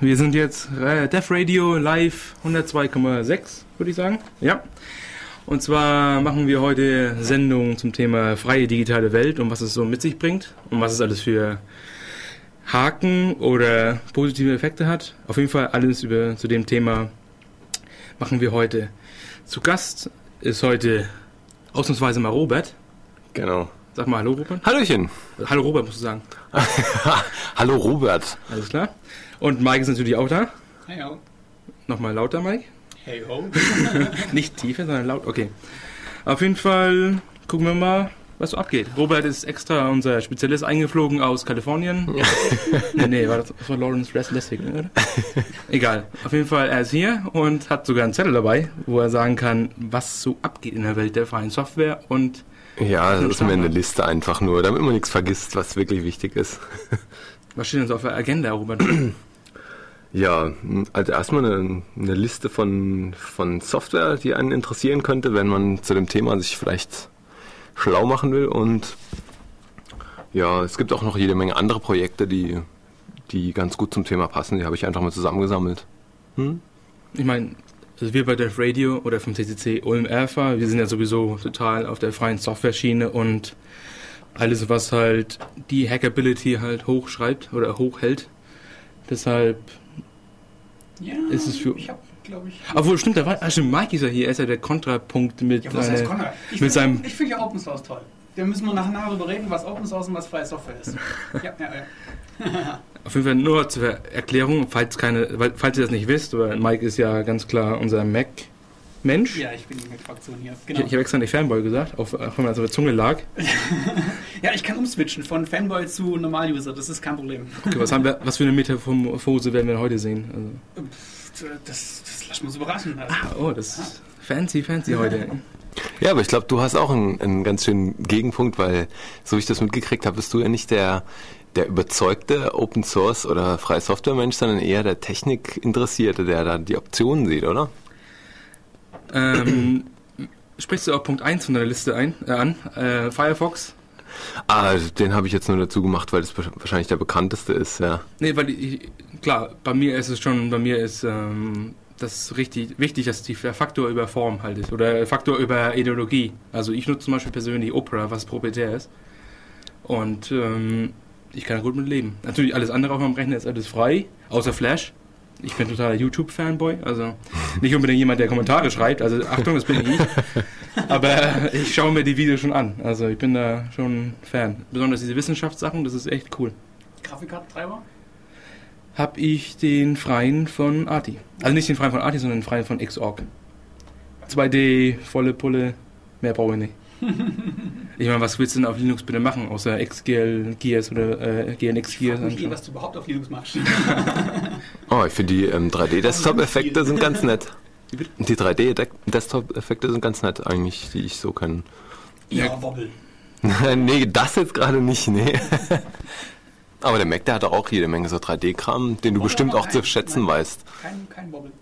Wir sind jetzt äh, Def Radio live 102,6, würde ich sagen. Ja. Und zwar machen wir heute Sendung zum Thema freie digitale Welt und was es so mit sich bringt und was es alles für Haken oder positive Effekte hat. Auf jeden Fall alles über zu dem Thema machen wir heute. Zu Gast ist heute ausnahmsweise mal Robert. Genau. Sag mal Hallo Robert. Hallöchen. Hallo Robert, musst du sagen. Hallo Robert. Alles klar. Und Mike ist natürlich auch da. Hey ho. Nochmal lauter, Mike. Hey ho. Nicht tiefer, sondern laut. Okay. Auf jeden Fall gucken wir mal, was so abgeht. Robert ist extra unser Spezialist eingeflogen aus Kalifornien. nee, nee, war das, das war Lawrence Lessig, ne, oder? Egal. Auf jeden Fall, er ist hier und hat sogar einen Zettel dabei, wo er sagen kann, was so abgeht in der Welt der freien Software und Ja, das ist mir eine Liste einfach nur, damit man nichts vergisst, was wirklich wichtig ist. was steht denn so auf der Agenda, Robert? Ja, also erstmal eine, eine Liste von, von Software, die einen interessieren könnte, wenn man zu dem Thema sich vielleicht schlau machen will. Und ja, es gibt auch noch jede Menge andere Projekte, die, die ganz gut zum Thema passen. Die habe ich einfach mal zusammengesammelt. Hm? Ich meine, also wir bei Dev Radio oder vom CCC Ulm Alpha, wir sind ja sowieso total auf der freien Software-Schiene und alles, was halt die Hackability halt hochschreibt oder hochhält. Deshalb, Ja, Ist es für- Ich hab, glaube ich. obwohl stimmt, da war, ah, stimmt, Mike ist ja hier, er ist ja der Kontrapunkt mit, Ja, was äh, heißt Konrad? Ich mit find- seinem, Ich finde ja Open Source toll. Da müssen wir nachher darüber reden, was Open Source und was freie Software ist. Ja, ja, ja. auf jeden Fall nur zur Erklärung, falls keine, weil, falls ihr das nicht wisst, oder Mike ist ja ganz klar unser Mac-Mensch. Ja, ich bin die Mac-Fraktion hier. Ich, Genau. ich habe extra nicht Fanboy gesagt, auch auch wenn man so auf der Zunge lag. Ja, ich kann umswitchen von Fanboy zu Normal-User, das ist kein Problem. Okay, was, haben wir, was für eine Metamorphose werden wir heute sehen? Also, Das, das lassen wir uns überraschen. Also, ah, oh, das ist fancy, fancy heute. Ja, aber ich glaube, du hast auch einen, einen ganz schönen Gegenpunkt, weil, so wie ich das mitgekriegt habe, bist du ja nicht der, der überzeugte Open Source oder freie Software Mensch, sondern eher der Technikinteressierte, der da die Optionen sieht, oder? Ähm, sprichst du auch Punkt 1 von deiner Liste ein, äh, an? Äh, Firefox? Ah, also den habe ich jetzt nur dazu gemacht, weil das wahrscheinlich der bekannteste ist, ja. Nee, weil ich, klar, bei mir ist es schon, bei mir ist ähm, das richtig wichtig, dass die der Faktor über Form halt ist oder Faktor über Ideologie. Also ich nutze zum Beispiel persönlich Opera, was proprietär ist. Und ähm, ich kann gut mit leben. Natürlich alles andere auf meinem Rechner ist alles frei, außer Flash. Ich bin totaler YouTube-Fanboy, also nicht unbedingt jemand, der Kommentare schreibt. Also Achtung, das bin ich. Aber ich schaue mir die Videos schon an. Also ich bin da schon Fan. Besonders diese Wissenschaftssachen, das ist echt cool. Grafikkartentreiber? habe ich den freien von Arti. Also nicht den freien von Arti, sondern den freien von Xorg. 2D, volle Pulle, mehr brauche ich nicht. Ich meine, was willst du denn auf Linux bitte machen, außer XGL, Gears oder äh, GNX Ich Gears? frage mich eh, was du überhaupt auf Linux machst. Oh, ich finde die ähm, 3D-Desktop-Effekte sind ganz nett. Die 3D-Desktop-Effekte sind ganz nett eigentlich, die ich so kann. Ja, Wobbel. nee, das jetzt gerade nicht, nee. Aber der Mac, der hat auch jede Menge so 3D-Kram, den du Oder bestimmt auch zu ein- schätzen nein. weißt. Kein, kein Wobbel.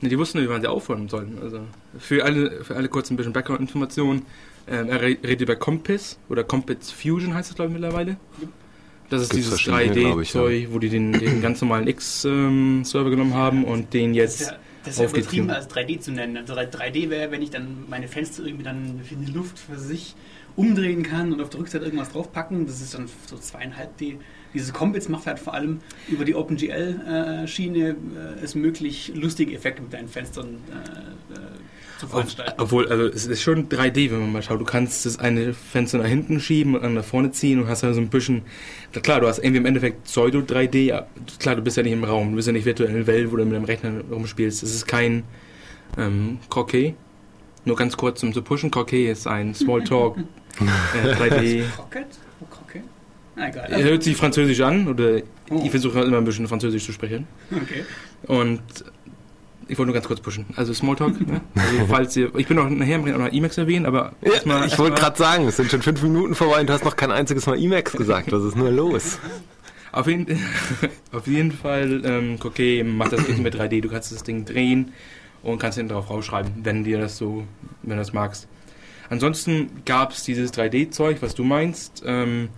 Nee, die wussten nicht, wie man sie aufräumen sollen. Also für alle, für alle kurz ein bisschen Background-Informationen. Ähm, er re- redet über Compis oder Compits Fusion heißt es glaube ich mittlerweile. Das ist Gibt's dieses verschiedene, glaub ich, ja. 3D-Zeug, wo die den, den ganz normalen X-Server genommen haben und den jetzt das ist ja aufgetrieben. übertrieben als 3D zu nennen. Also 3D wäre, wenn ich dann meine Fenster irgendwie dann in die Luft für sich umdrehen kann und auf der Rückseite irgendwas draufpacken. Das ist dann so zweieinhalb D. Diese Combits macht halt vor allem über die OpenGL-Schiene äh, es möglich, lustige Effekte mit deinen Fenstern äh, äh, zu veranstalten. Obwohl, also es ist schon 3D, wenn man mal schaut. Du kannst das eine Fenster nach hinten schieben und dann nach vorne ziehen und hast dann so ein bisschen. Na klar, du hast irgendwie im Endeffekt Pseudo 3D. ja, Klar, du bist ja nicht im Raum, du bist ja nicht virtuell in der Welt, wo du mit dem Rechner rumspielst. Es ist kein ähm, Croquet. Nur ganz kurz, um zu pushen. Croquet ist ein Smalltalk äh, 3D. Croquet? Oh, Croquet? Na, egal. Er hört sich französisch an oder Oh. ich versuche halt immer ein bisschen französisch zu sprechen. Okay. Und ich wollte nur ganz kurz pushen. Also Smalltalk, ne? Also falls ihr, ich bin auch nachher auch noch Emacs erwähnen, aber Ja, erstmal- ich wollte gerade sagen, es sind schon fünf Minuten vorbei und du hast noch kein einziges Mal Emacs gesagt. Was ist nur los? Auf jeden, auf jeden Fall, ähm, okay, macht das nicht mit 3D. Du kannst das Ding drehen und kannst hinten drauf rausschreiben, wenn dir das so, wenn du das magst. Ansonsten gab es dieses 3D-Zeug, was du meinst, ähm,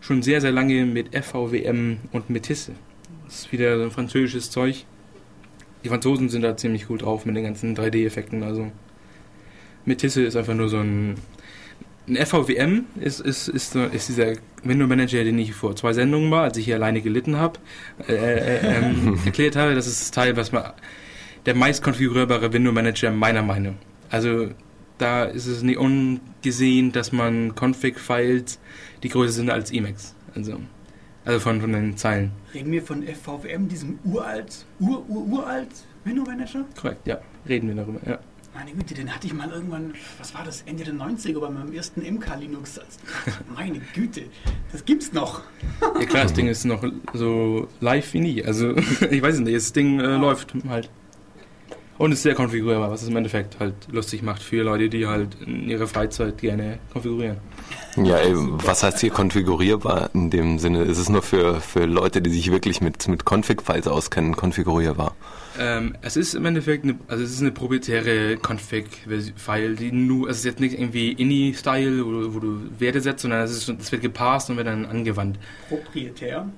schon sehr, sehr lange mit FVWM und Metisse. Das ist wieder so ein französisches Zeug. Die Franzosen sind da ziemlich gut drauf mit den ganzen 3D-Effekten. Also Metisse ist einfach nur so ein. Ein FVWM ist, ist, ist, ist dieser Window Manager, den ich vor zwei Sendungen war, als ich hier alleine gelitten habe, äh, äh, ähm, erklärt habe. Das ist das Teil, was man. Der meist konfigurierbare Window Manager meiner Meinung. Also da ist es nicht ungesehen, dass man Config-Files, die größer sind als Emacs. Also, also von, von den Zeilen. Reden wir von FVWM, diesem uralt, ur, ur, uralt Window Manager? Korrekt, ja. Reden wir darüber, ja. Meine Güte, den hatte ich mal irgendwann, was war das, Ende der 90er bei meinem ersten MK Linux. Meine Güte, das gibt's noch. Ja klar, das Ding ist noch so live wie nie. Also ich weiß nicht, das Ding äh, läuft halt. Und ist sehr konfigurierbar, was es im Endeffekt halt lustig macht für Leute, die halt in ihrer Freizeit gerne konfigurieren. Ja, ey, was heißt hier konfigurierbar in dem Sinne? Ist es nur für, für Leute, die sich wirklich mit, mit Config-Files auskennen, konfigurierbar? Ähm, es ist im Endeffekt eine, also es ist eine proprietäre Config-File, die nur, es ist jetzt nicht irgendwie INI-Style, wo, du- wo du Werte setzt, sondern es, ist, es wird gepasst und wird dann angewandt. Proprietär.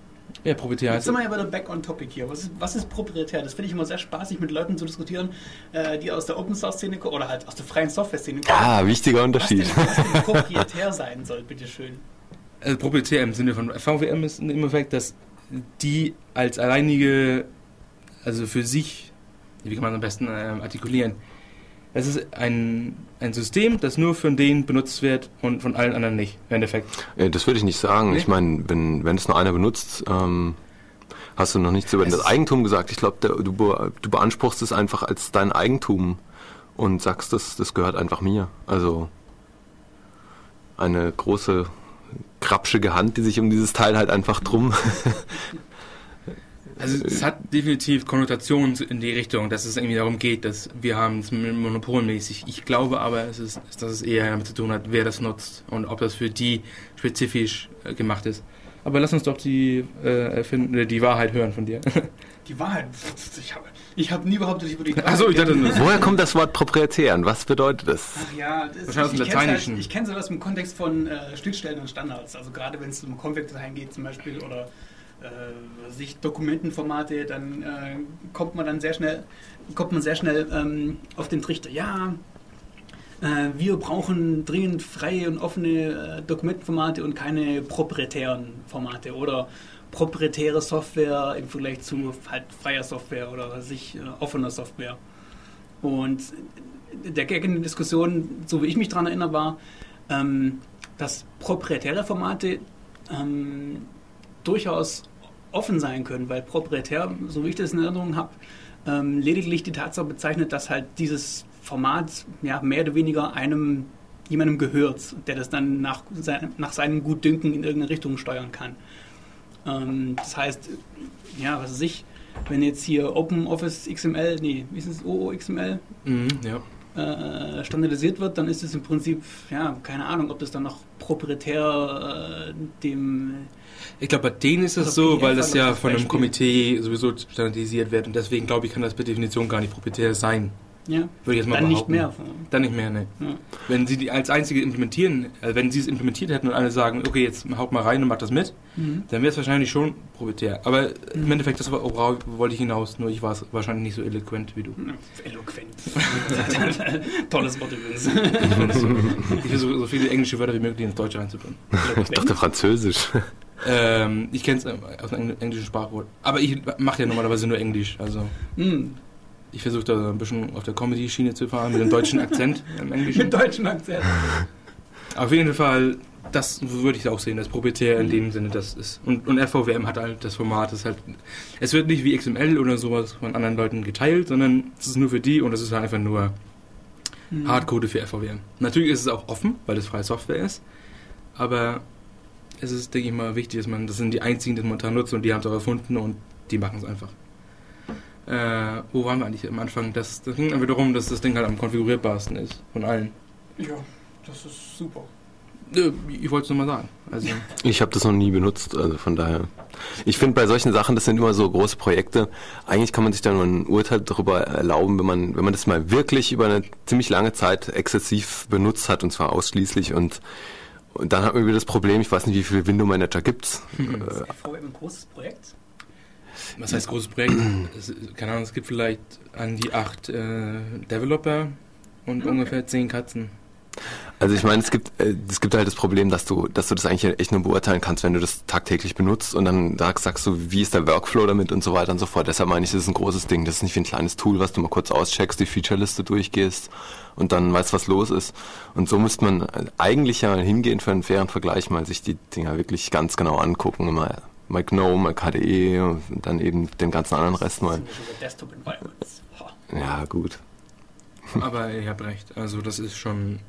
Ja, proprietär Jetzt sind wir ja wieder back on topic hier. Was ist, was ist proprietär? Das finde ich immer sehr spaßig, mit Leuten zu diskutieren, äh, die aus der Open Source Szene kommen oder halt aus der freien Software Szene kommen. Ah, wichtiger was denn, Unterschied. was denn proprietär sein soll, bitteschön. also proprietär im Sinne von VWM ist im Endeffekt, dass die als alleinige, also für sich, wie kann man am besten ähm, artikulieren, es ist ein, ein System, das nur von denen benutzt wird und von allen anderen nicht, im Endeffekt. Das würde ich nicht sagen. Nee? Ich meine, wenn, wenn es nur einer benutzt, ähm, hast du noch nichts über das Eigentum gesagt. Ich glaube, du, du beanspruchst es einfach als dein Eigentum und sagst, das, das gehört einfach mir. Also eine große, krapschige Hand, die sich um dieses Teil halt einfach drum. Also es hat definitiv Konnotationen in die Richtung, dass es irgendwie darum geht, dass wir haben es monopolmäßig. Ich glaube aber, es ist, dass es eher damit zu tun hat, wer das nutzt und ob das für die spezifisch äh, gemacht ist. Aber lass uns doch die, äh, erfinden, äh, die Wahrheit hören von dir. Die Wahrheit, ich habe ich hab nie behauptet, ich würde die Ach so, ich dachte nur- Woher kommt das Wort proprietär und was bedeutet das? Ach ja, das, Wahrscheinlich aus dem ich, ich kenn's Lateinischen. Halt, ich kenne sowas im Kontext von äh, Schnittstellen und Standards. Also gerade wenn es um Config-Dateien geht zum Beispiel oder sich Dokumentenformate, dann äh, kommt man dann sehr schnell, kommt man sehr schnell ähm, auf den Trichter. Ja, äh, wir brauchen dringend freie und offene äh, Dokumentenformate und keine proprietären Formate oder proprietäre Software im Vergleich zu halt freier Software oder sich äh, offener Software. Und der Gag in der Diskussion, so wie ich mich daran erinnere, war, ähm, dass proprietäre Formate ähm, durchaus offen sein können, weil proprietär, so wie ich das in Erinnerung habe, ähm, lediglich die Tatsache bezeichnet, dass halt dieses Format ja, mehr oder weniger einem jemandem gehört, der das dann nach, nach seinem Gutdünken in irgendeine Richtung steuern kann. Ähm, das heißt, ja, was weiß ich, wenn jetzt hier OpenOffice XML, nee, wie ist es, OOXML, mhm, ja. Äh, standardisiert wird, dann ist es im Prinzip, ja, keine Ahnung, ob das dann noch proprietär äh, dem. Ich glaube, bei denen ist es Also so, weil das war ja das von einem. Komitee sowieso standardisiert wird und deswegen glaube ich, kann das per Definition gar nicht proprietär sein. Ja, Würde ich jetzt mal dann nicht behaupten. mehr. Dann nicht mehr, ne. Ja. Wenn sie die als einzige implementieren, also wenn sie es implementiert hätten und alle sagen, okay, jetzt haut mal rein und macht das mit, Mhm. dann wäre es wahrscheinlich schon proprietär. Aber im Mhm. Endeffekt, das war- wollte ich hinaus, nur ich war es wahrscheinlich nicht so eloquent wie du. Ja, Eloquent. Tolles Wort übrigens. Ich versuche so viele englische Wörter wie möglich ins Deutsche reinzubringen. Ich dachte Französisch. Ähm, ich kenne es aus dem engl- englischen Sprachwort. Aber ich mache ja normalerweise nur Englisch. Also Mhm. Ich versuche da ein bisschen auf der Comedy-Schiene zu fahren mit dem deutschen Akzent im Englischen. Mit deutschem Akzent. Auf jeden Fall, das würde ich auch sehen, das proprietär in dem Sinne, das ist. Und, und FVWM hat halt das Format, das halt. Es wird nicht wie XML oder sowas von anderen Leuten geteilt, sondern es ist nur für die und es ist halt einfach nur Mhm. Hardcode für FVWM. Natürlich ist es auch offen, weil es freie Software ist, aber es ist, denke ich mal, wichtig, dass man, das sind die einzigen, die es momentan nutzen und die haben es auch erfunden und die machen es einfach. Äh, wo waren wir eigentlich am Anfang? Das, das ging einfach darum, dass das Ding halt am konfigurierbarsten ist von allen. Ja, das ist super. Nö, Ich wollte es nur mal sagen. Also, Ich habe das noch nie benutzt, also von daher. Ich finde bei solchen Sachen, das sind immer so große Projekte. Eigentlich kann man sich da nur ein Urteil darüber erlauben, wenn man, wenn man das mal wirklich über eine ziemlich lange Zeit exzessiv benutzt hat und zwar ausschließlich und und dann hat man wieder das Problem, ich weiß nicht, wie viele Window Manager gibt's. Ist FVM ein großes Projekt? Was heißt großes Projekt? es, keine Ahnung, es gibt vielleicht an die acht äh, Developer und okay. ungefähr zehn Katzen. Also ich meine, es gibt äh, es gibt halt das Problem, dass du dass du das eigentlich echt nur beurteilen kannst, wenn du das tagtäglich benutzt und dann sagst, sagst du, wie ist der Workflow damit und so weiter und so fort. Deshalb meine ich, das ist ein großes Ding. Das ist nicht wie ein kleines Tool, was du mal kurz auscheckst, die Featureliste durchgehst und dann weißt, was los ist. Und so müsste man eigentlich ja mal hingehen für einen fairen Vergleich, mal sich die Dinger wirklich ganz genau angucken, mal mal GNOME, mal KDE und dann eben den ganzen anderen Rest mal. Ja, gut. Aber ihr habt recht. Also das ist schon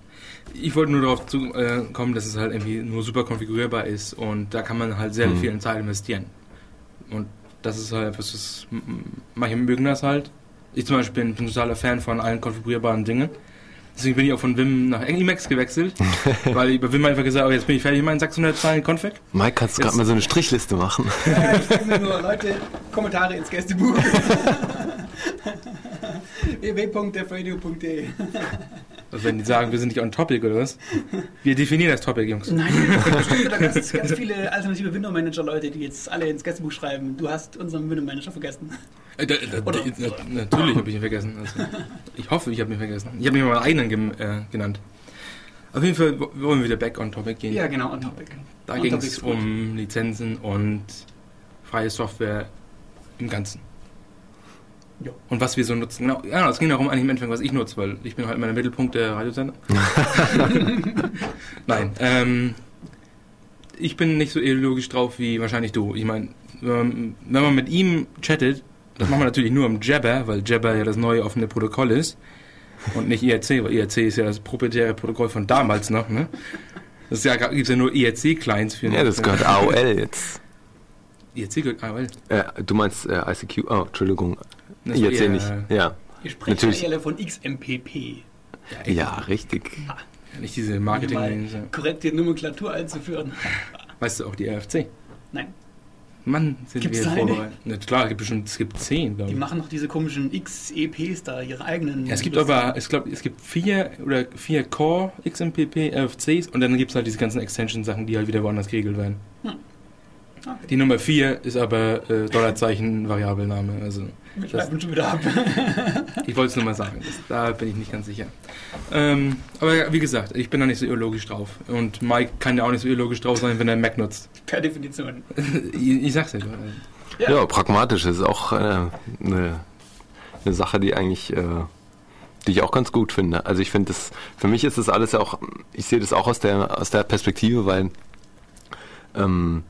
ich wollte nur darauf zu, äh, kommen, dass es halt irgendwie nur super konfigurierbar ist und da kann man halt sehr mhm. viel in Zeit investieren. Und das ist halt etwas, das manche mögen das halt. Ich zum Beispiel bin, bin totaler Fan von allen konfigurierbaren Dingen. Deswegen bin ich auch von Vim nach Emacs gewechselt, weil ich bei Vim einfach gesagt habe, oh, jetzt bin ich fertig mit meinen 600 Zeilen Config. Mike, kannst du gerade mal so eine Strichliste machen? Ja, ich finde nur, Leute, Kommentare ins Gästebuch. www.defradio.de also wenn die sagen, wir sind nicht on topic oder was? Wir definieren das Topic, Jungs. Nein, bestimmt da ganz, ganz viele alternative Window Manager Leute, die jetzt alle ins Gästebuch schreiben. Du hast unseren Window Manager vergessen. Äh, da, da, oder, da, natürlich habe ich ihn vergessen. Also, ich hoffe, ich habe ihn vergessen. Ich habe mich mal meinen eigenen äh, genannt. Auf jeden Fall wollen wir wieder back on topic gehen. Ja, genau, on topic. Da ging es um Lizenzen und freie Software im Ganzen. Ja. Und was wir so nutzen. Genau, ja, es ging darum eigentlich im Endeffekt, was ich nutze, weil ich bin halt immer der Mittelpunkt der Radiosender. Nein, ähm, ich bin nicht so ideologisch drauf wie wahrscheinlich du. Ich meine, wenn man mit ihm chattet, das machen wir natürlich nur im Jabber, weil Jabber ja das neue offene Protokoll ist und nicht IRC, weil IRC ist ja das proprietäre Protokoll von damals noch, ne? Das ja, gibt es ja nur IRC-Clients für. Ja, das gehört AOL jetzt. IRC gehört AOL? Äh, du meinst äh, ICQ? Oh, Entschuldigung. Das Jetzt hier nicht. Ja. Ihr sprecht Natürlich. von XMPP. Ja, ja richtig. Ja, nicht diese marketing Korrekt die Nomenklatur einzuführen. Weißt du auch die RFC? Nein. Mann, sind Gibt's wir vorbereitet. Na, klar, gibt bestimmt, es gibt zehn, glaube ich. Die machen noch diese komischen XEPs da, ihre eigenen. Ja, es gibt aber, ich glaube, es gibt vier oder vier Core XMPP RFCs und dann gibt es halt diese ganzen Extension-Sachen, die halt wieder woanders geregelt werden. Okay. Die Nummer vier ist aber äh, Dollarzeichen Variabelname. Also wir schreiben schon wieder ab. ich wollte es nur mal sagen, das, da bin ich nicht ganz sicher. Ähm, aber wie gesagt, ich bin da nicht so ideologisch drauf. Und Mike kann ja auch nicht so ideologisch drauf sein, wenn er Mac nutzt. Per Definition. ich, ich sag's ja. Ja, ja pragmatisch ist auch äh, eine, eine Sache, die eigentlich. Äh, die ich auch ganz gut finde. Also ich finde das, für mich ist das alles ja auch, ich sehe das auch aus der, aus der Perspektive, weil ähm,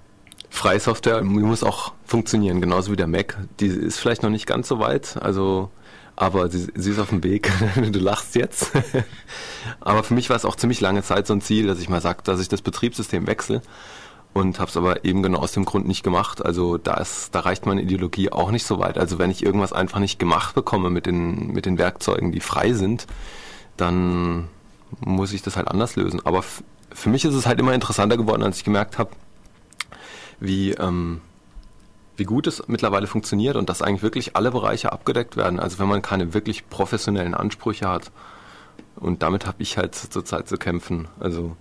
freie Software muss auch funktionieren, genauso wie der Mac. Die ist vielleicht noch nicht ganz so weit, also aber sie, sie ist auf dem Weg. du lachst jetzt. aber für mich war es auch ziemlich lange Zeit so ein Ziel, dass ich mal sage, dass ich das Betriebssystem wechsle und habe es aber eben genau aus dem Grund nicht gemacht. Also da ist, da reicht meine Ideologie auch nicht so weit. Also wenn ich irgendwas einfach nicht gemacht bekomme mit den mit den Werkzeugen, die frei sind, dann muss ich das halt anders lösen. Aber für mich ist es halt immer interessanter geworden, als ich gemerkt habe, wie, ähm, wie gut es mittlerweile funktioniert und dass eigentlich wirklich alle Bereiche abgedeckt werden. Also wenn man keine wirklich professionellen Ansprüche hat. Und damit habe ich halt zurzeit zu kämpfen. Also,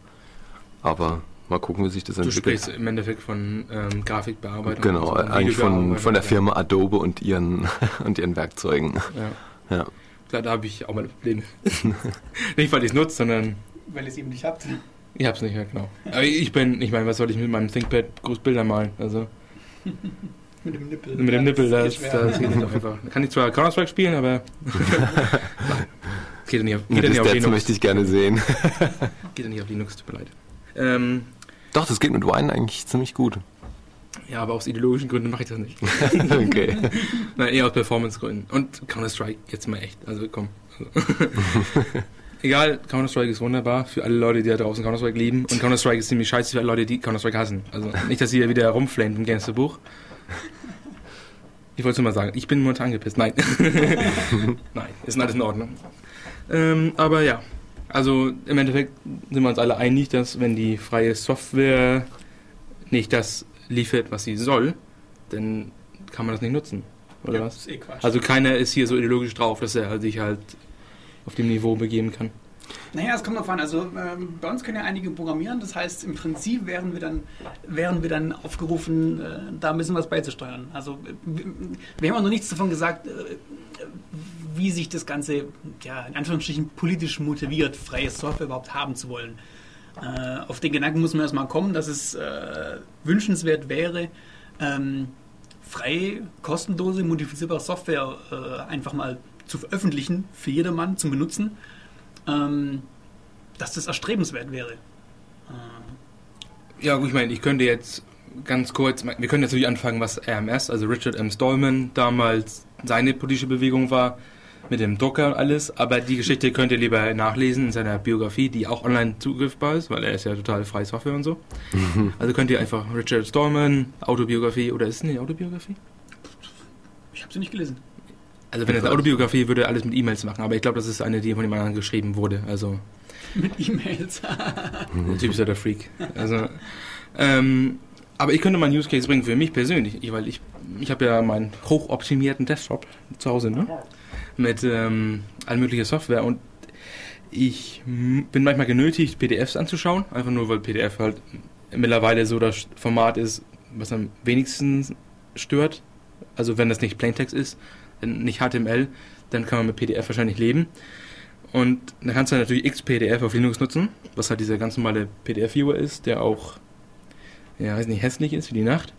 aber mal gucken, wie sich das entwickelt. Du sprichst im Endeffekt von ähm, Grafikbearbeitung. Genau, so, eigentlich von, von der Firma Adobe und ihren, und ihren Werkzeugen. Ja. ja. Klar, da habe ich auch meine Probleme. nicht, weil ich es nutze, sondern... Weil ihr es eben nicht habt. Ich hab's nicht, ja genau. Aber ich bin, ich meine, was soll ich mit meinem ThinkPad groß Bilder malen? Also. mit dem Nippel. Mit dem Nippel, das, das, das geht nicht einfach. Kann ich zwar Counter-Strike spielen, aber. geht ja nicht auf, geht ja nicht auf Linux. möchte ich gerne sehen. geht ja nicht auf Linux, tut mir leid. Ähm, Doch, das geht mit Wine eigentlich ziemlich gut. Ja, aber aus ideologischen Gründen mache ich das nicht. okay. Nein, eher aus Performance-Gründen. Und Counter-Strike, jetzt mal echt. Also komm. Also egal, Counter-Strike ist wunderbar für alle Leute, die da draußen Counter-Strike lieben. Und Counter-Strike ist ziemlich scheiße für alle Leute, die Counter-Strike hassen. Also nicht, dass ihr wieder rumflamet im Gangsterbuch. Ich wollte es nur mal sagen, ich bin momentan angepisst. Nein. Nein, ist alles in Ordnung. Ähm, aber ja, also im Endeffekt sind wir uns alle einig, dass wenn die freie Software nicht das liefert, was sie soll, dann kann man das nicht nutzen. Oder ja, was? Eh also keiner ist hier so ideologisch drauf, dass er sich halt auf dem Niveau begeben kann. Naja, es kommt darauf an. Also ähm, bei uns können ja einige programmieren. Das heißt, im Prinzip wären wir dann, wären wir dann aufgerufen, äh, da ein bisschen was beizusteuern. Also wir, wir haben auch noch nichts davon gesagt, äh, wie sich das Ganze, ja, in Anführungsstrichen politisch motiviert, freie Software überhaupt haben zu wollen. Äh, auf den Gedanken muss man erstmal kommen, dass es äh, wünschenswert wäre, ähm, freie, kostenlose, modifizierbare Software äh, einfach mal zu veröffentlichen, für jedermann zum Benutzen ähm, dass das erstrebenswert wäre. Äh. Ja, gut, ich meine, ich könnte jetzt ganz kurz, wir können natürlich anfangen, was RMS, also Richard M. Stallman, damals seine politische Bewegung war, mit dem Drucker und alles, aber die Geschichte könnt ihr lieber nachlesen in seiner Biografie, die auch online zugriffbar ist, weil er ist ja total freie Software und so. Also könnt ihr einfach Richard Stallman, Autobiografie, oder ist es eine Autobiografie? Ich habe sie nicht gelesen. Also wenn es eine Autobiografie würde, alles mit E-Mails machen, aber ich glaube, das ist eine, die von dem anderen geschrieben wurde. Also mit E-Mails. der Typ ist ja der Freak. Also, ähm, aber ich könnte mal einen Use Case bringen für mich persönlich, ich, weil ich, ich habe ja meinen hochoptimierten Desktop zu Hause, ne? Mit ähm, all möglicher Software und ich bin manchmal genötigt, PDFs anzuschauen, einfach nur weil PDF halt mittlerweile so das Format ist, was am wenigsten stört. Also wenn das nicht Plaintext ist, nicht HTML, dann kann man mit PDF wahrscheinlich leben. Und dann kannst du natürlich XPDF auf Linux nutzen, was halt dieser ganz normale PDF-Viewer ist, der auch, ja, weiß nicht, hässlich ist wie die Nacht.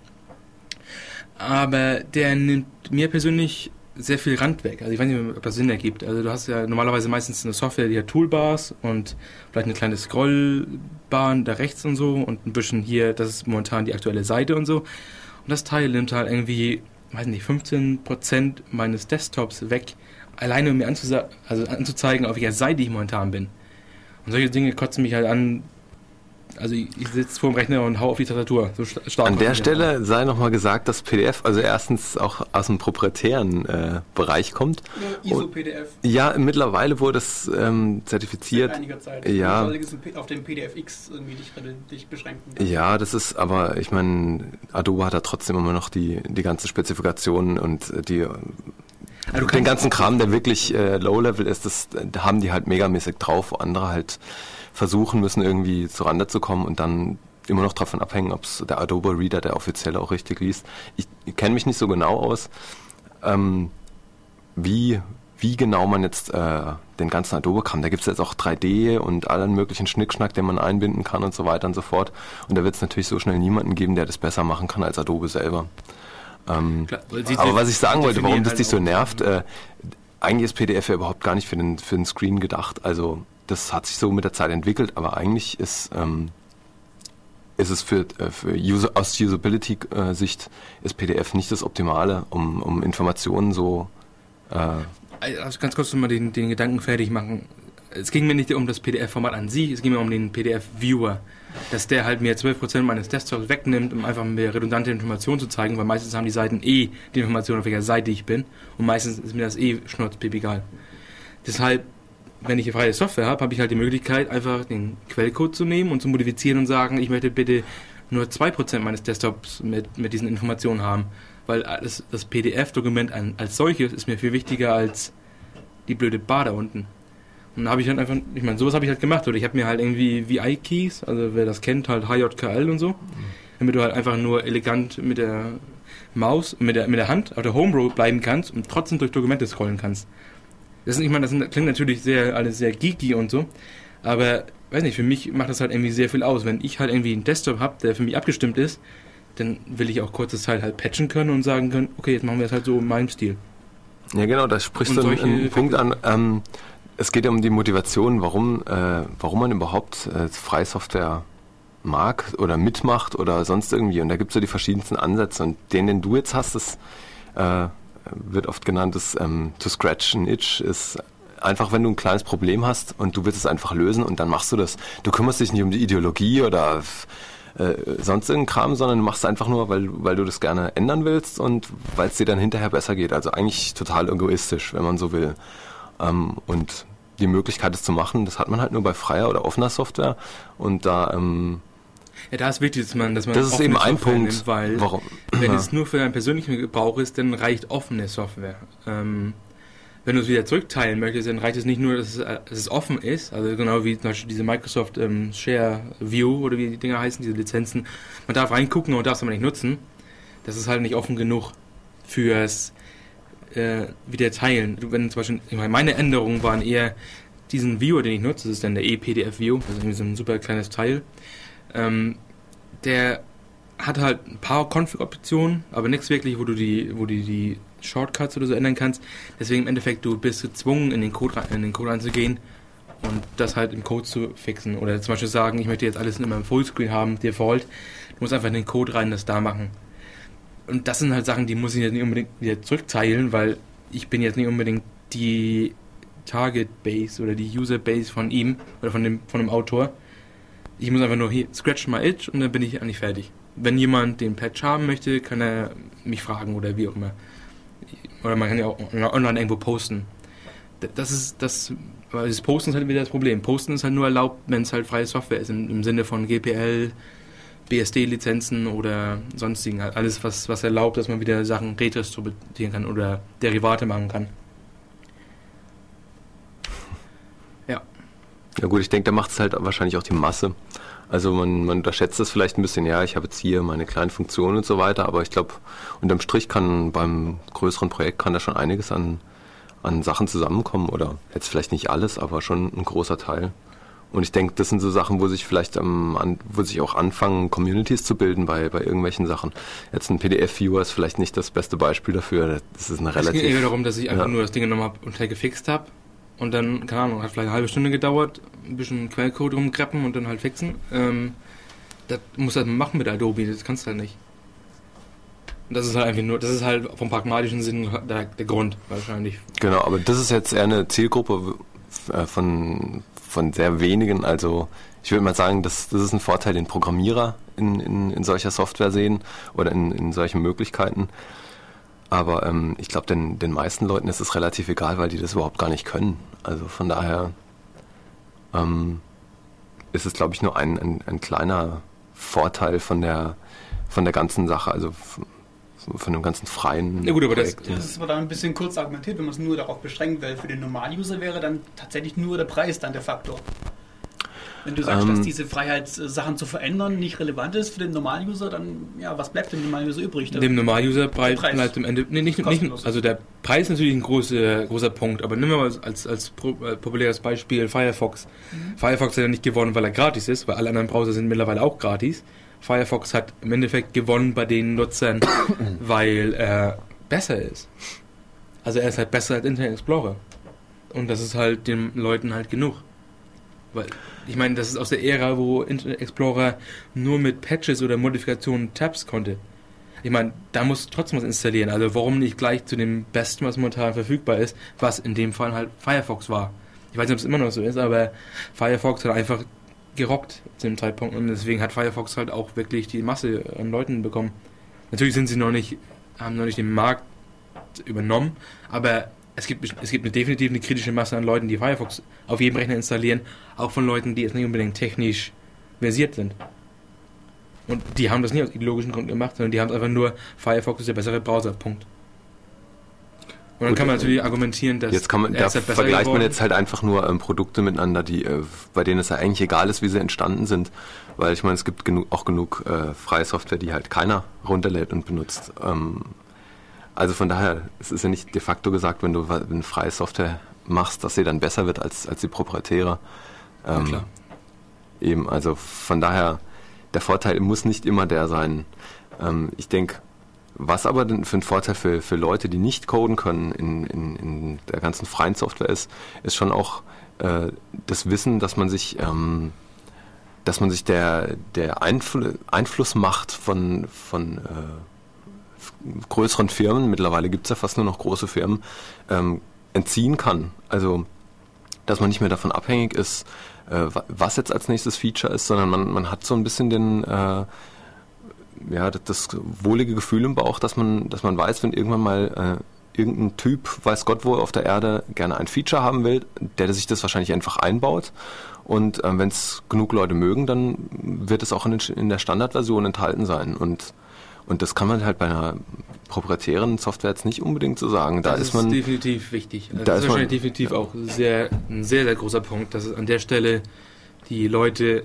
Aber der nimmt mir persönlich sehr viel Rand weg. Also ich weiß nicht, ob das Sinn ergibt. Also du hast ja normalerweise meistens eine Software, die hat Toolbars und vielleicht eine kleine Scrollbahn da rechts und so und ein bisschen hier, das ist momentan die aktuelle Seite und so. Und das Teil nimmt halt irgendwie weiß nicht, 15% meines Desktops weg, alleine um mir also anzuzeigen, auf welcher Seite ich momentan bin. Und solche Dinge kotzen mich halt an, also ich, ich sitze vor dem Rechner und hau auf die Tastatur. So stark An der Stelle sei nochmal gesagt, dass PDF also erstens auch aus dem proprietären äh, Bereich kommt. Ja, ISO-PDF. Ja, mittlerweile wurde es ähm, zertifiziert. Seit einiger Zeit. Ja. auf dem PDF-X irgendwie dich, dich beschränken. Ja, das ist, aber ich meine, Adobe hat da trotzdem immer noch die, die ganzen Spezifikationen und die also den ganzen Kram, der wirklich äh, Low-Level ist, das da haben die halt megamäßig drauf, wo andere halt versuchen müssen, irgendwie zurande zu kommen und dann immer noch davon abhängen, ob es der Adobe Reader, der offiziell auch richtig liest. Ich, ich kenne mich nicht so genau aus, ähm, wie, wie genau man jetzt äh, den ganzen Adobe kann. Da gibt es jetzt auch 3D und allen möglichen Schnickschnack, den man einbinden kann und so weiter und so fort. Und da wird es natürlich so schnell niemanden geben, der das besser machen kann als Adobe selber. Ähm, Klar, aber was ich sagen wollte, warum das halt dich so nervt, äh, eigentlich ist PDF ja überhaupt gar nicht für den, für den Screen gedacht. Also das hat sich so mit der Zeit entwickelt, aber eigentlich ist, ähm, ist es für, äh, für User, aus Usability-Sicht ist PDF nicht das Optimale, um, um Informationen so. Äh also ganz kurz mal den, den Gedanken fertig machen. Es ging mir nicht um das PDF-Format an sich, es ging mir um den PDF-Viewer. Dass der halt mir 12% meines Desktops wegnimmt, um einfach mir redundante Informationen zu zeigen, weil meistens haben die Seiten eh die Information, auf welcher Seite ich bin. Und meistens ist mir das eh schnurzpip egal. Deshalb wenn ich freie Software habe, habe ich halt die Möglichkeit, einfach den Quellcode zu nehmen und zu modifizieren und sagen, ich möchte bitte nur 2% meines Desktops mit, mit diesen Informationen haben. Weil das, das PDF-Dokument als solches ist mir viel wichtiger als die blöde Bar da unten. Und dann habe ich halt einfach, ich meine, sowas habe ich halt gemacht. Oder ich habe mir halt irgendwie VI-Keys, also wer das kennt, halt HJKL und so, damit du halt einfach nur elegant mit der Maus, mit der, mit der Hand auf der Home Row bleiben kannst und trotzdem durch Dokumente scrollen kannst. Das ist, ich meine, das klingt natürlich sehr, alles sehr geeky und so, aber weiß nicht, für mich macht das halt irgendwie sehr viel aus. Wenn ich halt irgendwie einen Desktop habe, der für mich abgestimmt ist, dann will ich auch kurze Zeit halt patchen können und sagen können, okay, jetzt machen wir es halt so in meinem Stil. Ja, genau, da sprichst du einen, einen Punkt an. Ähm, es geht ja um die Motivation, warum, äh, warum man überhaupt äh, Freisoftware mag oder mitmacht oder sonst irgendwie. Und da gibt es ja die verschiedensten Ansätze. Und den, den du jetzt hast, ist äh, wird oft genannt, ist ähm, to scratch an itch, ist einfach, wenn du ein kleines Problem hast und du willst es einfach lösen und dann machst du das. Du kümmerst dich nicht um die Ideologie oder äh, sonst irgendeinen Kram, sondern du machst es einfach nur, weil, weil du das gerne ändern willst und weil es dir dann hinterher besser geht. Also eigentlich total egoistisch, wenn man so will. Ähm, und die Möglichkeit, es zu machen, das hat man halt nur bei freier oder offener Software und da ähm, ja, da ist wichtig, dass man, dass man das ist eben ein Punkt, nimmt, weil warum? wenn ja. es nur für einen persönlichen Gebrauch ist, dann reicht offene Software. Ähm, wenn du es wieder zurückteilen möchtest, dann reicht es nicht nur, dass es, äh, dass es offen ist, also genau wie zum Beispiel diese Microsoft ähm, Share View oder wie die Dinger heißen, diese Lizenzen. Man darf reingucken und darf es aber nicht nutzen. Das ist halt nicht offen genug fürs äh, wieder teilen. Wenn zum Beispiel, ich meine, meine Änderungen waren eher diesen Viewer, den ich nutze, das ist dann der ePDF View, das ist irgendwie so ein super kleines Teil. Ähm, der hat halt ein paar Config-Optionen, aber nichts wirklich, wo du die, wo du die Shortcuts oder so ändern kannst. Deswegen im Endeffekt, du bist gezwungen, in den Code, in den Code reinzugehen und das halt im Code zu fixen. Oder zum Beispiel sagen, ich möchte jetzt alles in meinem Fullscreen haben, Default. Du musst einfach in den Code rein das da machen. Und das sind halt Sachen, die muss ich jetzt nicht unbedingt wieder zurückteilen, weil ich bin jetzt nicht unbedingt die Target Base oder die User Base von ihm oder von dem, von dem Autor. Ich muss einfach nur hier scratch my itch und dann bin ich eigentlich fertig. Wenn jemand den Patch haben möchte, kann er mich fragen oder wie auch immer. Oder man kann ja auch online irgendwo posten. Das ist das, das Posten ist halt wieder das Problem. Posten ist halt nur erlaubt, wenn es halt freie Software ist, im, im Sinne von GPL, BSD-Lizenzen oder sonstigen. Alles, was, was erlaubt, dass man wieder Sachen redistributieren kann oder Derivate machen kann. Ja. Ja gut, ich denke, da macht es halt wahrscheinlich auch die Masse. Also man, man unterschätzt es vielleicht ein bisschen, ja, ich habe jetzt hier meine kleinen Funktionen und so weiter, aber ich glaube, unterm Strich kann beim größeren Projekt kann da schon einiges an, an Sachen zusammenkommen oder jetzt vielleicht nicht alles, aber schon ein großer Teil. Und ich denke, das sind so Sachen, wo sich vielleicht ähm, an, wo sich auch anfangen, Communities zu bilden bei, bei irgendwelchen Sachen. Jetzt ein PDF-Viewer ist vielleicht nicht das beste Beispiel dafür. Das ist eine relativ. Es ging eher darum, dass ich einfach ja. nur das Ding genommen habe und halt gefixt habe und dann, keine Ahnung, hat vielleicht eine halbe Stunde gedauert, ein bisschen Quellcode rumkreppen und dann halt fixen. Ähm, das muss halt machen mit Adobe, das kannst du halt nicht. Das ist halt einfach nur, das ist halt vom pragmatischen Sinn der, der Grund wahrscheinlich. Genau, aber das ist jetzt eher eine Zielgruppe äh, von, von sehr wenigen. Also ich würde mal sagen, das, das ist ein Vorteil, den Programmierer in, in, in solcher Software sehen oder in, in solchen Möglichkeiten. Aber ähm, ich glaube, den, den meisten Leuten ist es relativ egal, weil die das überhaupt gar nicht können. Also von daher ähm, ist es, glaube ich, nur ein, ein, ein, kleiner Vorteil von der, von der ganzen Sache, also von dem ganzen freien. Ja gut, aber das, das ist aber dann ein bisschen kurz argumentiert, wenn man es nur darauf beschränkt, weil für den Normal-User wäre dann tatsächlich nur der Preis dann der Faktor. Wenn du sagst, ähm, dass diese Freiheit, Sachen zu verändern, nicht relevant ist für den Normaluser, dann ja, was bleibt dem Normaluser übrig? Dem Normaluser bleibt bleibt im Ende nee, nicht, nicht, also der Preis ist natürlich ein großer, großer Punkt, aber nehmen wir mal als, als äh, populäres Beispiel Firefox. Mhm. Firefox hat ja nicht gewonnen, weil er gratis ist, weil alle anderen Browser sind mittlerweile auch gratis. Firefox hat im Endeffekt gewonnen bei den Nutzern, weil er besser ist. Also er ist halt besser als Internet Explorer. Und das ist halt den Leuten halt genug. Weil, ich meine, das ist aus der Ära, wo Internet Explorer nur mit Patches oder Modifikationen Tabs konnte. Ich meine, da muss trotzdem was installieren. Also warum nicht gleich zu dem Besten, was momentan verfügbar ist, was in dem Fall halt Firefox war. Ich weiß nicht, ob es immer noch so ist, aber Firefox hat einfach gerockt zu dem Zeitpunkt und deswegen hat Firefox halt auch wirklich die Masse an Leuten bekommen. Natürlich sind sie noch nicht, haben noch nicht den Markt übernommen, aber es gibt, es gibt eine definitiv eine kritische Masse an Leuten, die Firefox auf jedem Rechner installieren, auch von Leuten, die jetzt nicht unbedingt technisch versiert sind. Und die haben das nicht aus ideologischen Gründen gemacht, sondern die haben es einfach nur, Firefox ist der bessere Browser, Punkt. Und dann Gut, kann man natürlich argumentieren, dass. Jetzt kann man, da halt vergleicht geworden. man jetzt halt einfach nur ähm, Produkte miteinander, die, äh, bei denen es ja eigentlich egal ist, wie sie entstanden sind. Weil ich meine, es gibt genug, auch genug äh, freie Software, die halt keiner runterlädt und benutzt. Ähm, also von daher, es ist ja nicht de facto gesagt, wenn du eine freie Software machst, dass sie dann besser wird als, als die proprietäre. Ähm, ja, klar. Eben, also von daher, der Vorteil muss nicht immer der sein. Ähm, ich denke, was aber für ein Vorteil für, für Leute, die nicht coden können in, in, in der ganzen freien Software ist, ist schon auch äh, das Wissen, dass man sich, ähm, dass man sich der, der Einfl Einflussmacht von, von äh, größeren Firmen, mittlerweile gibt es ja fast nur noch große Firmen, ähm, entziehen kann. Also, dass man nicht mehr davon abhängig ist, äh, was jetzt als nächstes Feature ist, sondern man, man hat so ein bisschen den, äh, ja, das wohlige Gefühl im Bauch, dass man, dass man weiß, wenn irgendwann mal äh, irgendein Typ, weiß Gott wo auf der Erde, gerne ein Feature haben will, der sich das wahrscheinlich einfach einbaut. Und äh, wenn es genug Leute mögen, dann wird es auch in, den, in der Standardversion enthalten sein. Und Und das kann man halt bei einer proprietären Software jetzt nicht unbedingt so sagen. Da das ist man definitiv wichtig. Also Da das ist ist man- wahrscheinlich definitiv auch sehr, ein sehr, sehr großer Punkt, dass es an der Stelle die Leute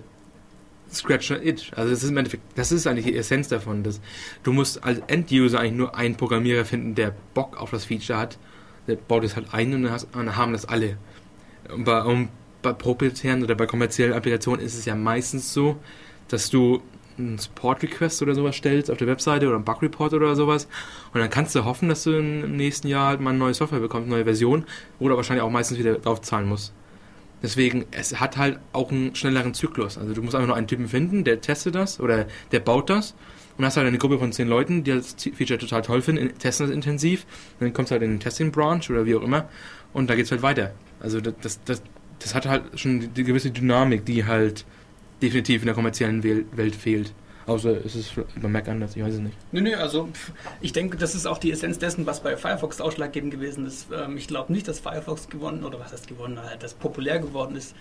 scratch an itch. Also das ist im Endeffekt, das ist eigentlich die Essenz davon. Dass du musst als End-User eigentlich nur einen Programmierer finden, der Bock auf das Feature hat. Der baut es halt ein und dann, haben das alle. Und bei, und bei proprietären oder bei kommerziellen Applikationen ist es ja meistens so, dass du einen Support-Request oder sowas stellst auf der Webseite oder einen Bug-Report oder sowas und dann kannst du hoffen, dass du im nächsten Jahr halt mal eine neue Software bekommst, eine neue Version oder wahrscheinlich auch meistens wieder drauf zahlen musst. Deswegen, es hat halt auch einen schnelleren Zyklus. Also du musst einfach nur einen Typen finden, der testet das oder der baut das und hast halt eine Gruppe von zehn Leuten, die das Feature total toll finden, in- testen das intensiv, dann kommst du halt in den Testing-Branch oder wie auch immer und da geht's halt weiter. Also das, das, das, das hat halt schon die gewisse Dynamik, die halt definitiv in der kommerziellen Wel- Welt fehlt. Außer es ist bei Mac anders, ich weiß es nicht. Nö, nö, also ich denke, das ist auch die Essenz dessen, was bei Firefox ausschlaggebend gewesen ist. Ähm, ich glaube nicht, dass Firefox gewonnen, oder was heißt gewonnen, halt, dass populär geworden ist.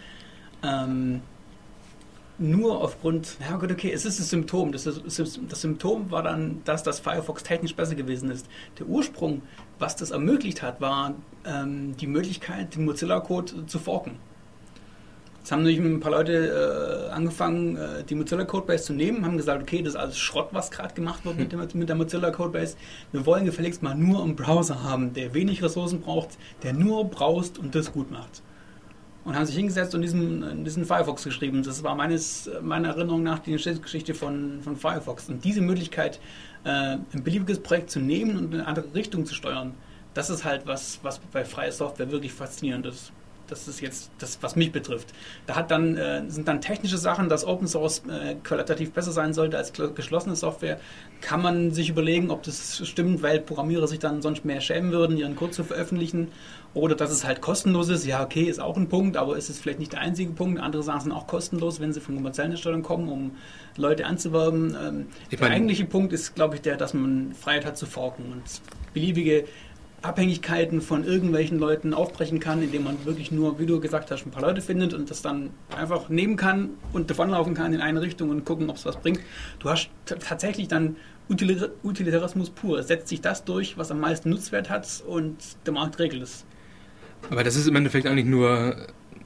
Ähm, nur aufgrund, ja gut, okay, es ist das Symptom. Das, ist, das Symptom war dann, dass das Firefox technisch besser gewesen ist. Der Ursprung, was das ermöglicht hat, war ähm, die Möglichkeit, den Mozilla-Code zu forken. Jetzt haben nämlich ein paar Leute äh, angefangen, äh, die Mozilla Codebase zu nehmen, haben gesagt, okay, das ist alles Schrott, was gerade gemacht wird mit, dem, mit der Mozilla Codebase. Wir wollen gefälligst mal nur einen Browser haben, der wenig Ressourcen braucht, der nur brauchst und das gut macht. Und haben sich hingesetzt und diesen, äh, diesen Firefox geschrieben. Das war meines, meiner Erinnerung nach die Geschichte von, von Firefox. Und diese Möglichkeit, äh, ein beliebiges Projekt zu nehmen und in eine andere Richtung zu steuern, das ist halt was, was bei freier Software wirklich faszinierend ist. Das ist jetzt das, was mich betrifft. Da hat dann, äh, sind dann technische Sachen, dass Open Source äh, qualitativ besser sein sollte als geschlossene Software. Kann man sich überlegen, ob das stimmt, weil Programmierer sich dann sonst mehr schämen würden, ihren Code zu veröffentlichen. Oder dass es halt kostenlos ist. Ja, okay, ist auch ein Punkt, aber ist es vielleicht nicht der einzige Punkt. Andere Sachen sind auch kostenlos, wenn sie von kommerziellen Herstellern kommen, um Leute anzuwerben. Ähm, der eigentliche Punkt ist, glaube ich, der, dass man Freiheit hat zu forken und beliebige Abhängigkeiten von irgendwelchen Leuten aufbrechen kann, indem man wirklich nur, wie du gesagt hast, ein paar Leute findet und das dann einfach nehmen kann und davonlaufen kann in eine Richtung und gucken, ob es was bringt. Du hast tatsächlich dann Utilir- Utilitarismus pur. Es setzt sich das durch, was am meisten Nutzwert hat und der Markt regelt es. Aber das ist im Endeffekt eigentlich nur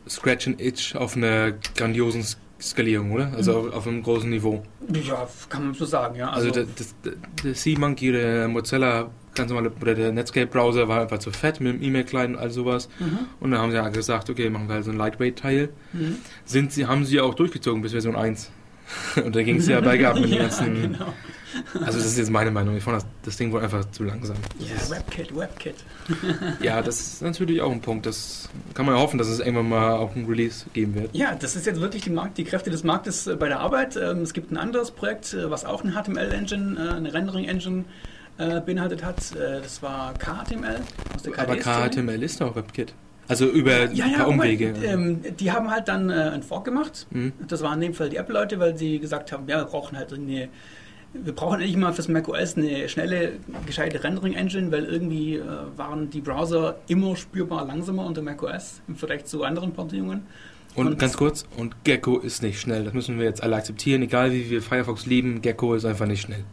Scratch and Itch auf einer grandiosen Skalierung, oder? Also auf, auf einem großen Niveau. Ja, kann man so sagen, ja. Also, der, das, der, der C-Monkey, der Mozilla, ganz normale, oder der Netscape-Browser war einfach zu fett mit dem E-Mail-Client und all sowas. Mhm. Und dann haben sie ja gesagt, okay, machen wir halt so ein Lightweight-Teil. Mhm. Sind sie, haben sie auch durchgezogen bis Version 1. und da ging es ja bergab mit den ja, ganzen. genau. Also das ist jetzt meine Meinung. Ich fand das, das Ding wohl einfach zu langsam. Das Ja, ist- WebKit, WebKit. ja, das ist natürlich auch ein Punkt. Das kann man ja hoffen, dass es irgendwann mal auch ein Release geben wird. Ja, das ist jetzt wirklich die, Markt, die Kräfte des Marktes äh, bei der Arbeit. Ähm, es gibt ein anderes Projekt, äh, was auch eine HTML-Engine, äh, eine Rendering-Engine äh, beinhaltet hat. Äh, das war KHTML aus der Aber. KHTML ist doch WebKit. Also über Ja, ein ja, paar Umwege. Moment. Ähm, die haben halt dann äh, einen Fork gemacht. Mhm. Das waren in dem Fall die Apple-Leute, weil sie gesagt haben, ja, wir brauchen halt eine, wir brauchen endlich mal fürs macOS eine schnelle, gescheite Rendering-Engine, weil irgendwie äh, waren die Browser immer spürbar langsamer unter macOS im Vergleich zu anderen Portierungen. Und, Und- ganz kurz, und Gecko ist nicht schnell. Das müssen wir jetzt alle akzeptieren. Egal wie wir Firefox lieben, Gecko ist einfach nicht schnell.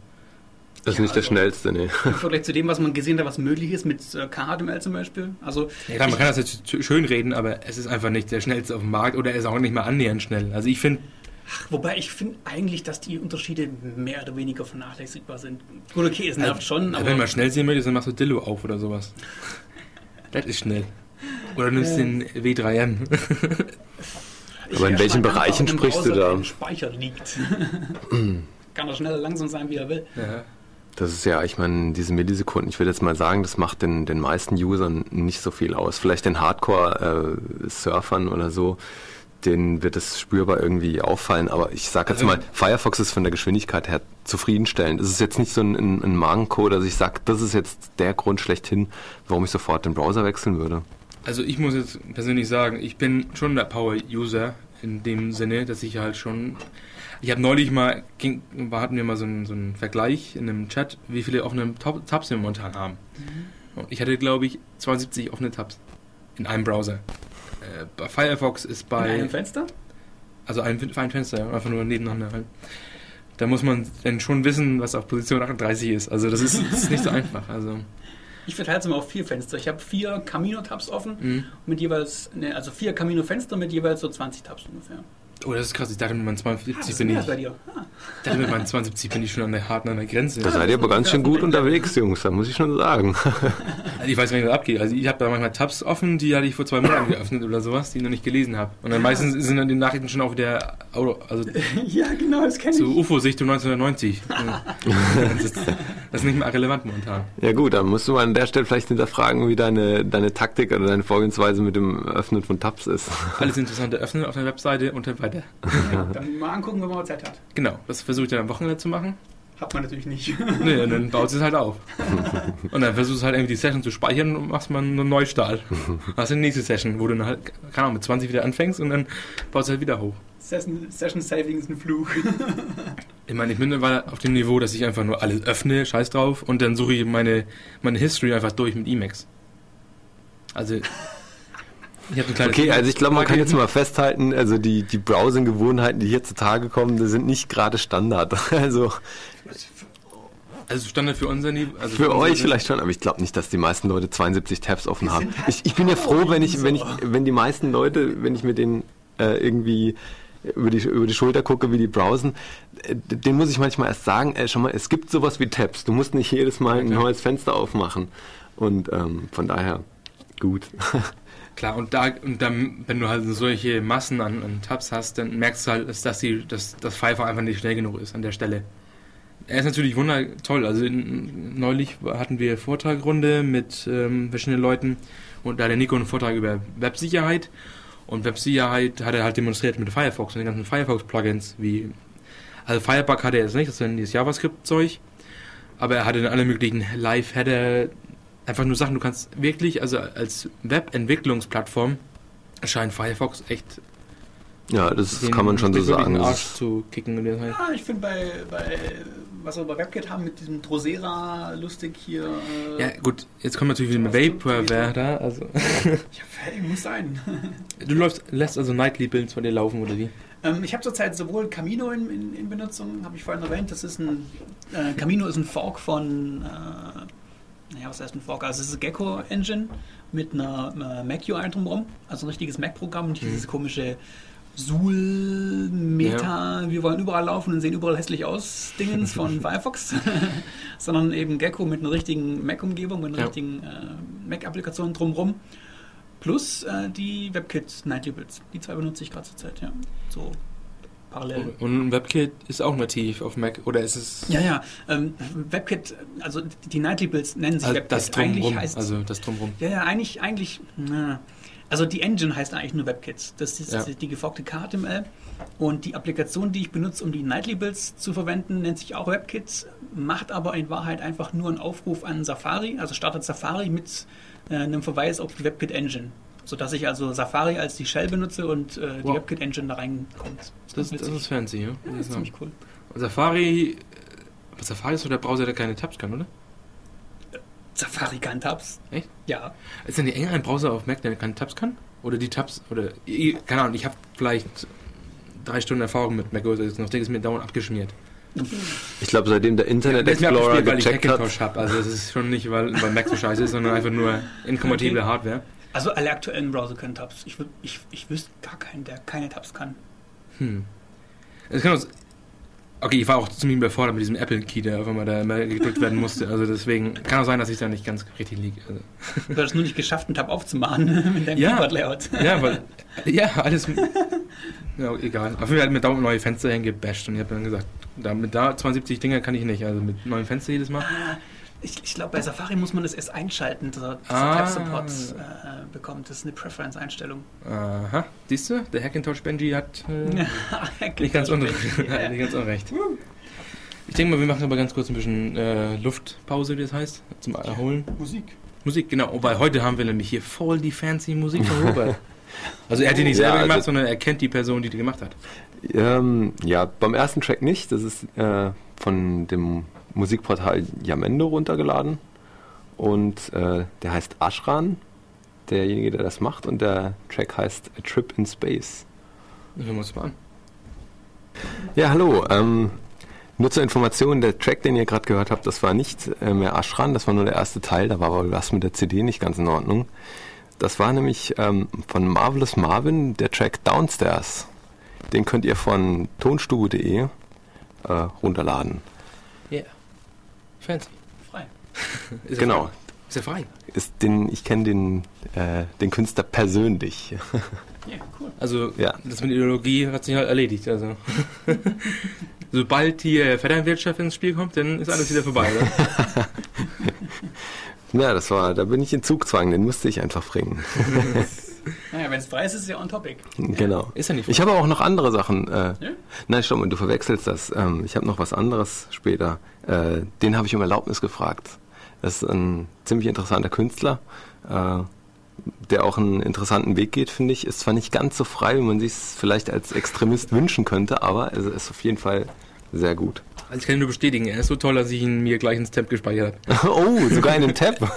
Das ist Ja, nicht der also- schnellste, nee. Im Vergleich zu dem, was man gesehen hat, was möglich ist mit äh, KHTML zum Beispiel. Also Ja, klar, man kann das jetzt schön reden, aber es ist einfach nicht der schnellste auf dem Markt oder er ist auch nicht mal annähernd schnell. Also ich finde, Wobei ich finde eigentlich, dass die Unterschiede mehr oder weniger vernachlässigbar sind. Gut, okay, es nervt schon, aber wenn man schnell sehen möchte, dann machst du Dillo auf oder sowas. Das ist schnell. Oder du nimmst Äh. den W3M. ich Aber in welchen Bereichen sprichst du da? Speicher liegt. Kann er schnell langsam sein, wie er will. ja. Das ist ja, ich meine, diese Millisekunden, ich würde jetzt mal sagen, das macht den, den meisten Usern nicht so viel aus. Vielleicht den Hardcore-Surfern oder so, denen wird es spürbar irgendwie auffallen. Aber ich sage jetzt Also- mal, Firefox ist von der Geschwindigkeit her zufriedenstellend. Es ist jetzt nicht so ein, ein, ein Manko, dass ich sage, das ist jetzt der Grund schlechthin, warum ich sofort den Browser wechseln würde. Also ich muss jetzt persönlich sagen, ich bin schon der Power-User in dem Sinne, dass ich halt schon... Ich habe neulich mal, ging, hatten wir mal so einen, so einen Vergleich in einem Chat, wie viele offene Tab- Tabs wir momentan haben. Und ich hatte, glaube ich, 72 offene Tabs in einem Browser. Äh, bei Firefox ist In bei... einem Fenster? Also ein, ein Fenster, einfach nur nebeneinander halt. da muss man dann schon wissen, was auf Position 38 ist. Also das ist, das ist nicht so einfach. Also Ich verteile es immer auf vier Fenster. Ich habe vier Camino-Tabs offen, mhm. mit jeweils, ne, also vier Camino-Fenster mit jeweils so 20 Tabs ungefähr. Oh, das ist krass. Ich dachte, mit meinen Ah, 72 das ist bin ich. mehr bei dir. Ah. Ich dachte, mit meinen 72 bin ich schon an der harten an der Grenze. Da seid ihr aber ganz schön gut unterwegs, Jungs, da muss ich schon sagen. Also ich weiß gar nicht, was abgeht. Also ich habe da manchmal Tabs offen, die hatte ich vor zwei Monaten geöffnet oder sowas, die ich noch nicht gelesen habe. Und dann meistens sind dann die Nachrichten schon auf der Auto, also ja, genau, das kenne ich. UFO-Sichtung 1990. das, ist, das ist nicht mehr relevant momentan. Ja gut, dann musst du mal an der Stelle vielleicht hinterfragen, wie deine, deine Taktik oder deine Vorgehensweise mit dem Öffnen von Tabs ist. Alles Interessante öffnen auf der Webseite und dann weiter. Ja, dann mal angucken, wenn man mal Zeit hat. Genau, das versuche ich dann am Wochenende zu machen. Hat man natürlich nicht. Nee, und dann baut es halt auf. Und dann versuchst du halt irgendwie die Session zu speichern und machst mal einen Neustart. Hast du die nächste Session, wo du dann halt, keine Ahnung, mit 20 wieder anfängst und dann baust du halt wieder hoch. Session, Session Saving ist ein Fluch. Ich meine, ich bin mittlerweile auf dem Niveau, dass ich einfach nur alles öffne, scheiß drauf, und dann suche ich meine, meine History einfach durch mit Emacs. Also, ich habe ein kleines Okay, also ich glaube, man kann jetzt mal festhalten, also die, die Browsing-Gewohnheiten, die hier zutage kommen, die sind nicht gerade Standard. Also Also Standard für unser Niveau. Also für unser- euch vielleicht schon, aber ich glaube nicht, dass die meisten Leute 72 Tabs offen haben. halt Ich, ich bin ja froh, wenn ich, wenn ich, wenn die meisten Leute, wenn ich mir den äh, irgendwie über die, über die Schulter gucke, wie die browsen, äh, den muss ich manchmal erst sagen, äh, schon mal, es gibt sowas wie Tabs. Du musst nicht jedes Mal ein klar. neues Fenster aufmachen. Und ähm, von daher gut. Klar, und da, und dann, wenn du halt solche Massen an, an Tabs hast, dann merkst du halt, dass, dass, die, dass das Pfeifer einfach nicht schnell genug ist an der Stelle. Er ist natürlich wunder toll. Also in, neulich hatten wir Vortragrunde mit ähm, verschiedenen Leuten und da hat der Nico einen Vortrag über Websicherheit. Und Websicherheit hat er halt demonstriert mit Firefox und den ganzen Firefox-Plugins, wie also Firebug hatte er jetzt nicht, das ist dann dieses JavaScript-Zeug. Aber er hatte alle möglichen Live-Header, einfach nur Sachen, du kannst wirklich, also als Webentwicklungsplattform erscheint Firefox echt Ja, das den- kann man schon so sagen. Arsch ist- zu kicken. Ja, ich finde bei, bei, was wir bei WebKit haben mit diesem Drosera lustig hier. Äh, Ja, gut, jetzt kommt natürlich wieder Vaporware da. Also, ja, hey, muss sein. du läufst, lässt also Nightly Builds von dir laufen, oder wie? Ähm, ich habe zurzeit sowohl Camino in, in, in Benutzung, habe ich vorhin erwähnt. Das ist ein äh, Camino ist ein Fork von, äh, was heißt ein Fork? Also es ist eine Gecko Engine mit einer äh, Mac UI drumherum, also ein richtiges Mac-Programm, nicht Mhm. dieses komische Zool Meta, wir wollen überall laufen und sehen überall hässlich aus Dingens von Firefox, sondern eben Gecko mit einer richtigen Mac-Umgebung, mit einer Ja. richtigen äh, Mac-Applikation drumherum. Plus äh, die WebKit Nightly Builds. Die zwei benutze ich gerade zur Zeit, ja. So parallel. Und WebKit ist auch nativ auf Mac, oder ist es Ja, ja. Ähm, WebKit, also die Nightly Builds nennen sich also WebKit. das drumrum? eigentlich heißt Also das drumrum. ja, ja, eigentlich, eigentlich, na, also die Engine heißt eigentlich nur WebKit. Das ist Ja. die geforkte KHTML. Und die Applikation, die ich benutze, um die Nightly Builds zu verwenden, nennt sich auch WebKit, macht aber in Wahrheit einfach nur einen Aufruf an Safari, also startet Safari mit äh, einem Verweis auf die WebKit Engine. Sodass ich also Safari als die Shell benutze und äh, die Wow. WebKit Engine da reinkommt. Das, das witzig. ist fancy, ja. ja, das ist ziemlich cool. Safari, aber Safari ist doch der Browser, der keine Tabs kann, oder? Safari kann Tabs. Echt? Ja. Ist denn die eng ein Browser auf Mac, der keine Tabs kann? Oder die Tabs, oder, ich- keine Ahnung, ich habe vielleicht drei Stunden Erfahrung mit Mac OS X, noch ist mir dauernd abgeschmiert. Ich glaube, seitdem der Internet Das ist mir Explorer weil ich gecheckt hat, Hackintosh habe. Also das ist schon nicht, weil, weil Mac so scheiße ist, sondern einfach nur inkompatible Okay. Hardware. Also alle aktuellen Browser können Tabs. Ich, ich, ich wüsste gar keinen, der keine Tabs kann. Hm. Es kann auch, okay, ich war auch ziemlich überfordert mit diesem Apple-Key, der auf einmal da immer gedrückt werden musste. Also deswegen kann auch sein, dass ich da nicht ganz richtig liege. Also, Du hast es nur nicht geschafft, einen Tab aufzumachen mit deinem Ja. Keyboard-Layout. ja, weil, ja, alles, ja, egal. Auf jeden Fall hat mir dauernd neue Fenster hingebasht und ich habe dann gesagt, da, mit da 72 Dinger kann ich nicht, also mit neuen Fenster jedes Mal. Ah, Ich, ich glaube, bei Safari muss man das erst einschalten, dass er, Ah. Tab-Support äh, bekommt. Das ist eine Preference-Einstellung. Aha, siehst du, der Hackintosh Benji hat äh, nicht, ganz unrecht. Ja. nicht ganz unrecht. Ich denke mal, wir machen aber ganz kurz ein bisschen äh, Luftpause, wie das heißt, zum Erholen. Musik. Musik, genau. Weil heute haben wir nämlich hier voll die fancy Musik von Robert. Also er hat die nicht Ja, selber gemacht, also- sondern er kennt die Person, die die gemacht hat. ähm, ja, beim ersten Track nicht. Das ist äh, von dem Musikportal Yamendo runtergeladen. Und äh, der heißt Ashran, derjenige, der das macht. Und der Track heißt A Trip in Space. Hören wir uns mal an. Ja, hallo. Ähm, Nur zur Information, der Track, den ihr gerade gehört habt, das war nicht äh, mehr Ashran, das war nur der erste Teil, da war aber was mit der CD nicht ganz in Ordnung. Das war nämlich ähm, von Marvelous Marvin, der Track Downstairs. Den könnt ihr von tonstube.de äh, runterladen. Fancy. Frei. Ist er Genau. frei? Ist er frei? Ist den, ich kenne den, äh, den Künstler persönlich. Ja, cool. Also, Ja. das mit Ideologie hat sich halt erledigt. Also. Sobald hier Vetternwirtschaft ins Spiel kommt, dann ist alles wieder vorbei, oder? Ja, das war, da bin ich in Zugzwang, den musste ich einfach bringen. Naja, wenn es frei ist, ist es ja on topic. Genau. Ist er nicht Ich habe aber auch noch andere Sachen. Äh, Ja? Nein, stopp mal, du verwechselst das. Ähm, ich habe noch was anderes später. Äh, den habe ich um Erlaubnis gefragt. Das ist ein ziemlich interessanter Künstler, äh, der auch einen interessanten Weg geht, finde ich. Ist zwar nicht ganz so frei, wie man sich es vielleicht als Extremist wünschen könnte, aber es ist auf jeden Fall sehr gut. Also ich kann ihn nur bestätigen, er ist so toll, dass ich ihn mir gleich ins Temp gespeichert habe. oh, sogar in den Tab.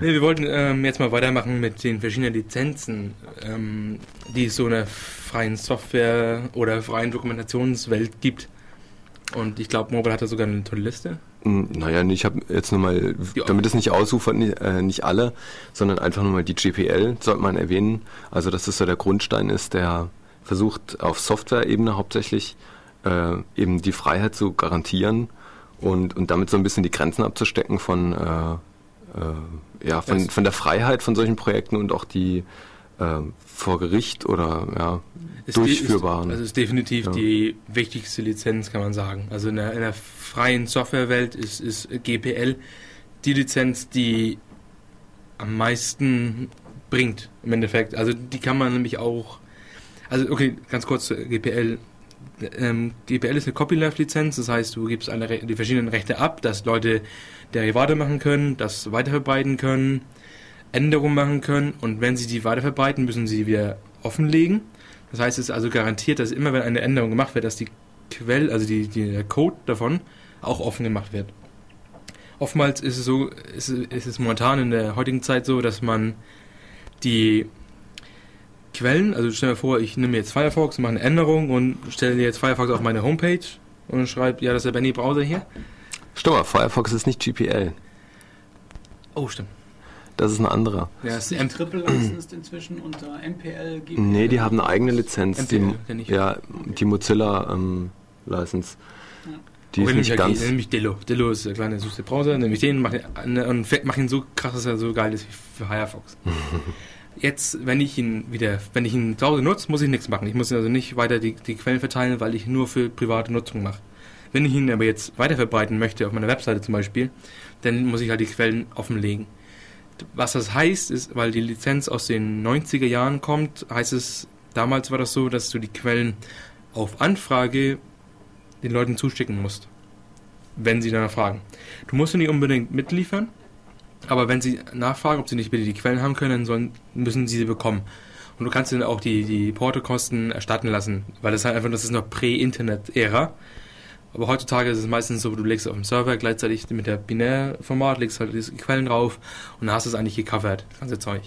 Nee, wir wollten ähm, jetzt mal weitermachen mit den verschiedenen Lizenzen, ähm, die es so in der freien Software oder freien Dokumentationswelt gibt. Und ich glaube, Mobile hat da sogar eine tolle Liste. Hm, Naja, ich habe jetzt nur mal, damit es nicht ausufert, nicht, äh, nicht alle, sondern einfach nur mal die GPL, sollte man erwähnen. Also, dass das so der Grundstein ist, der versucht auf Software-Ebene hauptsächlich äh, eben die Freiheit zu garantieren und, und damit so ein bisschen die Grenzen abzustecken von, äh, äh, ja, von, von der Freiheit von solchen Projekten und auch die äh, vor Gericht oder ja, Ist durchführbaren. Ist, also ist definitiv Ja. die wichtigste Lizenz, kann man sagen. Also in der, in der freien Softwarewelt ist, ist GPL die Lizenz, die am meisten bringt im Endeffekt. Also die kann man nämlich auch. Also okay, ganz kurz zu GPL. Ähm, GPL ist eine Copyleft-Lizenz, das heißt, du gibst alle die verschiedenen Rechte ab, dass Leute Derivate machen können, das weiterverbreiten können, Änderungen machen können und wenn sie die weiterverbreiten, müssen sie wieder offenlegen. Das heißt, es ist also garantiert, dass immer wenn eine Änderung gemacht wird, dass die Quelle, also die, die, der Code davon auch offen gemacht wird. Oftmals ist es so, ist, ist es momentan in der heutigen Zeit so, dass man die Quellen, also stell dir vor, ich nehme jetzt Firefox, mache eine Änderung und stelle jetzt Firefox auf meine Homepage und schreibe, ja, das ist der Benny Browser hier. Stimmt, Firefox ist nicht GPL. Oh, stimmt. Das ist ein anderer. Ja, Ist M Triple Licensed inzwischen unter MPL, GPL? Nee, die haben eine eigene Lizenz. MPL, die, ich. ja, die Mozilla ähm, License. Ja. Die ist nicht nämlich, ganz. okay, nämlich Dillo. Dillo ist der kleine süße Browser. Nämlich den mach, und mach ihn so krass, dass er so geil ist wie für Firefox. Jetzt, wenn ich ihn wieder, wenn ich ihn zu Hause nutze, muss ich nichts machen. Ich muss also nicht weiter die, die Quellen verteilen, weil ich nur für private Nutzung mache. Wenn ich ihn aber jetzt weiter verbreiten möchte, auf meiner Webseite zum Beispiel, dann muss ich halt die Quellen offenlegen. Was das heißt, ist, weil die Lizenz aus den 90er Jahren kommt, heißt es, damals war das so, dass du die Quellen auf Anfrage den Leuten zuschicken musst, wenn sie danach fragen. Du musst sie nicht unbedingt mitliefern, aber wenn sie nachfragen, ob sie nicht bitte die Quellen haben können, dann sollen, müssen sie sie bekommen. Und du kannst ihnen auch die, die Portokosten erstatten lassen, weil das halt einfach, das ist noch Prä-Internet-Ära. Aber heutzutage ist es meistens so, du legst auf dem Server gleichzeitig mit der Binärformat, legst halt die Quellen drauf und dann hast du es eigentlich gecovert, das ganze Zeug.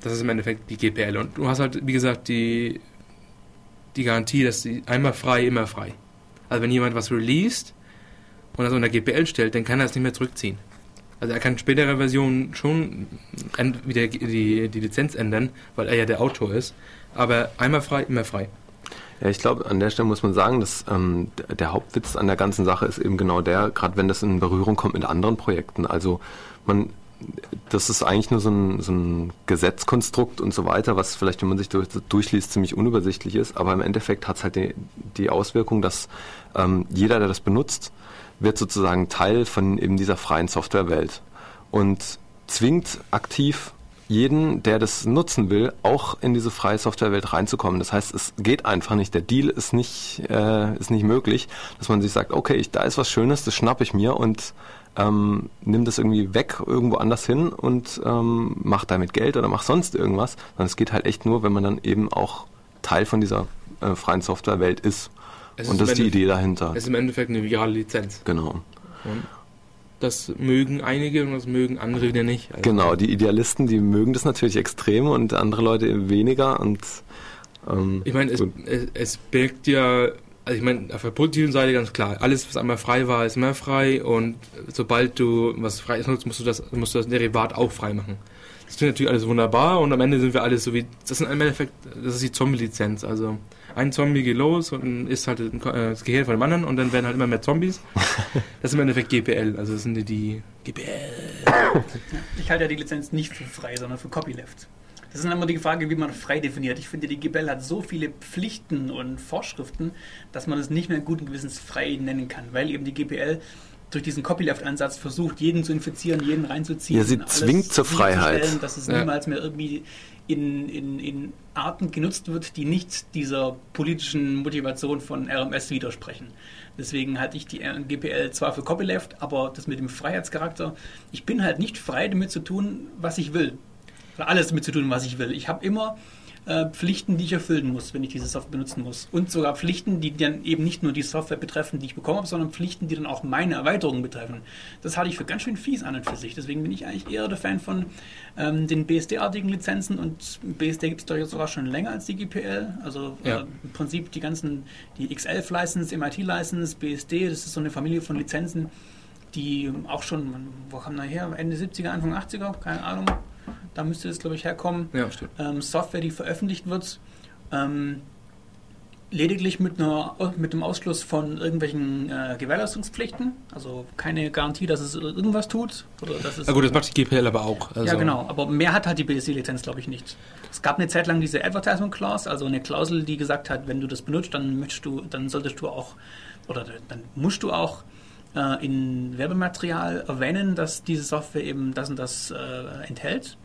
Das ist im Endeffekt die GPL. Und du hast halt, wie gesagt, die, die Garantie, dass sie einmal frei, immer frei. Also wenn jemand was released und das unter GPL stellt, dann kann er es nicht mehr zurückziehen. Also er kann in späterer Versionen schon wieder die, die Lizenz ändern, weil er ja der Autor ist. Aber einmal frei, immer frei. Ja, ich glaube, an der Stelle muss man sagen, dass ähm, der Hauptwitz an der ganzen Sache ist eben genau der, gerade wenn das in Berührung kommt mit anderen Projekten. Also man, das ist eigentlich nur so ein, so ein Gesetzkonstrukt und so weiter, was vielleicht, wenn man sich durch, durchliest, ziemlich unübersichtlich ist. Aber im Endeffekt hat es halt die, die Auswirkung, dass ähm, jeder, der das benutzt, wird sozusagen Teil von eben dieser freien Softwarewelt und zwingt aktiv jeden, der das nutzen will, auch in diese freie Softwarewelt reinzukommen. Das heißt, es geht einfach nicht. Der Deal ist nicht, äh, ist nicht möglich, dass man sich sagt, okay, ich, da ist was Schönes, das schnappe ich mir und ähm, nimm das irgendwie weg irgendwo anders hin und ähm, mach damit Geld oder mach sonst irgendwas. Sondern es geht halt echt nur, wenn man dann eben auch Teil von dieser äh, freien Softwarewelt ist. Es und ist das ist die Idee dahinter. Es ist im Endeffekt eine virale Lizenz. Genau. Und das mögen einige und das mögen andere wieder nicht. Also Genau, die Idealisten, die mögen das natürlich extrem und andere Leute weniger und ähm, Ich meine, es, es, es birgt ja also ich meine, auf der positiven Seite ganz klar, alles, was einmal frei war, ist mehr frei und sobald du was frei ist, musst du das, musst du das Derivat auch frei machen. Das klingt natürlich alles wunderbar und am Ende sind wir alles so wie, das ist im Endeffekt, das ist die Zombie-Lizenz, also ein Zombie geht los und ist halt das Gehirn von dem anderen und dann werden halt immer mehr Zombies. Das ist im Endeffekt GPL, also das sind die, die GPL. Ich halte ja die Lizenz nicht für frei, sondern für Copyleft. Das ist immer die Frage, wie man frei definiert. Ich finde, die GPL hat so viele Pflichten und Vorschriften, dass man es nicht mehr guten Gewissens frei nennen kann, weil eben die GPL durch diesen Copyleft-Ansatz versucht, jeden zu infizieren, jeden reinzuziehen. Ja, sie zwingt zur Freiheit. Dass es ja. niemals mehr irgendwie in, in, in Arten genutzt wird, die nicht dieser politischen Motivation von RMS widersprechen. Deswegen halte ich die GPL zwar für Copyleft, aber das mit dem Freiheitscharakter, ich bin halt nicht frei damit zu tun, was ich will alles damit zu tun, was ich will. Ich habe immer äh, Pflichten, die ich erfüllen muss, wenn ich diese Software benutzen muss. Und sogar Pflichten, die dann eben nicht nur die Software betreffen, die ich bekommen habe, sondern Pflichten, die dann auch meine Erweiterungen betreffen. Das halte ich für ganz schön fies an und für sich. Deswegen bin ich eigentlich eher der Fan von ähm, den BSD-artigen Lizenzen und BSD gibt es doch jetzt sogar schon länger als die GPL. Also äh, ja. äh, im Prinzip die ganzen, die X11-License, MIT-License, BSD, das ist so eine Familie von Lizenzen, die auch schon, wo kam da her? Ende 70er, Anfang 80er, keine Ahnung da müsste das, glaube ich, herkommen. Ja. Ähm, Software, die veröffentlicht wird, ähm, lediglich mit, einer, mit dem Ausschluss von irgendwelchen äh, Gewährleistungspflichten, also keine Garantie, dass es irgendwas tut. Oder dass es ja gut, das macht die GPL aber auch. Also ja, genau, aber mehr hat halt die BSD-Lizenz, glaube ich, nicht. Es gab eine Zeit lang diese Advertisement Clause, also eine Klausel, die gesagt hat, wenn du das benutzt, dann möchtest du, dann solltest du auch, oder dann musst du auch äh, in Werbematerial erwähnen, dass diese Software eben das und das äh, enthält.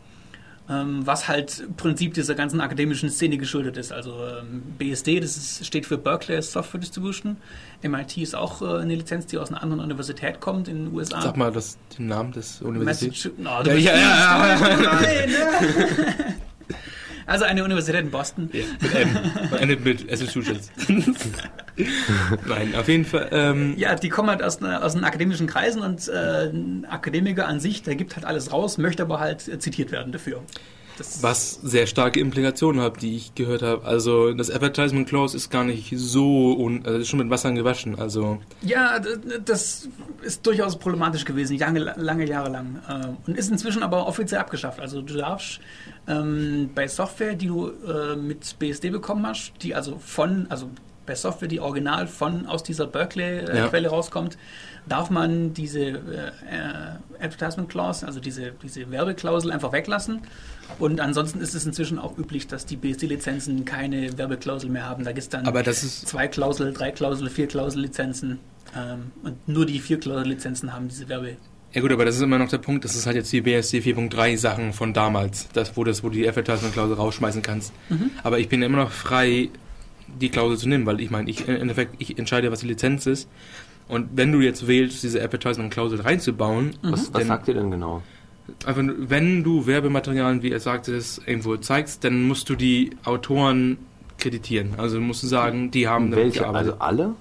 Ähm, was halt im Prinzip dieser ganzen akademischen Szene geschuldet ist. Also ähm, BSD, das ist, steht für Berkeley Software Distribution. MIT ist auch äh, eine Lizenz, die aus einer anderen Universität kommt in den USA. Sag mal das, den Namen des Universitäts. No, ja, ja, ja. Ne? Also eine Universität in Boston. Ja, mit M. Endet mit Massachusetts. Nein, auf jeden Fall. Ähm ja, die kommen halt aus, aus den akademischen Kreisen und äh, ein Akademiker an sich, der gibt halt alles raus, möchte aber halt zitiert werden dafür. Das was sehr starke Implikationen hat, die ich gehört habe. Also das Advertisement Clause ist gar nicht so, un also ist schon mit Wasser gewaschen. Also ja, das ist durchaus problematisch gewesen, lange, lange Jahre lang. Äh, und ist inzwischen aber offiziell abgeschafft. Also du darfst ähm, bei Software, die du äh, mit BSD bekommen hast, die also von, also bei Software, die original von aus dieser Berkeley-Quelle äh, ja. rauskommt, darf man diese äh, Advertisement Clause, also diese, diese Werbeklausel einfach weglassen und ansonsten ist es inzwischen auch üblich, dass die BSD-Lizenzen keine Werbeklausel mehr haben. Da gibt es dann Aber das ist zwei Klausel, drei Klausel, vier Klausel-Lizenzen. Ähm, und nur die vier Klausel-Lizenzen haben diese Werbe. Ja gut, aber das ist immer noch der Punkt, das ist halt jetzt die BSD 4.3 Sachen von damals, das, wo, das, wo du die Advertisement-Klausel rausschmeißen kannst. Mhm. Aber ich bin immer noch frei, die Klausel zu nehmen, weil ich meine, ich, im Endeffekt, ich entscheide, was die Lizenz ist. Und wenn du jetzt wählst, diese Advertisement-Klausel reinzubauen... Mhm. Was, was sagt ihr denn genau? einfach, wenn du Werbematerialien, wie er sagte, das irgendwo zeigst, dann musst du die Autoren kreditieren. Also musst du sagen, die haben Welche? Also alle?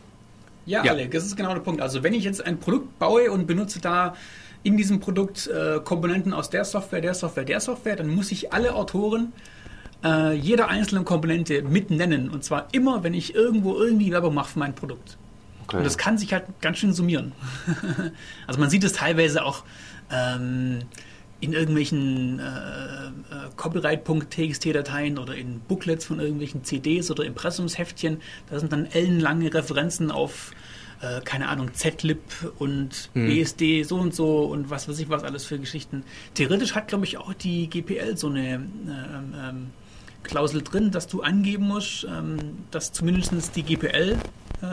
Ja, ja, alle. Das ist genau der Punkt. Also wenn ich jetzt ein Produkt baue und benutze da in diesem Produkt äh, Komponenten aus der Software, der Software, der Software, dann muss ich alle Autoren äh, jeder einzelnen Komponente mit nennen. Und zwar immer, wenn ich irgendwo irgendwie Werbung mache für mein Produkt. Okay. Und das kann sich halt ganz schön summieren. also man sieht es teilweise auch ähm, in irgendwelchen äh, äh, Copyright.txt-Dateien oder in Booklets von irgendwelchen CDs oder Impressumsheftchen. Da sind dann ellenlange Referenzen auf, äh, keine Ahnung, ZLib und mhm. BSD so und so und was weiß ich was alles für Geschichten. Theoretisch hat, glaube ich, auch die GPL so eine ähm, ähm, Klausel drin, dass du angeben musst, ähm, dass zumindest die GPL äh,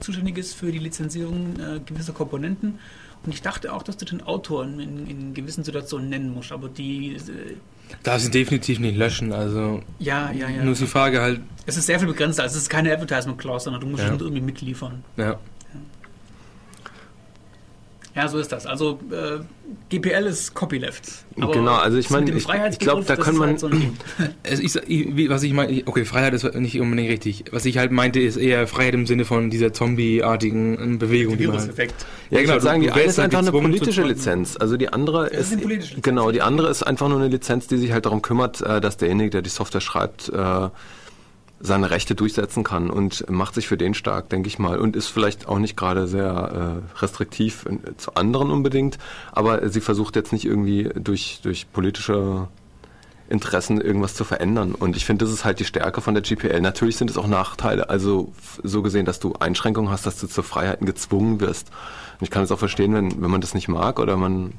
zuständig ist für die Lizenzierung äh, gewisser Komponenten und ich dachte auch, dass du den Autor in, in gewissen Situationen nennen musst, aber die. Äh, Darf sie definitiv nicht löschen, also. Ja, ja, ja. Nur ist die Frage halt. Es ist sehr viel begrenzter, es ist keine Advertisement Clause, sondern du musst ja. irgendwie mitliefern. Ja. Ja, so ist das. Also äh, GPL ist Copyleft. Aber genau, also ich meine, ich, ich glaube, da kann man. Halt so ich, was ich meine, okay, Freiheit ist nicht unbedingt richtig. Was ich halt meinte, ist eher Freiheit im Sinne von dieser Zombie-artigen ähm, Bewegung. Die halt, ja, genau. Ich sagen, die eine ist einfach eine politische Lizenz. Also die andere ist, ist Lizenz, genau, die andere ist einfach nur eine Lizenz, die sich halt darum kümmert, äh, dass derjenige, der die Software schreibt, äh, seine Rechte durchsetzen kann und macht sich für den stark, denke ich mal, und ist vielleicht auch nicht gerade sehr äh, restriktiv in, zu anderen unbedingt, aber sie versucht jetzt nicht irgendwie durch, durch politische Interessen irgendwas zu verändern. Und ich finde, das ist halt die Stärke von der GPL. Natürlich sind es auch Nachteile. Also so gesehen, dass du Einschränkungen hast, dass du zu Freiheiten gezwungen wirst. Und ich kann es auch verstehen, wenn, wenn man das nicht mag oder man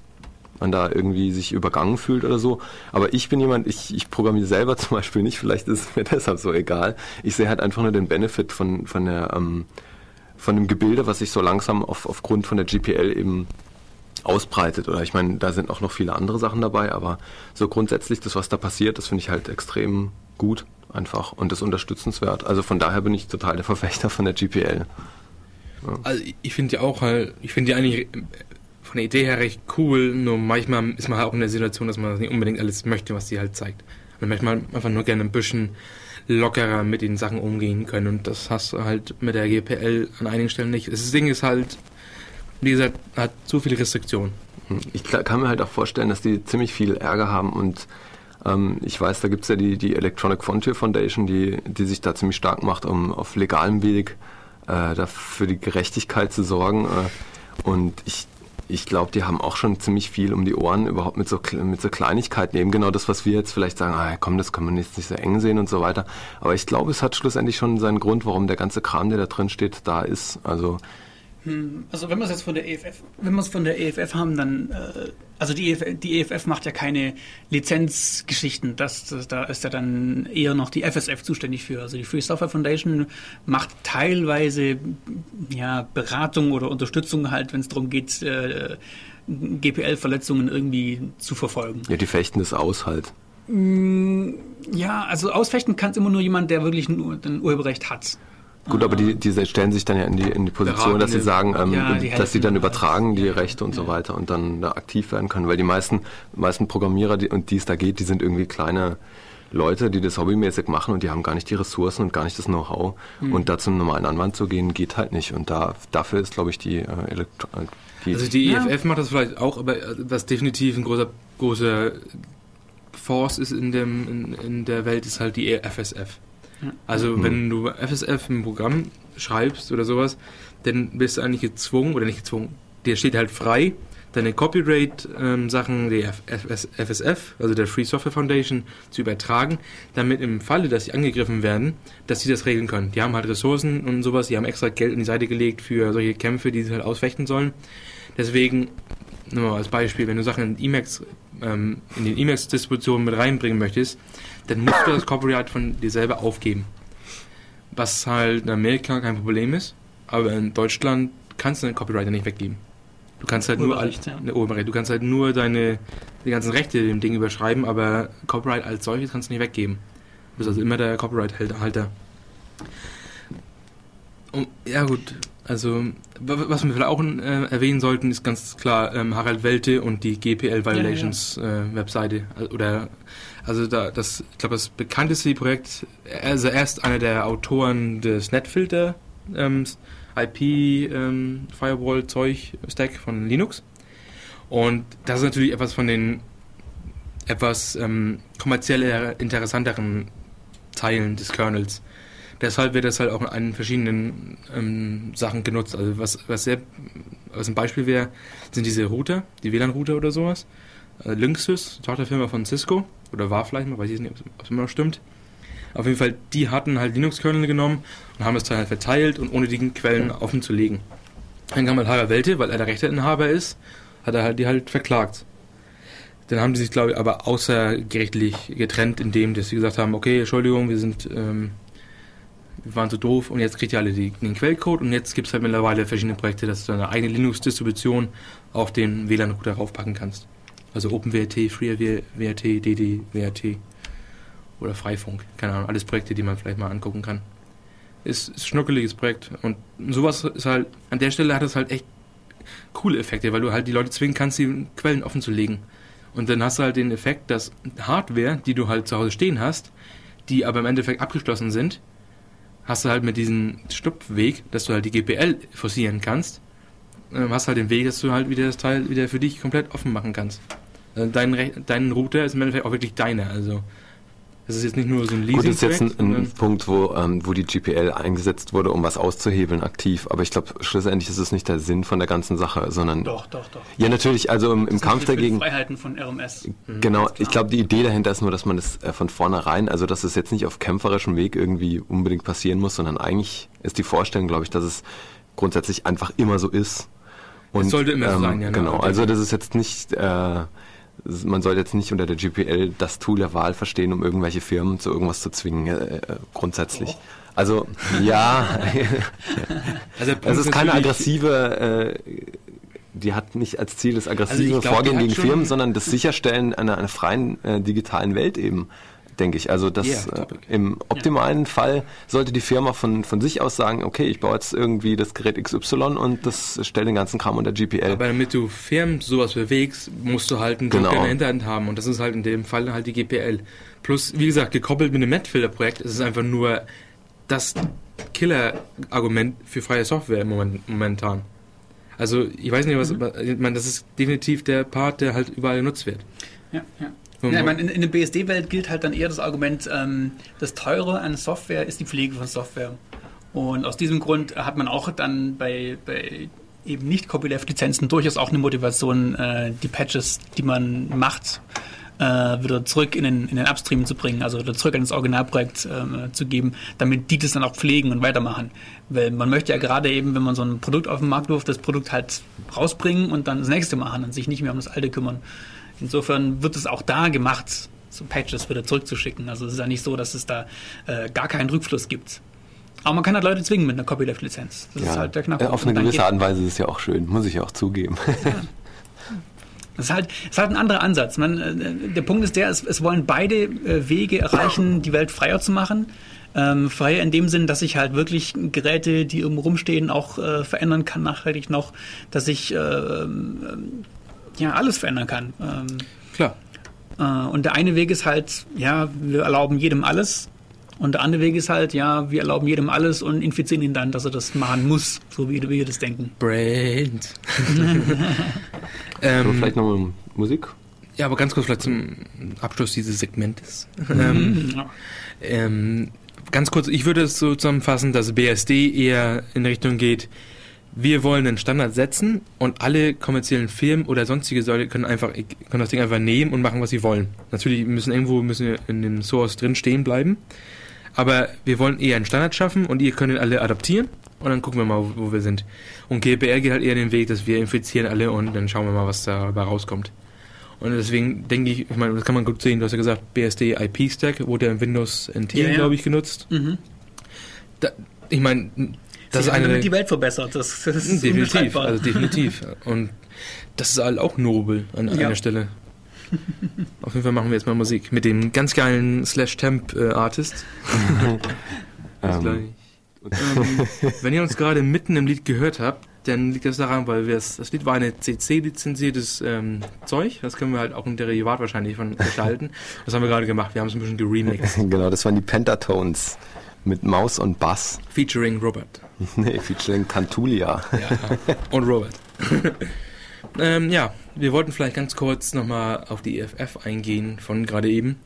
man da irgendwie sich übergangen fühlt oder so. Aber ich bin jemand, ich, ich programmiere selber zum Beispiel nicht, vielleicht ist es mir deshalb so egal. Ich sehe halt einfach nur den Benefit von, von der, ähm, von dem Gebilde, was sich so langsam auf, aufgrund von der GPL eben ausbreitet. Oder ich meine, da sind auch noch viele andere Sachen dabei, aber so grundsätzlich das, was da passiert, das finde ich halt extrem gut einfach und das unterstützenswert. Also von daher bin ich total der Verfechter von der GPL. Ja. Also ich finde ja auch halt, ich finde ja eigentlich von der Idee her recht cool, nur manchmal ist man halt auch in der Situation, dass man nicht unbedingt alles möchte, was sie halt zeigt. Man möchte mal einfach nur gerne ein bisschen lockerer mit den Sachen umgehen können und das hast du halt mit der GPL an einigen Stellen nicht. Das Ding ist halt, wie gesagt, hat zu viele Restriktionen. Hm. Ich kann mir halt auch vorstellen, dass die ziemlich viel Ärger haben und ähm, ich weiß, da gibt es ja die, die Electronic Frontier Foundation, die, die sich da ziemlich stark macht, um auf legalem Weg äh, da für die Gerechtigkeit zu sorgen. Äh, und ich, ich glaube, die haben auch schon ziemlich viel um die Ohren, überhaupt mit so, mit so Kleinigkeiten. Eben genau das, was wir jetzt vielleicht sagen, ah, komm, das kann man jetzt nicht so eng sehen und so weiter. Aber ich glaube, es hat schlussendlich schon seinen Grund, warum der ganze Kram, der da drin steht, da ist. Also also wenn wir es jetzt von der EFF, wenn wir es von der EFF haben, dann äh, also die EFF, die EFF macht ja keine Lizenzgeschichten, das, das, da ist ja dann eher noch die FSF zuständig für. Also die Free Software Foundation macht teilweise ja Beratung oder Unterstützung halt, wenn es darum geht, äh, GPL-Verletzungen irgendwie zu verfolgen. Ja, die fechten das aus halt. Hm, ja, also ausfechten kann es immer nur jemand, der wirklich ein, ein Urheberrecht hat. Gut, aber die, die stellen sich dann ja in die, in die Position, dass sie sagen, ähm, ja, dass sie dann übertragen die Rechte und ja. so weiter und dann da aktiv werden können. Weil die meisten, meisten Programmierer, die, und die es da geht, die sind irgendwie kleine Leute, die das hobbymäßig machen und die haben gar nicht die Ressourcen und gar nicht das Know-how. Mhm. Und da zum normalen Anwand zu gehen, geht halt nicht. Und da dafür ist, glaube ich, die äh, Elektro die Also die EFF ja. macht das vielleicht auch, aber äh, was definitiv ein großer, großer Force ist in, dem, in, in der Welt, ist halt die FSF. Also mhm. wenn du FSF im Programm schreibst oder sowas, dann bist du eigentlich gezwungen, oder nicht gezwungen, dir steht halt frei, deine Copyright-Sachen der FSF, also der Free Software Foundation, zu übertragen, damit im Falle, dass sie angegriffen werden, dass sie das regeln können. Die haben halt Ressourcen und sowas, die haben extra Geld in die Seite gelegt für solche Kämpfe, die sie halt ausfechten sollen. Deswegen, nur als Beispiel, wenn du Sachen in Emacs, ähm, in den Emacs-Distributionen mit reinbringen möchtest, dann musst du das Copyright von dir selber aufgeben. Was halt in Amerika kein Problem ist, aber in Deutschland kannst du dein Copyright nicht weggeben. Du kannst halt nur ja. ne, du kannst halt nur deine die ganzen Rechte dem Ding überschreiben, aber Copyright als solches kannst du nicht weggeben. Du bist also immer der Copyright-Halter. ja gut, also was wir vielleicht auch äh, erwähnen sollten, ist ganz klar ähm, Harald Welte und die GPL Violations ja, ja. Äh, Webseite oder also da, das, ich glaube, das bekannteste Projekt, also er ist einer der Autoren des Netfilter ähm, IP ähm, Firewall Zeug Stack von Linux. Und das ist natürlich etwas von den etwas ähm, kommerziell interessanteren Teilen des Kernels. Deshalb wird das halt auch in verschiedenen ähm, Sachen genutzt. Also was, was sehr, was ein Beispiel wäre, sind diese Router, die WLAN-Router oder sowas. Äh, Linksys, Tochterfirma von Cisco, oder war vielleicht mal, weiß ich nicht, ob es immer noch stimmt. Auf jeden Fall, die hatten halt Linux-Kernel genommen und haben es dann halt verteilt und ohne die Quellen offen zu legen. Dann kam halt Harald Welte, weil er der Rechteinhaber ist, hat er halt die halt verklagt. Dann haben die sich, glaube ich, aber außergerichtlich getrennt, indem dass sie gesagt haben, okay, Entschuldigung, wir sind, ähm, wir waren so doof und jetzt kriegt ihr alle die, den Quellcode und jetzt gibt es halt mittlerweile verschiedene Projekte, dass du deine eigene Linux-Distribution auf den WLAN-Router raufpacken kannst. Also OpenWRT, FreeWRT, DD, WRT oder Freifunk. Keine Ahnung, alles Projekte, die man vielleicht mal angucken kann. Ist, ist ein schnuckeliges Projekt. Und sowas ist halt, an der Stelle hat es halt echt coole Effekte, weil du halt die Leute zwingen kannst, die Quellen offen zu legen. Und dann hast du halt den Effekt, dass Hardware, die du halt zu Hause stehen hast, die aber im Endeffekt abgeschlossen sind, hast du halt mit diesem Stupfweg, dass du halt die GPL forcieren kannst, ähm, hast halt den Weg, dass du halt wieder das Teil wieder für dich komplett offen machen kannst. Also dein, dein Router ist im Endeffekt auch wirklich deiner. Also Das ist jetzt nicht nur so ein Gut, das ist jetzt ein, Leasing. ein Punkt, wo, ähm, wo die GPL eingesetzt wurde, um was auszuhebeln aktiv. Aber ich glaube, schlussendlich ist es nicht der Sinn von der ganzen Sache, sondern... Doch, doch, doch. Ja, natürlich, also im, im Das Kampf dagegen... Freiheiten von RMS. Genau, Ganz klar. ich glaube, die Idee dahinter ist nur, dass man das äh, von vornherein, also dass es jetzt nicht auf kämpferischem Weg irgendwie unbedingt passieren muss, sondern eigentlich ist die Vorstellung, glaube ich, dass es grundsätzlich einfach immer so ist. Und, sollte immer so sein, ja, ne? Genau, Okay. also das ist jetzt nicht, äh, man sollte jetzt nicht unter der GPL das Tool der Wahl verstehen, um irgendwelche Firmen zu irgendwas zu zwingen, äh, äh, grundsätzlich. Doch. Also, ja, Also, es ist keine aggressive, äh, die hat nicht als Ziel das aggressive Also glaub, Vorgehen gegen Firmen, sondern das Sicherstellen einer, einer freien äh, digitalen Welt eben, denke ich. Also das Yeah, äh, im optimalen Fall sollte die Firma von, von sich aus sagen, okay, ich baue jetzt irgendwie das Gerät XY und das stellt den ganzen Kram unter GPL. Aber damit du Firmen sowas bewegst, musst du halt einen Genau. In der Hinterhand haben. Und das ist halt in dem Fall halt die GPL. Plus, wie gesagt, gekoppelt mit dem Netfilter-Projekt ist es einfach nur das Killer-Argument für freie Software Moment, momentan. Also, ich weiß nicht, was, ich meine, das ist definitiv der Part, der halt überall genutzt wird. Ja, ja. Ja, ich meine, in, in der BSD-Welt gilt halt dann eher das Argument, ähm, das Teure an Software ist die Pflege von Software. Und aus diesem Grund hat man auch dann bei, bei eben nicht Copyleft-Lizenzen durchaus auch eine Motivation, äh, die Patches, die man macht, äh, wieder zurück in den, in den Upstream zu bringen, also wieder zurück ins Originalprojekt äh, zu geben, damit die das dann auch pflegen und weitermachen. Weil man möchte ja gerade eben, wenn man so ein Produkt auf den Markt wirft, das Produkt halt rausbringen und dann das nächste machen und sich nicht mehr um das alte kümmern. Insofern wird es auch da gemacht, so Patches wieder zurückzuschicken. Also es ist ja nicht so, dass es da äh, gar keinen Rückfluss gibt. Aber man kann halt Leute zwingen mit einer Copyleft-Lizenz. Das ist halt der Knackpunkt. auf eine gewisse Art und Weise ist es ja auch schön, muss ich auch zugeben. Das ist halt, das ist halt ein anderer Ansatz. Man, äh, der Punkt ist der, es, es wollen beide äh, Wege erreichen, die Welt freier zu machen. Ähm, freier in dem Sinn, dass ich halt wirklich Geräte, die irgendwo rumstehen, auch äh, verändern kann, nachhaltig noch, dass ich äh, ja alles verändern kann. Ähm, Klar. Äh, und der eine Weg ist halt, ja, wir erlauben jedem alles. Und der andere Weg ist halt, ja, wir erlauben jedem alles und infizieren ihn dann, dass er das machen muss, so wie wir das denken. Brand. So, ähm, vielleicht nochmal Musik? ja, aber ganz kurz vielleicht zum Abschluss dieses Segmentes. ähm, Ja. Ähm, ganz kurz, ich würde es so zusammenfassen, dass BSD eher in Richtung geht, wir wollen einen Standard setzen und alle kommerziellen Firmen oder sonstige Säule können einfach können das Ding einfach nehmen und machen, was sie wollen. Natürlich müssen irgendwo müssen wir in dem Source drin stehen bleiben, aber wir wollen eher einen Standard schaffen und ihr könnt ihn alle adaptieren und dann gucken wir mal, wo, wo wir sind. Und GPR geht halt eher den Weg, dass wir infizieren alle und dann schauen wir mal, was dabei rauskommt. Und deswegen denke ich, ich meine, das kann man gut sehen, du hast ja gesagt, BSD IP Stack wurde ja in Windows NT, Ja, ja. glaube ich, genutzt. Mhm. Da, ich meine, das Sie ist haben eine damit die Welt verbessert. Das, das ist definitiv, also definitiv. Und das ist halt auch nobel an Ja. einer Stelle. Auf jeden Fall machen wir jetzt mal Musik mit dem ganz geilen Slash Temp äh, Artist. Bis Ähm, gleich. Ähm, wenn ihr uns gerade mitten im Lied gehört habt, dann liegt das daran, weil wir es, das Lied war eine CC-lizenziertes ähm, Zeug. Das können wir halt auch ein Derivat wahrscheinlich von gestalten. Das haben wir gerade gemacht. Wir haben es ein bisschen geremixed. Genau, das waren die Pentatones mit Maus und Bass. Featuring Robert. nee, featuring Cantulia. Ja. Und Robert. ähm, ja, wir wollten vielleicht ganz kurz nochmal auf die EFF eingehen von gerade eben.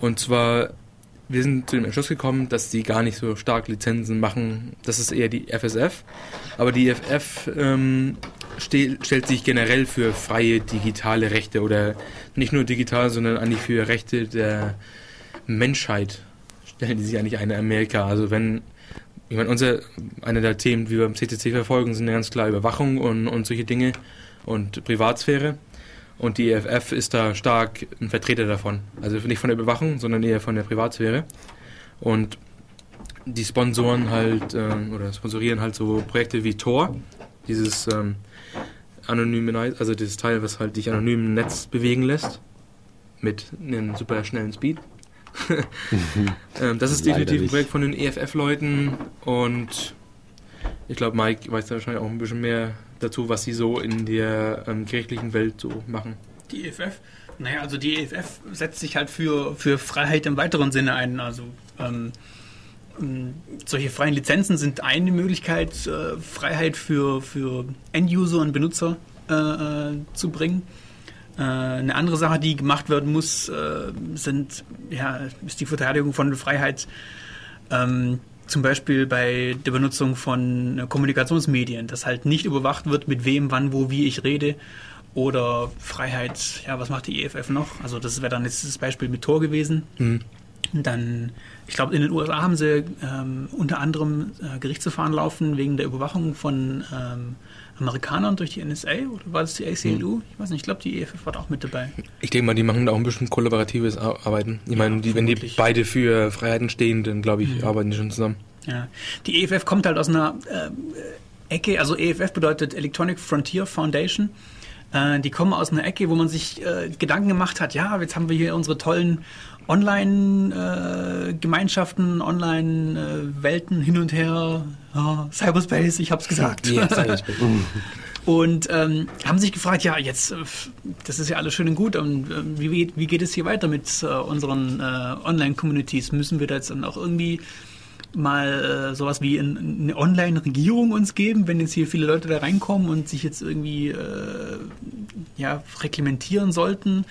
Und zwar, wir sind zu dem Entschluss gekommen, dass die gar nicht so stark Lizenzen machen. Das ist eher die FSF. Aber die EFF ähm, ste stellt sich generell für freie digitale Rechte oder nicht nur digital, sondern eigentlich für Rechte der Menschheit stellen die sich eigentlich ein in Amerika. Also wenn ich meine, unser, eine der Themen, die wir beim CCC verfolgen, sind ganz klar Überwachung und, und solche Dinge und Privatsphäre. Und die EFF ist da stark ein Vertreter davon. Also nicht von der Überwachung, sondern eher von der Privatsphäre. Und die sponsoren halt ähm, oder sponsorieren halt so Projekte wie Tor, dieses ähm, anonyme, also dieses Teil, was halt dich anonym im Netz bewegen lässt, mit einem super schnellen Speed. ähm, das ist Leider definitiv ein. Projekt von den EFF-Leuten und ich glaube, Mike weiß da wahrscheinlich auch ein bisschen mehr dazu, was sie so in der ähm, gerichtlichen Welt so machen. Die EFF? Naja, also die EFF setzt sich halt für, für Freiheit im weiteren Sinne ein. Also ähm, ähm, solche freien Lizenzen sind eine Möglichkeit, äh, Freiheit für, für End-User und Benutzer äh, äh, zu bringen. Äh, eine andere Sache, die gemacht werden muss, äh, sind, ja, ist die Verteidigung von Freiheit. Ähm, zum Beispiel bei der Benutzung von Kommunikationsmedien, dass halt nicht überwacht wird, mit wem, wann, wo, wie ich rede. Oder Freiheit, ja, was macht die EFF noch? Also das wäre dann jetzt das Beispiel mit Tor gewesen. Mhm. Dann, ich glaube, in den USA haben sie ähm, unter anderem äh, Gerichtsverfahren laufen wegen der Überwachung von ähm, Amerikanern durch die NSA oder war das die ACLU? Hm. Ich weiß nicht, ich glaube, die EFF war da auch mit dabei. Ich denke mal, die machen da auch ein bisschen kollaboratives Arbeiten. Ich meine, die, wenn die beide für Freiheiten stehen, dann glaube ich, mhm. arbeiten die schon zusammen. Ja. Die EFF kommt halt aus einer äh, Ecke, also EFF bedeutet Electronic Frontier Foundation. Äh, die kommen aus einer Ecke, wo man sich äh, Gedanken gemacht hat, ja, jetzt haben wir hier unsere tollen Online-Gemeinschaften, äh, Online-Welten hin und her. Oh, Cyberspace, ich hab's gesagt. Ja, Cyberspace. und ähm, haben sich gefragt, ja, jetzt, äh, das ist ja alles schön und gut, und äh, wie, wie geht es hier weiter mit äh, unseren äh, Online-Communities? Müssen wir da jetzt dann auch irgendwie mal äh, sowas wie ein, eine Online-Regierung uns geben, wenn jetzt hier viele Leute da reinkommen und sich jetzt irgendwie äh, ja, reglementieren sollten?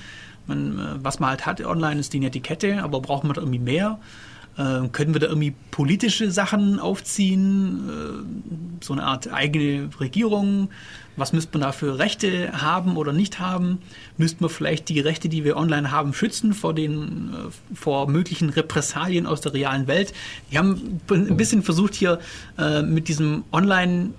Man, äh, was man halt hat online ist die Netiquette, aber braucht man da irgendwie mehr? Äh, können wir da irgendwie politische Sachen aufziehen? Äh, so eine Art eigene Regierung? Was müsste man da für Rechte haben oder nicht haben? Müsste man vielleicht die Rechte, die wir online haben, schützen vor den äh, vor möglichen Repressalien aus der realen Welt? Die haben ein bisschen versucht hier äh, mit diesem Online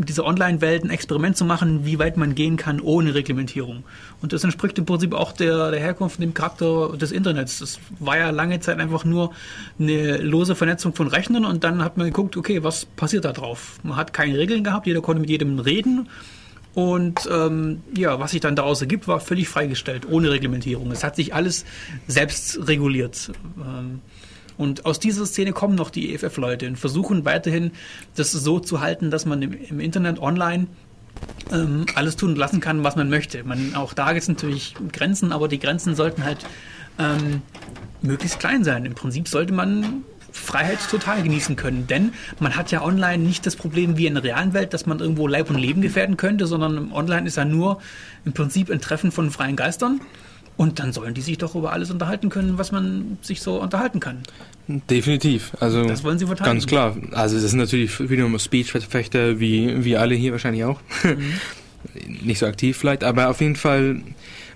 mit dieser Online-Welt ein Experiment zu machen, wie weit man gehen kann ohne Reglementierung. Und das entspricht im Prinzip auch der, der Herkunft und dem Charakter des Internets. Das war ja lange Zeit einfach nur eine lose Vernetzung von Rechnern und dann hat man geguckt, okay, was passiert da drauf? Man hat keine Regeln gehabt, jeder konnte mit jedem reden. Und ähm, ja, was sich dann daraus ergibt, war völlig freigestellt, ohne Reglementierung. Es hat sich alles selbst reguliert. Ähm, und aus dieser Szene kommen noch die EFF-Leute und versuchen weiterhin, das so zu halten, dass man im, im Internet online ähm, alles tun und lassen kann, was man möchte. Man, auch da gibt es natürlich Grenzen, aber die Grenzen sollten halt ähm, möglichst klein sein. Im Prinzip sollte man Freiheit total genießen können. Denn man hat ja online nicht das Problem wie in der realen Welt, dass man irgendwo Leib und Leben gefährden könnte, sondern online ist ja nur im Prinzip ein Treffen von freien Geistern. Und dann sollen die sich doch über alles unterhalten können, was man sich so unterhalten kann. Definitiv. Also das wollen sie verteidigen. Ganz klar. Also das sind natürlich wiederum Speech-Verfechter wie, wie alle hier wahrscheinlich auch. Mhm. Nicht so aktiv vielleicht, aber auf jeden Fall,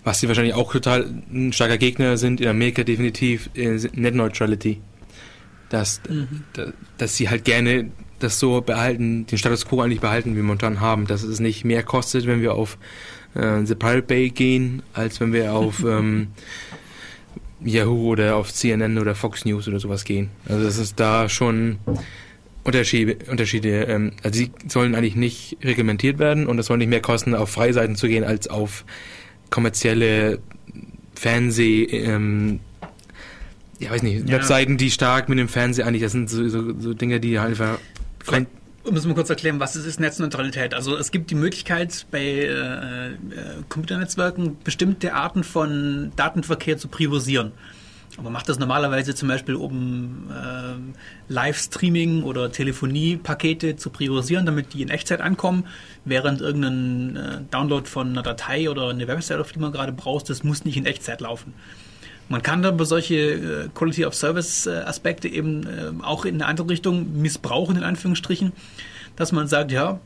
was sie wahrscheinlich auch total ein starker Gegner sind, in Amerika definitiv, Net Neutrality. Dass, mhm. dass sie halt gerne das so behalten, den Status quo eigentlich behalten, wie wir momentan haben, dass es nicht mehr kostet, wenn wir auf äh, The Pirate Bay gehen, als wenn wir auf ähm, Yahoo oder auf CNN oder Fox News oder sowas gehen. Also das ist da schon Unterschiede. Unterschiede ähm, also sie sollen eigentlich nicht reglementiert werden und es soll nicht mehr kosten, auf Freiseiten zu gehen, als auf kommerzielle Fernseh, ähm, ja weiß nicht, ja. Webseiten, die stark mit dem Fernsehen eigentlich, das sind so, so, so Dinge, die halt einfach müssen wir kurz erklären, was ist Netzneutralität? Also es gibt die Möglichkeit bei äh, äh, Computernetzwerken bestimmte Arten von Datenverkehr zu priorisieren. Aber man macht das normalerweise zum Beispiel, um äh, Livestreaming oder Telefoniepakete zu priorisieren, damit die in Echtzeit ankommen, während irgendein äh, Download von einer Datei oder eine Website, auf die man gerade braucht, das muss nicht in Echtzeit laufen. Man kann dann bei solche äh, Quality of Service äh, Aspekte eben äh, auch in eine andere Richtung missbrauchen, in Anführungsstrichen, dass man sagt, ja,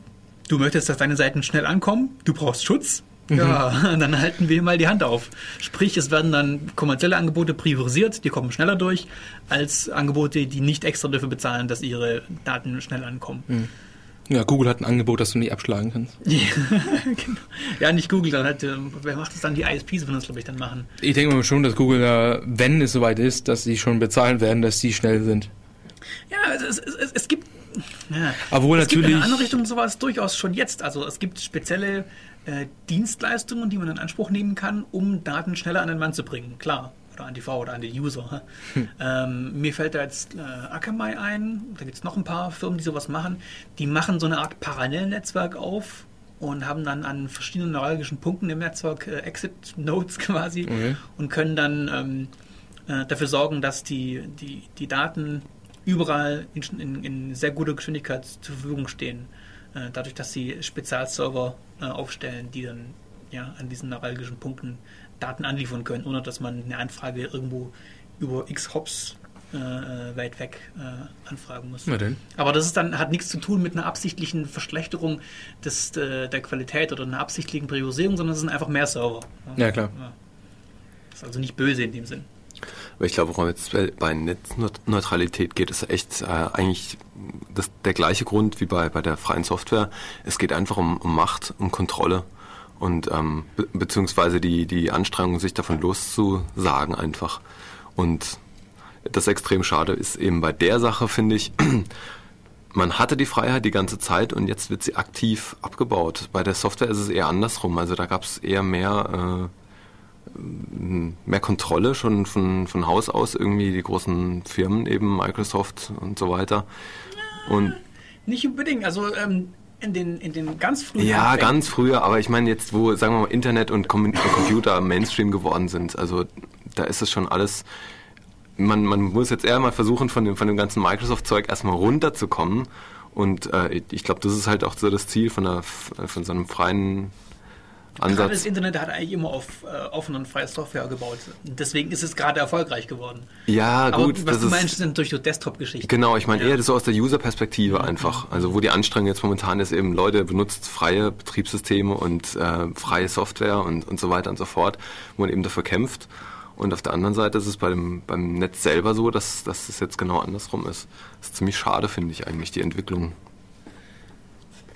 du möchtest, dass deine Seiten schnell ankommen, du brauchst Schutz, mhm. ja, dann halten wir mal die Hand auf. Sprich, es werden dann kommerzielle Angebote priorisiert, die kommen schneller durch, als Angebote, die nicht extra dafür bezahlen, dass ihre Daten schnell ankommen. Mhm. Ja, Google hat ein Angebot, das du nicht abschlagen kannst. ja, genau. ja nicht Google, dann hat, ähm, wer macht das dann? Die ISPs würden das, glaube ich, dann machen. Ich denke mal schon, dass Google, wenn es soweit ist, dass sie schon bezahlen werden, dass sie schnell sind. Ja, es, es, es, es gibt. Ja, Obwohl es natürlich. Gibt in eine andere Richtung sowas durchaus schon jetzt. Also es gibt spezielle äh, Dienstleistungen, die man in Anspruch nehmen kann, um Daten schneller an den Mann zu bringen. Klar oder an die V oder an die User. Hm. Ähm, mir fällt da jetzt äh, Akamai ein, da gibt es noch ein paar Firmen, die sowas machen. Die machen so eine Art Parallelnetzwerk auf und haben dann an verschiedenen neuralgischen Punkten im Netzwerk äh, Exit-Nodes quasi okay. und können dann ähm, äh, dafür sorgen, dass die, die, die Daten überall in, in, in sehr guter Geschwindigkeit zur Verfügung stehen. Äh, dadurch, dass sie Spezialserver äh, aufstellen, die dann ja, an diesen neuralgischen Punkten Daten anliefern können, ohne dass man eine Anfrage irgendwo über x Hops äh, äh, weit weg äh, anfragen muss. Na denn? Aber das ist dann, hat nichts zu tun mit einer absichtlichen Verschlechterung des, äh, der Qualität oder einer absichtlichen Priorisierung, sondern es sind einfach mehr Server. Ja, klar. Ja. Ist also nicht böse in dem Sinn. Aber ich glaube, worum jetzt bei- bei Netzneutralität geht, ist echt äh, eigentlich das, der gleiche Grund wie bei, bei der freien Software. Es geht einfach um, um Macht, um Kontrolle und ähm, be beziehungsweise die, die Anstrengung, sich davon loszusagen einfach. Und das extrem schade ist eben bei der Sache, finde ich, man hatte die Freiheit die ganze Zeit und jetzt wird sie aktiv abgebaut. Bei der Software ist es eher andersrum. Also da gab es eher mehr, äh, mehr Kontrolle schon von, von Haus aus, irgendwie die großen Firmen, eben Microsoft und so weiter. Und Nicht unbedingt, also ähm, in, den, in den ganz frühen ja, Anfängen- ganz früher, aber ich meine jetzt, wo, sagen wir mal, Internet und Com Computer Mainstream geworden sind, also da ist es schon alles, man, man muss jetzt eher mal versuchen, von dem, von dem ganzen Microsoft-Zeug erstmal runterzukommen und äh, ich glaube, das ist halt auch so das Ziel von, einer, von so einem freien Gerade das Ansatz. Internet hat eigentlich immer auf äh, offene und freie Software gebaut. Deswegen ist es gerade erfolgreich geworden. Ja, Aber gut, was das du ist, meinst, sind durch die Desktop-Geschichten. Genau, ich meine Ja. eher das so aus der User-Perspektive einfach. Also wo die Anstrengung jetzt momentan ist, eben Leute benutzt freie Betriebssysteme und äh, freie Software und, und so weiter und so fort, wo man eben dafür kämpft. Und auf der anderen Seite ist es bei dem, beim Netz selber so, dass, dass es jetzt genau andersrum ist. Das ist ziemlich schade, finde ich eigentlich, die Entwicklung.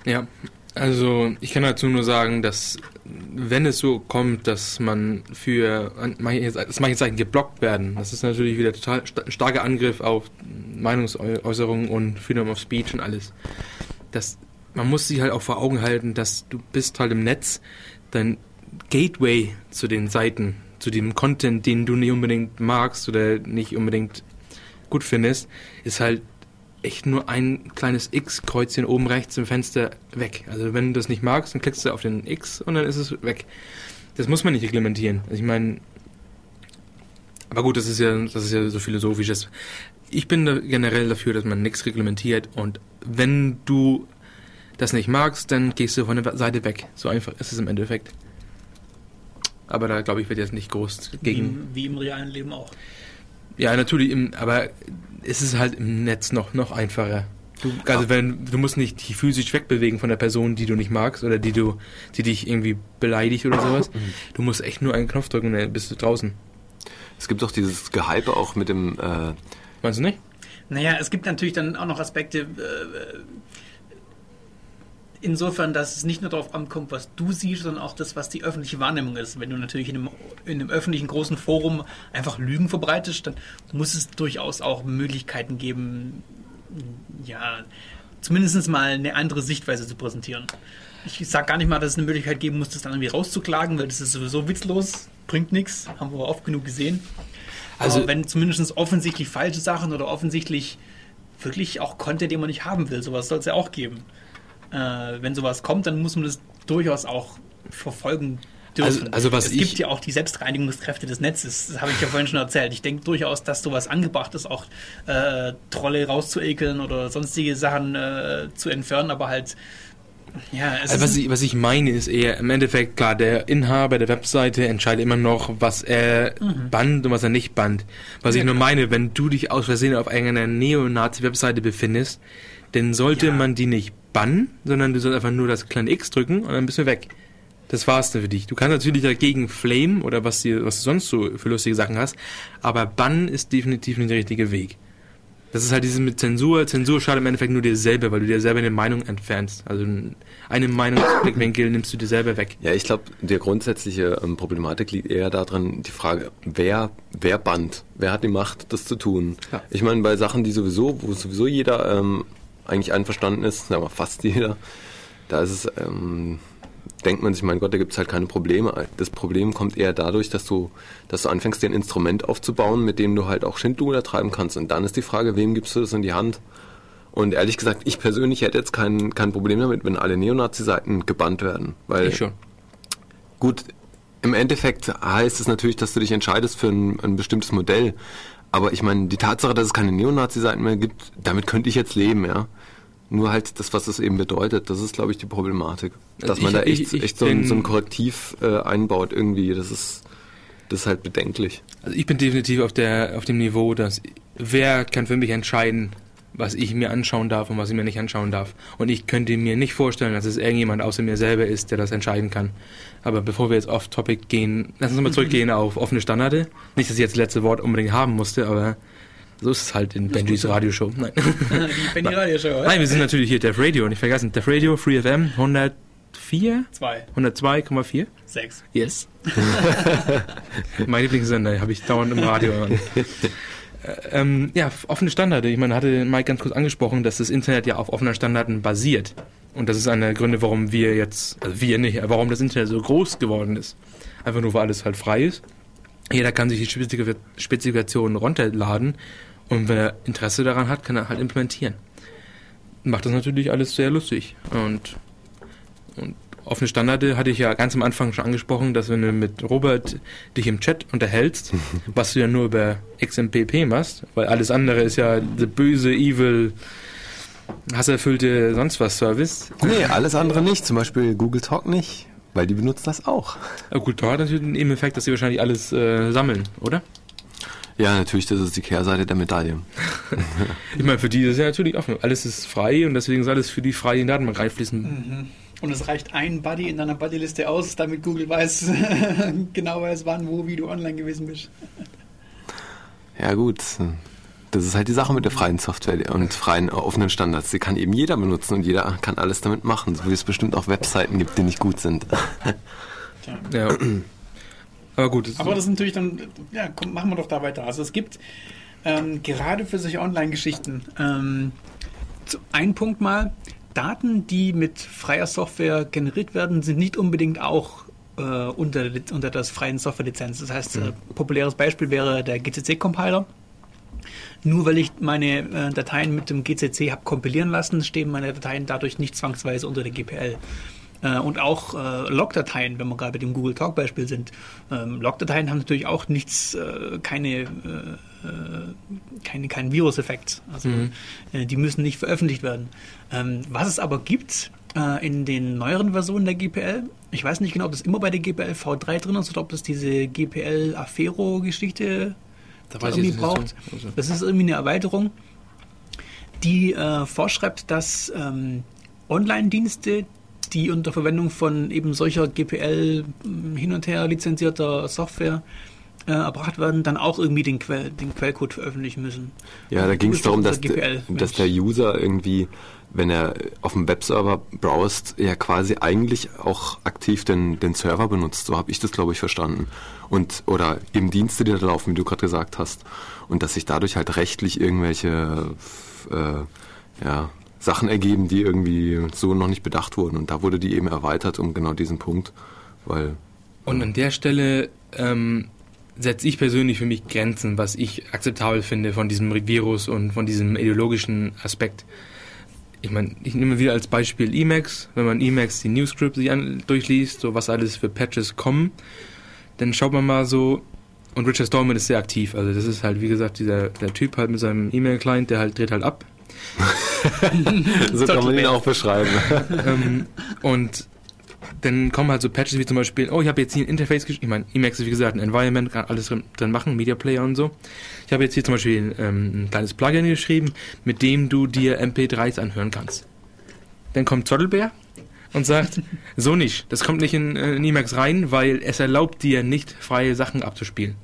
Ja, also ich kann dazu nur sagen, dass wenn es so kommt, dass man für dass manche Seiten geblockt werden, das ist natürlich wieder total sta- starker Angriff auf Meinungsäußerung und Freedom of Speech und alles. Das, man muss sich halt auch vor Augen halten, dass du bist halt im Netz dein Gateway zu den Seiten, zu dem Content, den du nicht unbedingt magst oder nicht unbedingt gut findest, ist halt echt nur ein kleines X-Kreuzchen oben rechts im Fenster weg. Also wenn du das nicht magst, dann klickst du auf den X und dann ist es weg. Das muss man nicht reglementieren. Also ich meine, aber gut, das ist ja, das ist ja so philosophisches. Ich bin da generell dafür, dass man nichts reglementiert und wenn du das nicht magst, dann gehst du von der Seite weg. So einfach ist es im Endeffekt. Aber da glaube ich, wird jetzt nicht groß Wie, gegen. im- wie im realen Leben auch. Ja, natürlich, im, aber es ist halt im Netz noch, noch einfacher. Du, also wenn du musst nicht dich physisch wegbewegen von der Person, die du nicht magst oder die du, die dich irgendwie beleidigt oder sowas. Du musst echt nur einen Knopf drücken und dann bist du draußen. Es gibt auch dieses Gehype auch mit dem, äh, Meinst du nicht? Naja, es gibt natürlich dann auch noch Aspekte, äh, insofern, dass es nicht nur darauf ankommt, was du siehst, sondern auch das, was die öffentliche Wahrnehmung ist. Wenn du natürlich in einem, in einem öffentlichen großen Forum einfach Lügen verbreitest, dann muss es durchaus auch Möglichkeiten geben, ja, zumindest mal eine andere Sichtweise zu präsentieren. Ich sage gar nicht mal, dass es eine Möglichkeit geben muss, das dann irgendwie rauszuklagen, weil das ist sowieso witzlos, bringt nichts, haben wir oft genug gesehen. Also- Aber wenn zumindest offensichtlich falsche Sachen oder offensichtlich wirklich auch Content, den man nicht haben will, sowas soll es ja auch geben. Äh, wenn sowas kommt, dann muss man das durchaus auch verfolgen dürfen. Also- also was es ich- gibt ja auch die Selbstreinigungskräfte des Netzes, das habe ich ja vorhin schon erzählt. Ich denke durchaus, dass sowas angebracht ist, auch äh, Trolle rauszuekeln oder sonstige Sachen äh, zu entfernen, aber halt ja, Also was, ich, was ich meine ist eher, im Endeffekt, klar, der Inhaber der Webseite entscheidet immer noch, was er bannt und was er nicht bannt. Was Mhm. Ja, ich nur klar. meine, wenn du dich aus Versehen auf einer Neonazi-Webseite befindest, dann sollte Ja. man die nicht bannen, sondern du sollst einfach nur das kleine X drücken und dann bist du weg. Das war's dann für dich. Du kannst natürlich dagegen flamen oder was, dir, was du sonst so für lustige Sachen hast, aber bannen ist definitiv nicht der richtige Weg. Das ist halt dieses mit Zensur. Zensur schadet im Endeffekt nur dir selber, weil du dir selber eine Meinung entfernst. Also eine Meinungsblickwinkel nimmst du dir selber weg. Ja, ich glaube, die grundsätzliche ähm, Problematik liegt eher darin, die Frage, wer, wer bannt? Wer hat die Macht, das zu tun? Ja. Ich meine, bei Sachen, die sowieso, wo sowieso jeder ähm, eigentlich einverstanden ist, wir fast jeder, da ist es, ähm, denkt man sich, mein Gott, da gibt es halt keine Probleme. Das Problem kommt eher dadurch, dass du, dass du anfängst, dir ein Instrument aufzubauen, mit dem du halt auch Schindluder treiben kannst. Und dann ist die Frage, wem gibst du das in die Hand? Und ehrlich gesagt, ich persönlich hätte jetzt kein, kein Problem damit, wenn alle Neonazi-Seiten gebannt werden. Weil Ich schon. Gut, im Endeffekt heißt es natürlich, dass du dich entscheidest für ein, ein bestimmtes Modell. Aber ich meine, die Tatsache, dass es keine Neonazi-Seiten mehr gibt, damit könnte ich jetzt leben, ja. Nur halt das, was es eben bedeutet, das ist, glaube ich, die Problematik. Dass Also man ich- da echt, ich- ich echt so, ein, so ein Korrektiv äh, einbaut irgendwie. Das ist, das ist halt bedenklich. Also ich bin definitiv auf, der, auf dem Niveau, dass wer kann für mich entscheiden, was ich mir anschauen darf und was ich mir nicht anschauen darf. Und ich könnte mir nicht vorstellen, dass es irgendjemand außer mir selber ist, der das entscheiden kann. Aber bevor wir jetzt off-topic gehen, lass uns mal zurückgehen auf offene Standarde. Nicht, dass ich jetzt das letzte Wort unbedingt haben musste, aber so ist es halt in Benjis Radioshow. Nein. Die Benny Radio Show, Nein, wir sind natürlich hier Def Radio, nicht vergessen. Def Radio, Free FM, 104, Zwei, 102,4. sechs. Yes. mein Lieblingssender habe ich dauernd im Radio. Äh, ähm, ja, offene Standarde. Ich meine, hatte Mike ganz kurz angesprochen, dass das Internet ja auf offenen Standarden basiert. Und das ist einer der Gründe, warum wir jetzt, also wir nicht, warum das Internet so groß geworden ist. Einfach nur, weil alles halt frei ist. Jeder kann sich die Spezifika- Spezifikationen runterladen und wenn er Interesse daran hat, kann er halt implementieren. Macht das natürlich alles sehr lustig. Und, und offene Standarde hatte ich ja ganz am Anfang schon angesprochen, dass wenn du mit Robert dich im Chat unterhältst, was du ja nur über XMPP machst, weil alles andere ist ja der böse, evil, hasserfüllte sonst was Service. Nee, alles andere nicht. Zum Beispiel Google Talk nicht, weil die benutzen das auch. Aber gut, da hat natürlich den Nebeneffekt, dass sie wahrscheinlich alles äh, sammeln, oder? Ja, natürlich, das ist die Kehrseite der Medaille. Ich meine, für die ist es ja natürlich offen. Alles ist frei und deswegen ist alles für die frei in die Datenbank reinfließen. Mhm. Und es reicht ein Buddy in deiner Buddy-Liste aus, damit Google weiß, genau weiß, wann, wo, wie du online gewesen bist. Ja gut, das ist halt die Sache mit der freien Software und freien äh, offenen Standards. Die kann eben jeder benutzen und jeder kann alles damit machen, so wie es bestimmt auch Webseiten gibt, die nicht gut sind. Tja. Ja. Aber gut, das Aber das ist natürlich dann, ja, komm, machen wir doch da weiter. Also es gibt ähm, gerade für solche Online-Geschichten ähm, ein Punkt mal, Daten, die mit freier Software generiert werden, sind nicht unbedingt auch äh, unter, unter das freien Software-Lizenz. Das heißt, äh, populäres Beispiel wäre der GCC-Compiler. Nur weil ich meine äh, Dateien mit dem GCC habe kompilieren lassen, stehen meine Dateien dadurch nicht zwangsweise unter der GPL. Äh, und auch äh, Logdateien, wenn wir gerade bei dem Google Talk Beispiel sind. Ähm, Logdateien haben natürlich auch nichts, äh, keine, äh, äh, keine, keinen Viruseffekt. Also äh, die müssen nicht veröffentlicht werden. Ähm, was es aber gibt äh, in den neueren Versionen der GPL, ich weiß nicht genau, ob das immer bei der GPL V3 drin ist oder ob das diese GPL Afero-Geschichte Da irgendwie braucht. so. Also, Das ist irgendwie eine Erweiterung, die äh, vorschreibt, dass ähm, Online-Dienste, die unter Verwendung von eben solcher GPL mh, hin und her lizenzierter Software äh, erbracht werden, dann auch irgendwie den, Quell, den Quellcode veröffentlichen müssen. Ja, da ging es darum, dass, der- GPL-Mensch. dass der User irgendwie, wenn er auf dem Webserver browst, ja quasi eigentlich auch aktiv den, den Server benutzt. So habe ich das, glaube ich, verstanden. Und, oder eben Dienste, die da laufen, wie du gerade gesagt hast. Und dass sich dadurch halt rechtlich irgendwelche äh, ja, Sachen ergeben, die irgendwie so noch nicht bedacht wurden. Und da wurde die eben erweitert um genau diesen Punkt. Weil Und an der Stelle ähm, setze ich persönlich für mich Grenzen, was ich akzeptabel finde von diesem Virus und von diesem ideologischen Aspekt. Ich meine, ich nehme wieder als Beispiel Emacs. Wenn man Emacs die Newscript sich an, durchliest, so was alles für Patches kommen, dann schaut man mal so. Und Richard Stallman ist sehr aktiv. Also das ist halt, wie gesagt, dieser der Typ halt mit seinem E-Mail-Client, der halt dreht halt ab. so kann man ihn auch beschreiben. ähm, und dann kommen halt so Patches wie zum Beispiel, oh, ich habe jetzt hier ein Interface geschrieben. Ich meine, Emacs ist wie gesagt ein Environment, kann alles drin, machen, Media Player und so. Ich habe jetzt hier zum Beispiel ähm, ein kleines Plugin geschrieben, mit dem du dir MP3s anhören kannst. Dann kommt Zottelbär und sagt, so nicht, das kommt nicht in, äh, in Emacs rein, weil es erlaubt dir nicht, freie Sachen abzuspielen.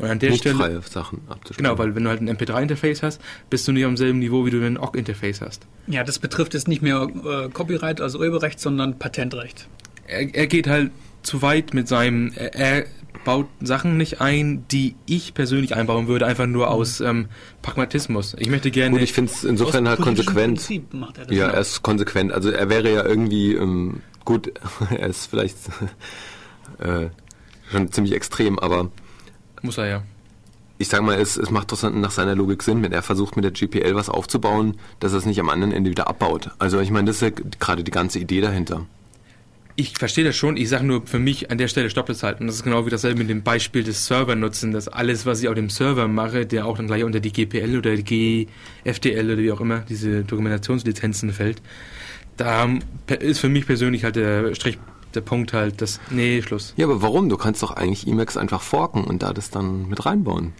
Und an der Nicht Stelle. freie Sachen abzuspielen. Genau, weil wenn du halt ein MP3-Interface hast, bist du nicht am selben Niveau, wie du ein OGG-Interface hast. Ja, das betrifft jetzt nicht mehr äh, Copyright, also Urheberrecht, sondern Patentrecht. er, er geht halt zu weit mit seinem, er, er baut Sachen nicht ein, die ich persönlich einbauen würde, einfach nur aus ähm, Pragmatismus. Ich möchte gerne, Gut, ich finde es insofern halt konsequent. Prinzip macht er das. Ja, er ist konsequent. Also er wäre ja irgendwie, ähm, gut, er ist vielleicht äh, schon ziemlich extrem, aber muss er ja. ich sag mal, es, es macht doch nach seiner Logik Sinn, wenn er versucht mit der GPL was aufzubauen, dass er es nicht am anderen Ende wieder abbaut. Also ich meine, das ist ja gerade die ganze Idee dahinter. Ich verstehe das schon. Ich sage nur, für mich an der Stelle stoppt es halt. Und das ist genau wie dasselbe mit dem Beispiel des Server nutzen, dass alles, was ich auf dem Server mache, der auch dann gleich unter die GPL oder die GFDL oder wie auch immer, diese Dokumentationslizenzen fällt. Da ist für mich persönlich halt der Strich, der Punkt halt, dass, nee, Schluss. Ja, aber warum? Du kannst doch eigentlich Emacs einfach forken und da das dann mit reinbauen.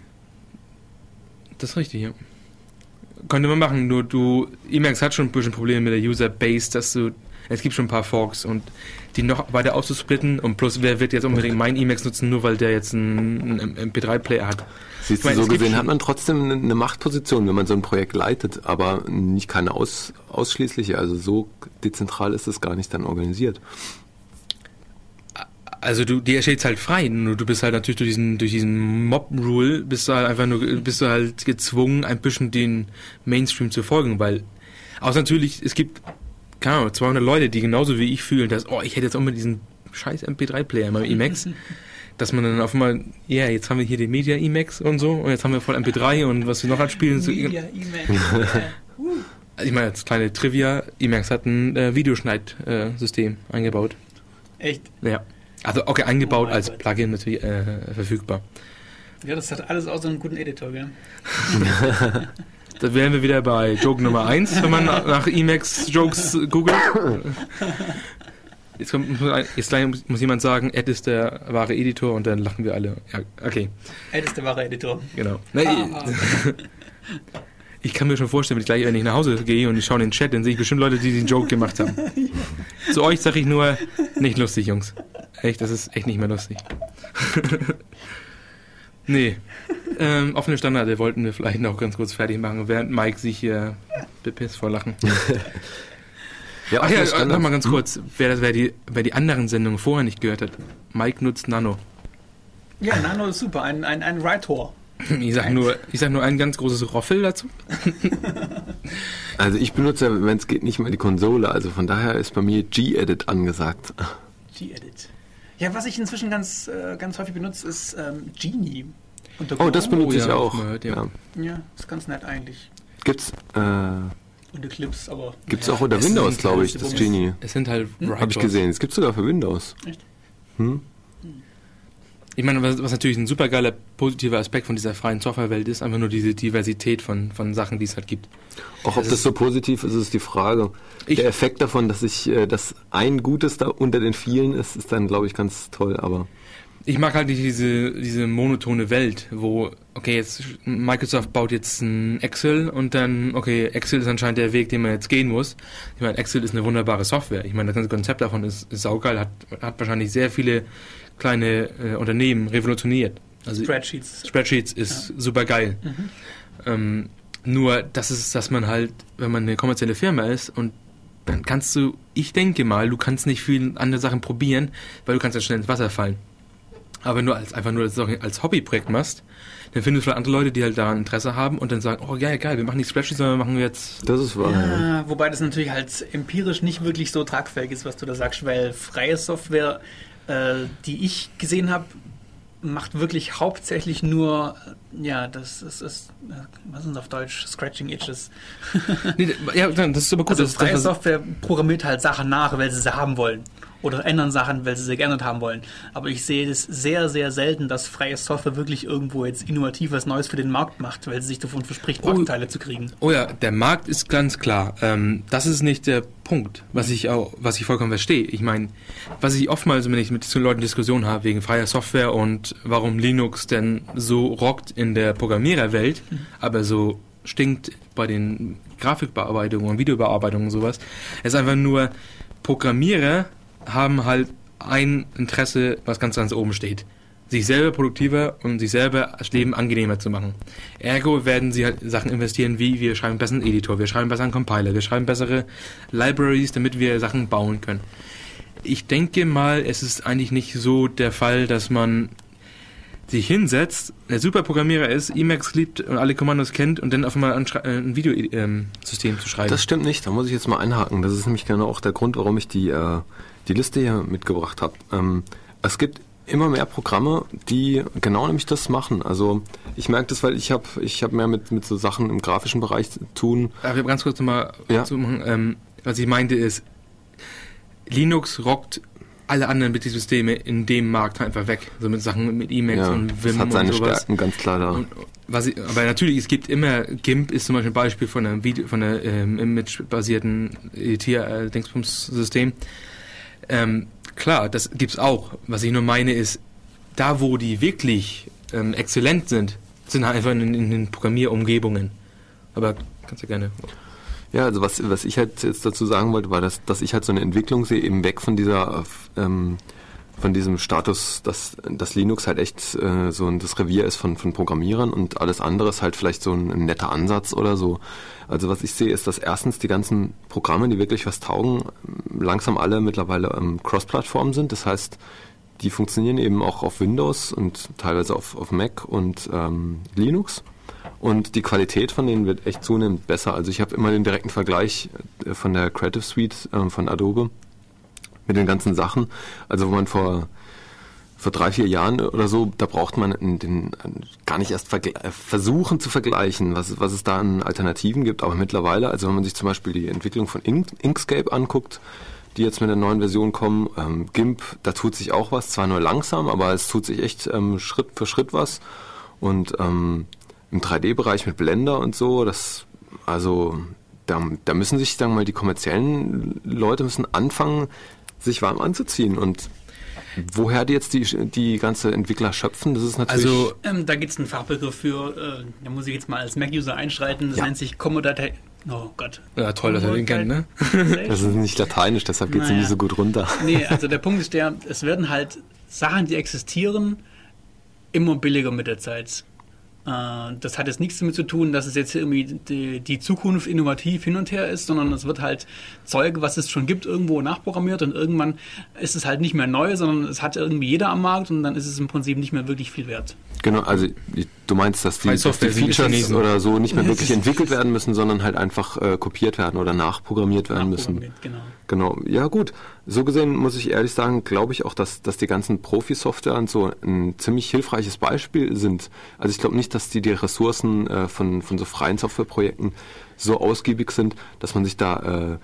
Das ist richtig, ja. Könnte man machen, nur du, Emacs hat schon ein bisschen Probleme mit der User Base, dass du, es gibt schon ein paar Forks und die noch weiter auszusplitten und plus wer wird jetzt unbedingt mein Emacs nutzen, nur weil der jetzt einen, einen MP3-Player hat. Siehst du, meine, so gesehen hat man trotzdem eine Machtposition, wenn man so ein Projekt leitet, aber nicht keine aus, ausschließliche, also so dezentral ist es gar nicht dann organisiert. Also du, dir steht halt frei, nur du bist halt natürlich durch diesen, durch diesen Mob-Rule bist du halt einfach nur, bist du halt gezwungen, ein bisschen den Mainstream zu folgen, weil, außer natürlich, es gibt, keine Ahnung, 200 Leute, die genauso wie ich fühlen, dass, oh, ich hätte jetzt auch mal diesen scheiß MP3-Player in meinem Emacs, dass man dann auf einmal, ja, yeah, jetzt haben wir hier den Media Emacs und so, und jetzt haben wir voll MP3 und was wir noch anspielen. Media Emacs. ich meine, als kleine Trivia, Emacs hat ein äh, Videoschneid-System äh, eingebaut. Echt? Ja. Also okay, eingebaut oh als Gott. Plugin natürlich äh, verfügbar. Ja, das hat alles auch so einen guten Editor, gell? da wären wir wieder bei Joke Nummer 1, wenn man nach Emacs Jokes googelt. Jetzt, kommt, jetzt muss jemand sagen, Ed ist der wahre Editor und dann lachen wir alle. Ja, okay. Ed ist der wahre Editor. Genau. Na, ah. ich kann mir schon vorstellen, wenn ich gleich wenn ich nach Hause gehe und ich schaue in den Chat, dann sehe ich bestimmt Leute, die den Joke gemacht haben. Zu euch sage ich nur, nicht lustig, Jungs. Echt, das ist echt nicht mehr lustig. nee. Ähm, offene Standarde wollten wir vielleicht noch ganz kurz fertig machen, während Mike sich hier bepisst vor Lachen. ja, Ach ja, noch mal ganz hm? kurz, wer, das, wer, die, wer die anderen Sendungen vorher nicht gehört hat. Mike nutzt Nano. Ja, Nano ist super, ein, ein, ein Writer. Ich sag, nur, ich sag nur ein ganz großes Roffel dazu. Also ich benutze, wenn es geht, nicht mal die Konsole. Also von daher ist bei mir G-Edit angesagt. G-Edit. Ja, was ich inzwischen ganz, äh, ganz häufig benutze, ist ähm, Genie. oh, das benutze oh, ich ja, auch. Gehört, ja. ja. ist ganz nett eigentlich. Gibt's äh, und Eclipse, aber. Gibt's ja, auch unter Windows, glaube ich, das Genie. Es sind halt hm? Habe ich gesehen. Es gibt sogar für Windows. Echt? Hm? Ich meine, was, was, natürlich ein supergeiler positiver Aspekt von dieser freien Softwarewelt ist, einfach nur diese Diversität von, von Sachen, die es halt gibt. Auch ob das, das so positiv ist, ist die Frage. Der Effekt davon, dass ich, äh, dass ein Gutes da unter den vielen ist, ist dann, glaube ich, ganz toll, aber. Ich mag halt nicht diese, diese monotone Welt, wo, okay, jetzt Microsoft baut jetzt ein Excel und dann, okay, Excel ist anscheinend der Weg, den man jetzt gehen muss. Ich meine, Excel ist eine wunderbare Software. Ich meine, das ganze Konzept davon ist, ist saugeil, hat, hat wahrscheinlich sehr viele kleine äh, Unternehmen revolutioniert. Also Spreadsheets. Spreadsheets ist ja. super geil. Mhm. Ähm, nur, das ist, dass man halt, wenn man eine kommerzielle Firma ist und dann kannst du, ich denke mal, du kannst nicht viele andere Sachen probieren, weil du kannst dann schnell ins Wasser fallen. Aber wenn du als, einfach nur als, als Hobbyprojekt machst, dann findest du vielleicht andere Leute, die halt daran Interesse haben und dann sagen, oh geil, geil, wir machen nicht Spreadsheets, sondern wir machen jetzt... Das ist wahr. Ja, wobei das natürlich halt empirisch nicht wirklich so tragfähig ist, was du da sagst, weil freie Software äh, die ich gesehen habe, macht wirklich hauptsächlich nur, ja, das ist, ist äh, was ist das auf Deutsch? Scratching Itches. nee, ja, das ist aber gut. Also freie Software programmiert halt Sachen nach, weil sie sie haben wollen oder ändern Sachen, weil sie sie geändert haben wollen. Aber ich sehe es sehr, sehr selten, dass freie Software wirklich irgendwo jetzt innovativ was Neues für den Markt macht, weil sie sich davon verspricht, oh, Marktteile zu kriegen. Oh ja, der Markt ist ganz klar. Ähm, das ist nicht der Punkt, was ich auch, was ich vollkommen verstehe. Ich meine, was ich oftmals, wenn ich mit Leuten Diskussionen habe wegen freier Software und warum Linux denn so rockt in der Programmiererwelt, mhm. aber so stinkt bei den Grafikbearbeitungen und Videobearbeitungen und sowas, ist einfach nur Programmierer haben halt ein Interesse, was ganz ganz oben steht. Sich selber produktiver und sich selber das Leben angenehmer zu machen. Ergo werden sie halt Sachen investieren, wie wir schreiben besser einen Editor, wir schreiben besser einen Compiler, wir schreiben bessere Libraries, damit wir Sachen bauen können. Ich denke mal, es ist eigentlich nicht so der Fall, dass man sich hinsetzt, der super Programmierer ist, Emacs liebt und alle Kommandos kennt und dann auf einmal ein, äh, ein Videosystem ähm, zu schreiben. Das stimmt nicht, da muss ich jetzt mal einhaken. Das ist nämlich genau auch der Grund, warum ich die äh, die Liste hier mitgebracht habe. Ähm, es gibt immer mehr Programme, die genau nämlich das machen. Also ich merke das, weil ich habe ich hab mehr mit, mit so Sachen im grafischen Bereich zu tun. Darf ich ganz kurz nochmal ja. zu machen? Ähm, was ich meinte ist, Linux rockt alle anderen Betriebssysteme in dem Markt einfach weg. So mit Sachen mit Emacs Ja, und das Vim hat seine und sowas. Stärken, ganz klar da. Und ich, aber natürlich, es gibt immer, GIMP ist zum Beispiel ein Beispiel von einem Video, von einem ähm, Image-basierten Editier-Dingsbums-System. Ähm, klar, das gibt's auch. Was ich nur meine ist, da wo die wirklich ähm, exzellent sind, sind halt einfach in, in den Programmierumgebungen. Aber kannst du gerne. Ja, also was, was ich halt jetzt dazu sagen wollte, war, dass, dass ich halt so eine Entwicklung sehe, eben weg von dieser, ähm, von diesem Status, dass, dass Linux halt echt äh, so ein, das Revier ist von, von Programmierern und alles andere ist halt vielleicht so ein, ein netter Ansatz oder so. Also was ich sehe, ist, dass erstens die ganzen Programme, die wirklich was taugen, langsam alle mittlerweile ähm, Cross-Plattform sind. Das heißt, die funktionieren eben auch auf Windows und teilweise auf, auf Mac und ähm, Linux. Und die Qualität von denen wird echt zunehmend besser. Also ich habe immer den direkten Vergleich äh, von der Creative Suite ähm, von Adobe mit den ganzen Sachen. Also wo man vor vor drei, vier Jahren oder so, da braucht man den, gar nicht erst äh, versuchen zu vergleichen, was, was es da an Alternativen gibt. Aber mittlerweile, also wenn man sich zum Beispiel die Entwicklung von Ink, Inkscape anguckt, die jetzt mit der neuen Version kommen, ähm, GIMP, da tut sich auch was, zwar nur langsam, aber es tut sich echt ähm, Schritt für Schritt was. Und ähm, im 3D-Bereich mit Blender und so, das, also da, da müssen sich dann mal die kommerziellen Leute müssen anfangen, sich warm anzuziehen und woher die jetzt die, die ganze Entwickler schöpfen, das ist natürlich. Also, Ähm, da gibt es einen Fachbegriff für, äh, da muss ich jetzt mal als Mac-User einschreiten, das Ja. nennt sich Commodate. Oh Gott. ja, toll, dass er den kennt, ne? das ist nicht lateinisch, deshalb geht es Naja. nicht so gut runter. Nee, also der Punkt ist der, es werden halt Sachen, die existieren, immer billiger mit der Zeit. Äh, Das hat jetzt nichts damit zu tun, dass es jetzt irgendwie die, die Zukunft innovativ hin und her ist, sondern es wird halt Zeug, was es schon gibt, irgendwo nachprogrammiert und irgendwann ist es halt nicht mehr neu, sondern es hat irgendwie jeder am Markt und dann ist es im Prinzip nicht mehr wirklich viel wert. Genau, also du meinst, dass die, dass die Features oder so nicht mehr wirklich entwickelt werden müssen, sondern halt einfach äh, kopiert werden oder nachprogrammiert werden müssen. Nachprogrammiert, Genau. Genau, ja gut. So gesehen muss ich ehrlich sagen, glaube ich auch, dass, dass die ganzen Profi-Software und so ein ziemlich hilfreiches Beispiel sind. Also ich glaube nicht, dass die, die Ressourcen äh, von, von so freien Softwareprojekten so ausgiebig sind, dass man sich da, äh,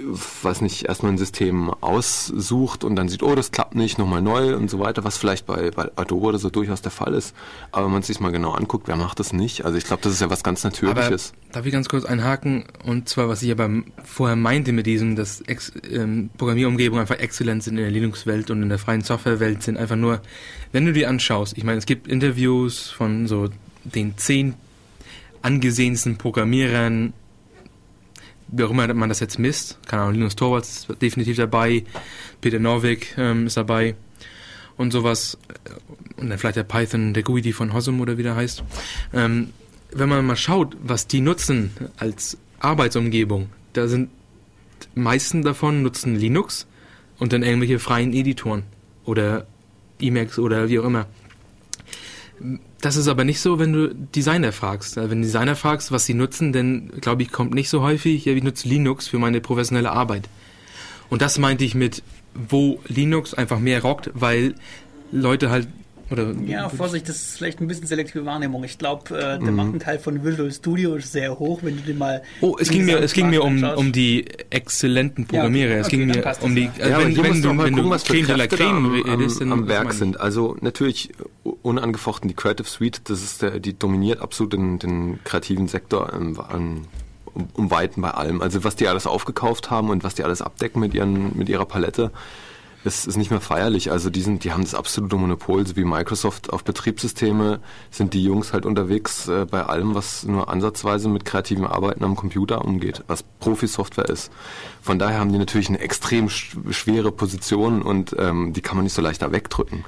weiß nicht, erstmal ein System aussucht und dann sieht, oh, das klappt nicht, nochmal neu und so weiter, was vielleicht bei, bei Adobe oder so durchaus der Fall ist. Aber wenn man sich mal genau anguckt, wer macht das nicht? Also ich glaube, das ist ja was ganz Aber Natürliches. darf ich ganz kurz einhaken? Und zwar, was ich aber vorher meinte mit diesem, dass Ex ähm, Programmierumgebungen einfach exzellent sind in der Linux-Welt und in der freien Software-Welt, sind einfach nur, wenn du dir anschaust, ich meine, es gibt Interviews von so den zehn angesehensten Programmierern, wie auch immer man das jetzt misst, keine Ahnung, Linus Torvalds ist definitiv dabei, Peter Norvig ähm, ist dabei und sowas, und dann vielleicht der Python, der GUID von Hosum oder wie der heißt. Ähm, wenn man mal schaut, was die nutzen als Arbeitsumgebung, da sind meisten davon nutzen Linux und dann irgendwelche freien Editoren oder Emacs oder wie auch immer. Das ist aber nicht so, wenn du Designer fragst. Also Wenn du Designer fragst, was sie nutzen, dann glaube ich, kommt nicht so häufig, ja, ich nutze Linux für meine professionelle Arbeit. Und das meinte ich mit, wo Linux einfach mehr rockt, weil Leute halt oder Ja, Vorsicht, das ist vielleicht ein bisschen selektive Wahrnehmung. Ich glaube, äh, Mhm. der Marktanteil von Visual Studio ist sehr hoch, wenn du dir mal. Oh, es den ging mir, es ging mir um, um die exzellenten Programmierer. okay, es ging mir um die, ja. also Ja, wenn, wenn musst du, mal wenn gucken, du was Creme de la Creme am, redest, am, am Werk sind. Also natürlich unangefochten die Creative Suite, das ist der, die dominiert absolut den, den kreativen Sektor ähm, an, um, um Weiten bei allem. Also was die alles aufgekauft haben und was die alles abdecken mit ihren mit ihrer Palette, das ist nicht mehr feierlich. Also die sind, die haben das absolute Monopol, so wie Microsoft auf Betriebssysteme sind die Jungs halt unterwegs äh, bei allem, was nur ansatzweise mit kreativem Arbeiten am Computer umgeht, was Profi-Software ist. Von daher haben die natürlich eine extrem sch schwere Position und ähm, die kann man nicht so leicht da wegdrücken.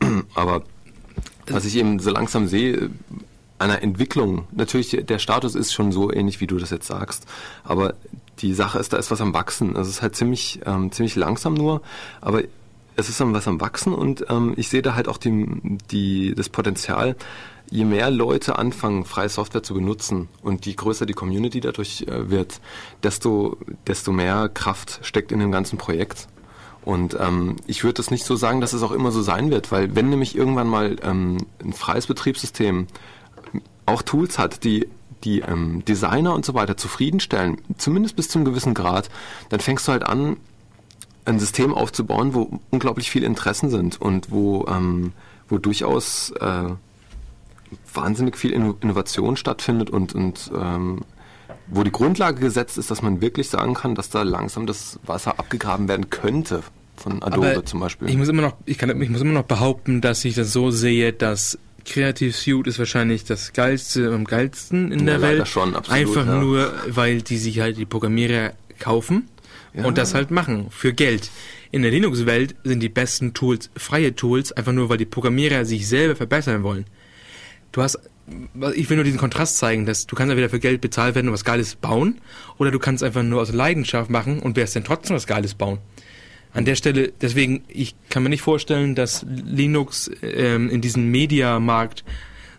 Aber was ich eben so langsam sehe, einer Entwicklung, natürlich der Status ist schon so ähnlich, wie du das jetzt sagst, aber die Sache ist, da ist was am Wachsen. Also es ist halt ziemlich, ähm, ziemlich langsam nur, aber es ist dann was am Wachsen und ähm, ich sehe da halt auch die, die, das Potenzial, je mehr Leute anfangen, freie Software zu benutzen und je größer die Community dadurch äh, wird, desto, desto mehr Kraft steckt in dem ganzen Projekt. Und ähm, ich würde das nicht so sagen, dass es auch immer so sein wird, weil wenn nämlich irgendwann mal ähm, ein freies Betriebssystem auch Tools hat, die die ähm, Designer und so weiter zufriedenstellen, zumindest bis zu einem gewissen Grad, dann fängst du halt an, ein System aufzubauen, wo unglaublich viele Interessen sind und wo, ähm, wo durchaus äh, wahnsinnig viel Innovation stattfindet und, und ähm, wo die Grundlage gesetzt ist, dass man wirklich sagen kann, dass da langsam das Wasser abgegraben werden könnte von Adobe Aber zum Beispiel. Ich muss immer noch, ich kann, ich muss immer noch behaupten, dass ich das so sehe, dass Creative Suite ist wahrscheinlich das geilste am geilsten in Ja, der Welt. schon, absolut, Einfach ja. nur, weil die sich halt die Programmierer kaufen Ja. und das halt machen für Geld. In der Linux-Welt sind die besten Tools freie Tools, einfach nur, weil die Programmierer sich selber verbessern wollen. Du hast, ich will nur diesen Kontrast zeigen, dass du kannst entweder für Geld bezahlt werden und was Geiles bauen, oder du kannst einfach nur aus Leidenschaft machen und wirst dann trotzdem was Geiles bauen. An der Stelle, deswegen, ich kann mir nicht vorstellen, dass Linux ähm, in diesem Mediamarkt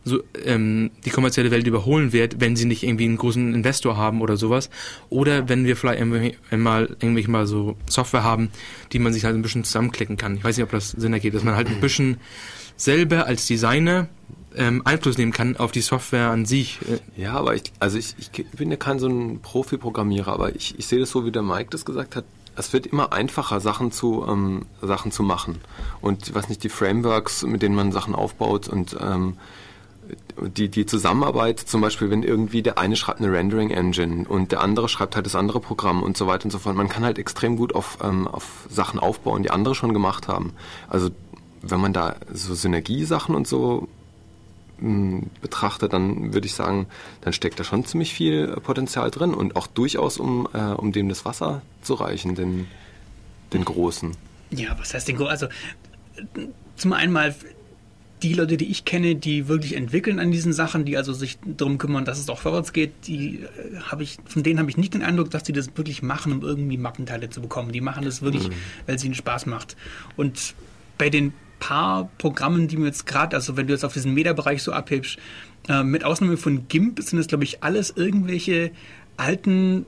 so ähm, die kommerzielle Welt überholen wird, wenn sie nicht irgendwie einen großen Investor haben oder sowas. Oder wenn wir vielleicht einmal irgendwie mal so Software haben, die man sich halt ein bisschen zusammenklicken kann. Ich weiß nicht, ob das Sinn ergibt, dass man halt ein bisschen selber als Designer ähm, Einfluss nehmen kann auf die Software an sich. Ja, aber ich, also ich, ich bin ja kein so ein Profi-Programmierer, aber ich, ich sehe das so, wie der Mike das gesagt hat. Es wird immer einfacher, Sachen zu, ähm, Sachen zu machen. Und was nicht, die Frameworks, mit denen man Sachen aufbaut und ähm, die, die Zusammenarbeit, zum Beispiel, wenn irgendwie der eine schreibt eine Rendering-Engine und der andere schreibt halt das andere Programm und so weiter und so fort. Man kann halt extrem gut auf, ähm, auf Sachen aufbauen, die andere schon gemacht haben. Also wenn man da so Synergiesachen und so mh, betrachte, dann würde ich sagen, dann steckt da schon ziemlich viel äh, Potenzial drin und auch durchaus, um, äh, um dem das Wasser zu reichen, den, den Großen. Ja, was heißt denn, gro- also zum einen mal die Leute, die ich kenne, die wirklich entwickeln an diesen Sachen, die also sich darum kümmern, dass es auch vorwärts geht, die äh, habe ich, von denen habe ich nicht den Eindruck, dass die das wirklich machen, um irgendwie Markenteile zu bekommen. Die machen das wirklich, weil es ihnen Spaß macht. Und bei den paar Programmen, die mir jetzt gerade, also wenn du jetzt auf diesen Meta-Bereich so abhebst, äh, mit Ausnahme von GIMP sind es, glaube ich, alles irgendwelche alten,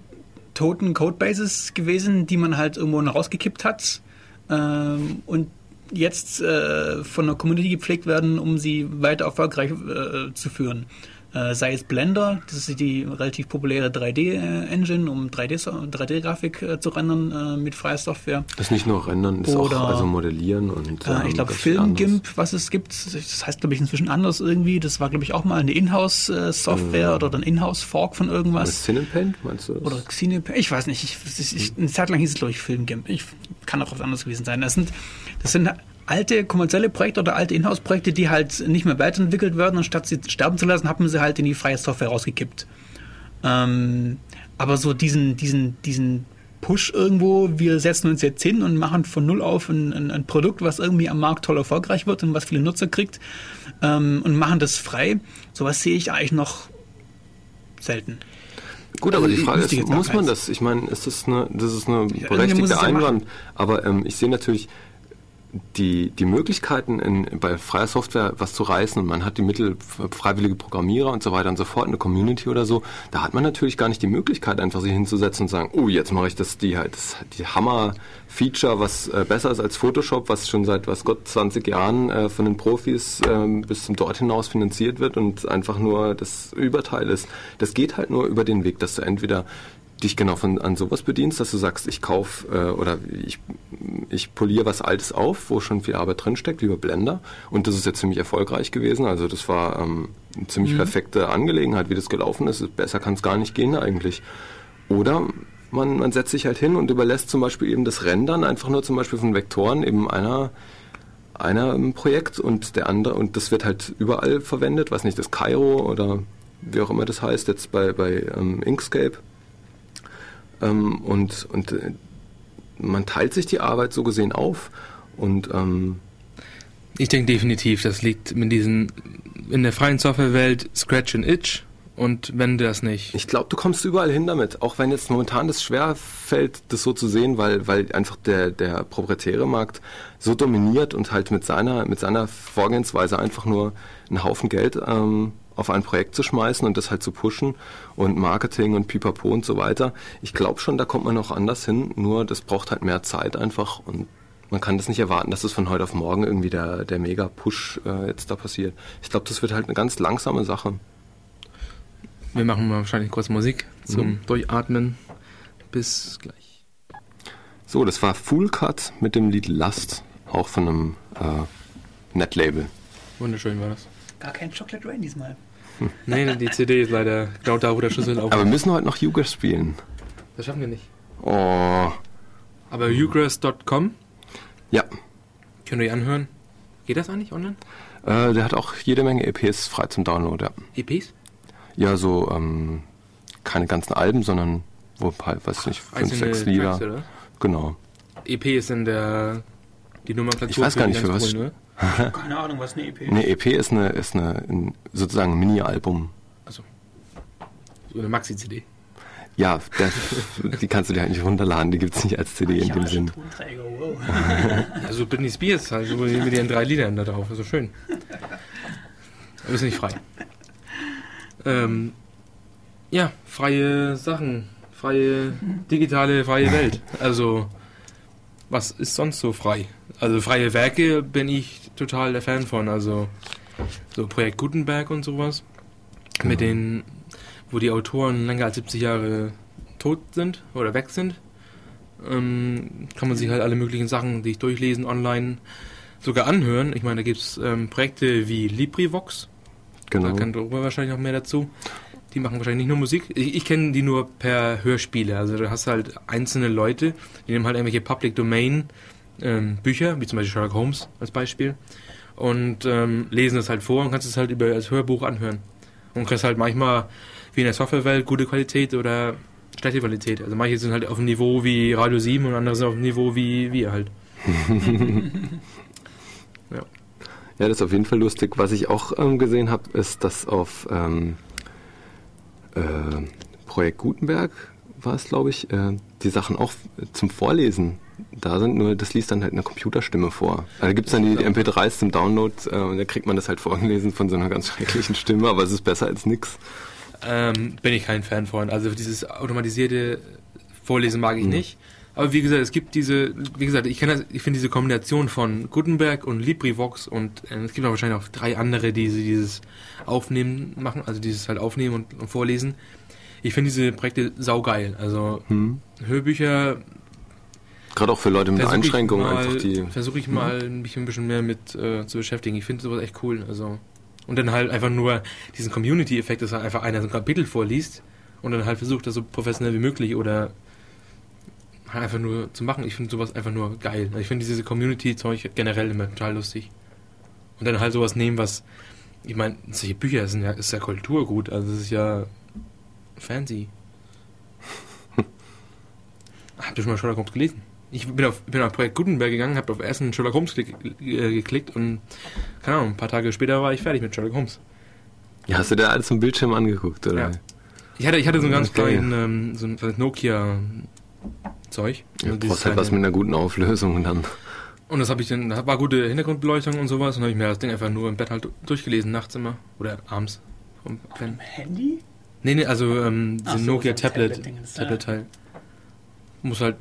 toten Codebases gewesen, die man halt irgendwo rausgekippt hat ähm, und jetzt äh, von der Community gepflegt werden, um sie weiter erfolgreich äh, zu führen. Äh, sei es Blender, das ist die relativ populäre 3D-Engine, um 3D so- 3D-Grafik äh, zu rendern äh, mit freier Software. Das ist nicht nur Rendern, das ist Oder- auch also Modellieren und Äh, ähm, ich glaube. FilmGimp, was es gibt, das heißt glaube ich inzwischen anders irgendwie. Das war glaube ich auch mal eine Inhouse-Software oder ein Inhouse-Fork von Was? irgendwas. Cinepaint, meinst du das? Oder Xenepe, ich weiß nicht. Ich, ich, ich, eine Zeit lang hieß es, glaube ich, Filmgimp. Ich kann auch was anderes gewesen sein. Das sind, das sind alte kommerzielle Projekte oder alte Inhouse-Projekte, die halt nicht mehr weiterentwickelt werden und statt sie sterben zu lassen, haben sie halt in die freie Software rausgekippt. Ähm, aber so diesen, diesen, diesen Push irgendwo, wir setzen uns jetzt hin und machen von null auf ein, ein, ein Produkt, was irgendwie am Markt toll erfolgreich wird und was viele Nutzer kriegt ähm, und machen das frei. Sowas sehe ich eigentlich noch selten. Gut, aber die Also, Frage wüsste ich ist, muss man keins. das? Ich meine, ist das eine, das ist eine berechtigte ja Einwand. Aber ähm, ich sehe natürlich die, die Möglichkeiten in, bei freier Software was zu reißen und man hat die Mittel, freiwillige Programmierer und so weiter und so fort, eine Community oder so, da hat man natürlich gar nicht die Möglichkeit, einfach sich hinzusetzen und sagen, oh, jetzt mache ich das, die halt, das, die Hammer-Feature, was äh, besser ist als Photoshop, was schon seit, was Gott, 20 Jahren äh, von den Profis ähm, bis zum dort hinaus finanziert wird und einfach nur das Überteil ist. Das geht halt nur über den Weg, dass du entweder dich genau von, an sowas bedienst, dass du sagst, ich kauf äh, oder ich, ich poliere was Altes auf, wo schon viel Arbeit drinsteckt, wie bei Blender. Und das ist jetzt ziemlich erfolgreich gewesen. Also das war ähm, eine ziemlich perfekte Angelegenheit, wie das gelaufen ist. Besser kann es gar nicht gehen eigentlich. Oder man, man setzt sich halt hin und überlässt zum Beispiel eben das Rendern einfach nur zum Beispiel von Vektoren eben einer einer im Projekt und der andere und das wird halt überall verwendet, was nicht das Cairo oder wie auch immer das heißt jetzt bei bei ähm, Inkscape ähm, und und äh, man teilt sich die Arbeit so gesehen auf und ähm, Ich denke definitiv, das liegt mit diesen in der freien Softwarewelt Scratch and Itch und wenn das nicht. Ich glaube, du kommst überall hin damit, auch wenn jetzt momentan das schwer fällt, das so zu sehen, weil, weil einfach der, der proprietäre Markt so dominiert und halt mit seiner, mit seiner Vorgehensweise einfach nur einen Haufen Geld ähm, auf ein Projekt zu schmeißen und das halt zu pushen und Marketing und Pipapo und so weiter. Ich glaube schon, da kommt man noch anders hin, nur das braucht halt mehr Zeit einfach und man kann das nicht erwarten, dass es von heute auf morgen irgendwie der, der Mega-Push äh, jetzt da passiert. Ich glaube, das wird halt eine ganz langsame Sache. Wir machen mal wahrscheinlich kurz Musik zum Mhm. Durchatmen. Bis gleich. So, das war Full Cut mit dem Lied Lust, auch von einem äh, Netlabel. Wunderschön war das. Gar kein Chocolate Rain diesmal. Nee, die CD ist leider genau da, wo der Schlüssel auf Aber wir müssen heute noch Yuga spielen. Das schaffen wir nicht. Oh, Aber ugrass.com ja. könnt ihr euch anhören. Geht das eigentlich online? Äh, der hat auch jede Menge EPs frei zum Download, ja. EPs? Ja, so ähm, keine ganzen Alben, sondern wo halt, weiß nicht, fünf, sechs Lieder. Tracks? Genau. EP ist in der die Nomenklatur. Ich weiß gar nicht, für ganz was- coolen, Keine Ahnung, was eine EP Eine EP ist eine, ist eine ein, sozusagen ein Mini-Album. oder? So eine Maxi-CD. Ja, der, die kannst du dir halt nicht runterladen, die gibt es nicht als CD in dem Sinn. Tonträger, wow. Also Britney Spears, halt, so mit ihren drei Liedern da drauf. Also schön. Aber ist nicht frei. Ähm, ja, freie Sachen. Freie, digitale, freie Welt. Also, was ist sonst so frei? Also, freie Werke bin ich total der Fan von. Also, so Projekt Gutenberg und sowas. Mit Genau. den, wo die Autoren länger als 70 Jahre tot sind oder weg sind. Ähm, kann man sich halt alle möglichen Sachen, die ich durchlesen, online sogar anhören. Ich meine, da gibt es ähm, Projekte wie LibriVox. Genau. Da kann darüber wahrscheinlich noch mehr dazu. Die machen wahrscheinlich nicht nur Musik. Ich, ich kenne die nur per Hörspiele. Also du hast halt einzelne Leute, die nehmen halt irgendwelche Public Domain ähm, Bücher, wie zum Beispiel Sherlock Holmes als Beispiel, und ähm, lesen das halt vor und kannst es halt über als Hörbuch anhören. Und kriegst halt manchmal, wie in der Softwarewelt, gute Qualität oder schlechte Qualität. Also manche sind halt auf dem Niveau wie Radio 7 und andere sind auf dem Niveau wie wir halt. Ja, das ist auf jeden Fall lustig. Was ich auch ähm, gesehen habe, ist, dass auf ähm, äh, Projekt Gutenberg war es, glaube ich, äh, die Sachen auch zum Vorlesen da sind, nur das liest dann halt eine Computerstimme vor. Also da gibt es dann die MP3s zum Download äh, und da kriegt man das halt vorgelesen von so einer ganz schrecklichen Stimme, aber es ist besser als nix. Ähm, bin ich kein Fan von. Also dieses automatisierte Vorlesen mag ich Mhm. nicht. Aber wie gesagt, es gibt diese, wie gesagt, ich kenne das, ich finde diese Kombination von Gutenberg und LibriVox und äh, es gibt auch wahrscheinlich auch drei andere, die sie dieses Aufnehmen machen, also dieses halt aufnehmen und, und vorlesen. Ich finde diese Projekte saugeil. Also Hm. Hörbücher Gerade auch für Leute mit Einschränkungen mal, einfach die. versuche ich mal mich ein bisschen mehr mit äh, zu beschäftigen. Ich finde sowas echt cool. Also und dann halt einfach nur diesen Community-Effekt, dass halt einfach einer so ein Kapitel vorliest und dann halt versucht, das so professionell wie möglich oder einfach nur zu machen. Ich finde sowas einfach nur geil. Ich finde diese Community-Zeug generell immer total lustig. Und dann halt sowas nehmen, was ich meine, solche Bücher sind ja, ist ja Kulturgut, also es ist ja fancy. Habt ihr schon mal Sherlock Holmes gelesen? Ich bin auf, bin auf Projekt Gutenberg gegangen, habe auf ersten Sherlock Holmes klick, äh, geklickt und keine Ahnung, ein paar Tage später war ich fertig mit Sherlock Holmes. Ja, hast du dir alles im Bildschirm angeguckt, oder? Ja. Ich hatte, ich hatte so ein ganz Okay. kleinen ähm, so ein kleines Nokia-Zeug. Ja, du brauchst halt was mit einer guten Auflösung und dann. Und das habe ich dann, da war gute Hintergrundbeleuchtung und sowas und habe ich mir das Ding einfach nur im Bett halt durchgelesen, nachts immer. Oder abends. Vom Pennen. Handy? Nee, nee, also ähm, Ach so, Nokia so Tablet, Tablet-Dingens, Tablet. Teil. Muss halt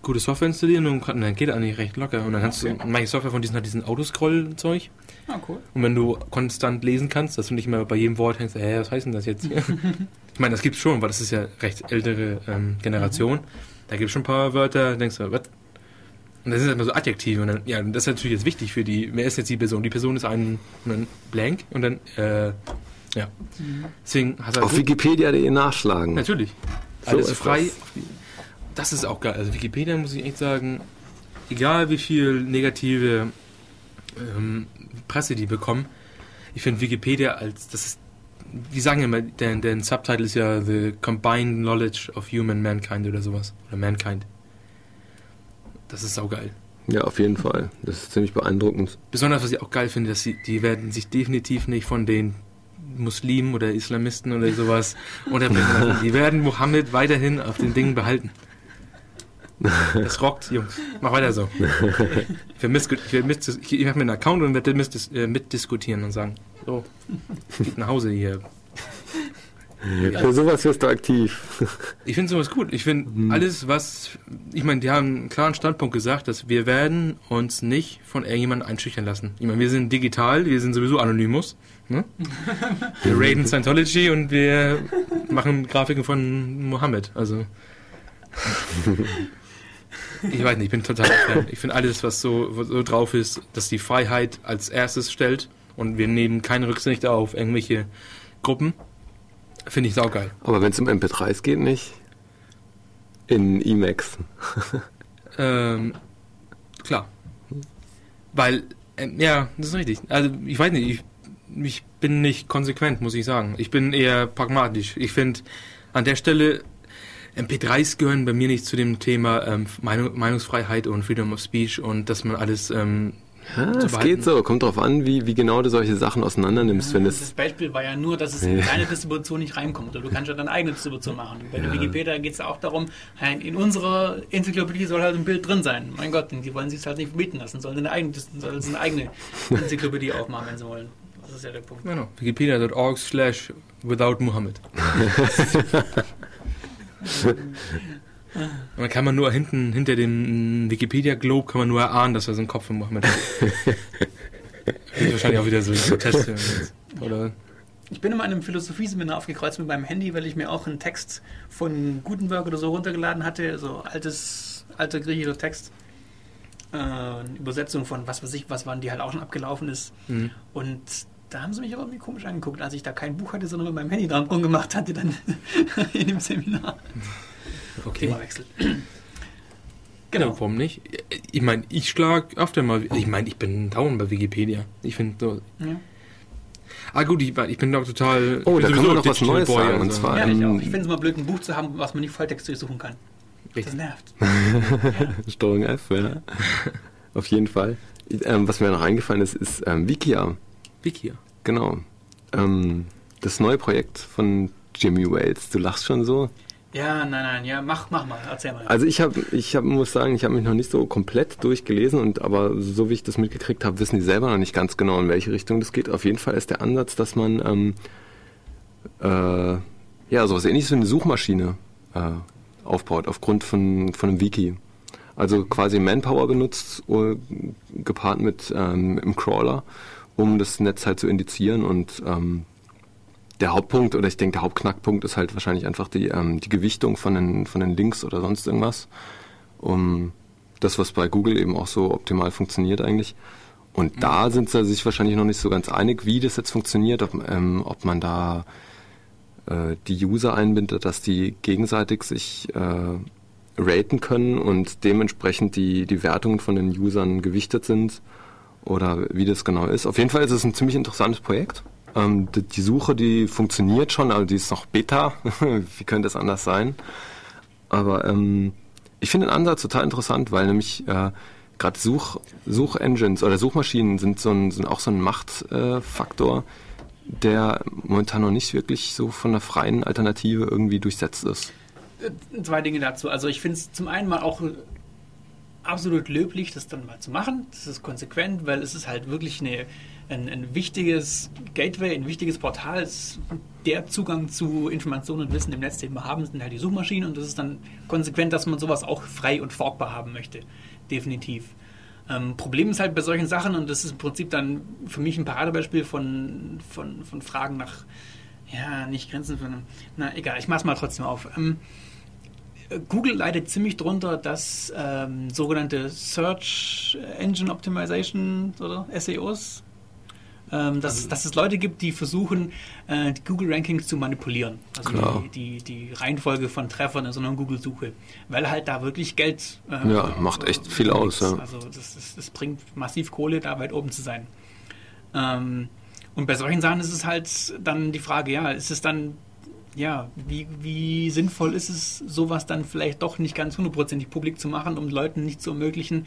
gute Software installieren und dann geht das eigentlich recht locker. Und dann kannst Okay. du, manche Software von diesen hat diesen Autoscroll-Zeug. Ah, cool. Und wenn du konstant lesen kannst, dass du nicht mehr bei jedem Wort denkst, hä, was heißt denn das jetzt? ich meine, das gibt's schon, weil das ist ja recht ältere ähm, Generation. Da gibt's schon ein paar Wörter, denkst du, was? Und das sind immer so Adjektive. Und dann, ja, und das ist natürlich jetzt wichtig für die, wer ist jetzt die Person? Die Person ist ein, ein Blank und dann, äh, ja. Deswegen hast du halt Auf Wikipedia.de nachschlagen. Natürlich. So Alles frei. das. Das ist auch geil. Also Wikipedia muss ich echt sagen, egal wie viel negative ähm, Presse die bekommen, ich finde Wikipedia als, das ist, die sagen immer, der, der Subtitle ist ja The Combined Knowledge of Human Mankind oder sowas. Oder Mankind. Das ist saugeil. Ja, auf jeden Fall. Das ist ziemlich beeindruckend. Besonders, was ich auch geil finde, dass sie, die werden sich definitiv nicht von den Muslimen oder Islamisten oder sowas unterbringen lassen. Die werden Mohammed weiterhin auf den Dingen behalten. Das rockt, Jungs. Mach weiter so. Ich, ich, ich, mache mir einen Account und werde äh, mitdiskutieren und sagen, so, geht nach Hause hier. Für sowas wirst du aktiv. Ich finde sowas gut. Ich finde alles, was. Ich meine, die haben einen klaren Standpunkt gesagt, dass wir werden uns nicht von irgendjemandem einschüchtern lassen. Ich meine, wir sind digital, wir sind sowieso Anonymous. Ne? Wir raiden Scientology und wir machen Grafiken von Mohammed. Also. ich weiß nicht, ich bin total Fan. Ich finde alles, was so, was so drauf ist, dass die Freiheit als erstes stellt und wir nehmen keine Rücksicht auf irgendwelche Gruppen, finde ich saugeil. Aber wenn es um MP3s geht, nicht in Emacs. Ähm, klar. Weil, ähm, ja, das ist richtig. Also, ich weiß nicht, ich, ich bin nicht konsequent, muss ich sagen. Ich bin eher pragmatisch. Ich finde, an der Stelle, MP3s gehören bei mir nicht zu dem Thema ähm, Meinung, Meinungsfreiheit und Freedom of Speech und dass man alles ähm, Ja, Zu es geht so. Kommt drauf an, wie, wie genau du solche Sachen auseinander nimmst. Wenn das es Beispiel war ja nur, dass es in Ja. deine Distribution nicht reinkommt. Oder du kannst ja deine eigene Distribution machen. Bei der Ja. Wikipedia geht es ja auch darum, in unserer Enzyklopädie soll halt ein Bild drin sein. Mein Gott, die wollen sich es halt nicht verbieten lassen. Sollen sie eine eigene, sollen sie eine eigene Enzyklopädie aufmachen, wenn sie wollen. Das ist ja der Punkt. Genau. Wikipedia.org slash without Muhammad. Und dann kann man nur hinten, hinter dem Wikipedia-Globe kann man nur erahnen, dass er so einen Kopf von Muhammad hat. Wird wahrscheinlich auch wieder so ein Test. Oder? Ich bin in meinem Philosophieseminar aufgekreuzt mit meinem Handy, weil ich mir auch einen Text von Gutenberg oder so runtergeladen hatte, so altes, alter griechischer Text. Äh, eine Übersetzung von was weiß ich, was waren die halt auch schon abgelaufen ist. Mhm. Und da haben sie mich aber irgendwie komisch angeguckt, als ich da kein Buch hatte, sondern mit meinem Handy dran rumgemacht hatte, dann in dem Seminar. Okay. Themawechsel. Genau. Genau. warum nicht? Ich meine, ich schlag öfter mal. Ich meine, ich bin dauernd bei Wikipedia. Ich finde so. Ja, Ah, gut, ich, ich bin doch total. Oh, ich da kann sowieso man noch was Neues Boy, sagen, und also. zwar- ja ich auch. Ich finde es mal blöd, ein Buch zu haben, was man nicht Volltext durchsuchen kann. Das Richtig. nervt. Steuerung F, ja. Auf jeden Fall. Ähm, was mir noch eingefallen ist, ist ähm, Wikia. Wiki. Genau. Ähm, das neue Projekt von Jimmy Wales. Du lachst schon so. Ja, nein, nein, ja, mach, mach mal, erzähl mal. Also ich habe, ich hab, muss sagen, ich habe mich noch nicht so komplett durchgelesen und aber so wie ich das mitgekriegt habe, wissen die selber noch nicht ganz genau, in welche Richtung das geht. Auf jeden Fall ist der Ansatz, dass man ähm, äh, ja sowas ähnliches wie eine Suchmaschine äh, aufbaut aufgrund von, von einem Wiki. Also quasi Manpower benutzt, äh, gepaart mit ähm, im Crawler, um das Netz halt zu indizieren und ähm, der Hauptpunkt oder ich denke der Hauptknackpunkt ist halt wahrscheinlich einfach die, ähm, die Gewichtung von den, von den Links oder sonst irgendwas. Um das, was bei Google eben auch so optimal funktioniert eigentlich. Und da sind sie sich wahrscheinlich noch nicht so ganz einig, wie das jetzt funktioniert, ob, ähm, ob man da äh, die User einbindet, dass die gegenseitig sich äh, raten können und dementsprechend die, die Wertungen von den Usern gewichtet sind oder wie das genau ist. Auf jeden Fall ist es ein ziemlich interessantes Projekt. Ähm, die, Suche, die funktioniert schon, also die ist noch Beta. wie könnte es anders sein? Aber ähm, ich finde den Ansatz total interessant, weil nämlich äh, gerade Such, Suchengines oder Suchmaschinen sind, so ein, sind auch so ein Machtfaktor, äh, der momentan noch nicht wirklich so von einer freien Alternative irgendwie durchsetzt ist. Zwei Dinge dazu. Also ich finde es zum einen mal auch absolut löblich, das dann mal zu machen. Das ist konsequent, weil es ist halt wirklich eine, ein, ein wichtiges Gateway, ein wichtiges Portal. Ist der Zugang zu Informationen und Wissen im Netz, den wir haben, sind halt die Suchmaschinen und das ist dann konsequent, dass man sowas auch frei und forkbar haben möchte. Definitiv. Ähm, Problem ist halt bei solchen Sachen, und das ist im Prinzip dann für mich ein Paradebeispiel von, von, von Fragen nach, ja, nicht Grenzen von, na egal, ich mach's mal trotzdem auf. Ähm, Google leidet ziemlich drunter, dass ähm, sogenannte Search Engine Optimization oder SEOs, ähm, dass, dass es Leute gibt, die versuchen, äh, die Google Rankings zu manipulieren. Also die, die, die Reihenfolge von Treffern in so einer Google-Suche. Weil halt da wirklich Geld. äh, Ja, macht echt viel aus, ja. Also das, das, das bringt massiv Kohle, da weit oben zu sein. Ähm, und bei solchen Sachen ist es halt dann die Frage, ja, ist es dann ja, wie, wie sinnvoll ist es, sowas dann vielleicht doch nicht ganz hundertprozentig publik zu machen, um Leuten nicht zu ermöglichen,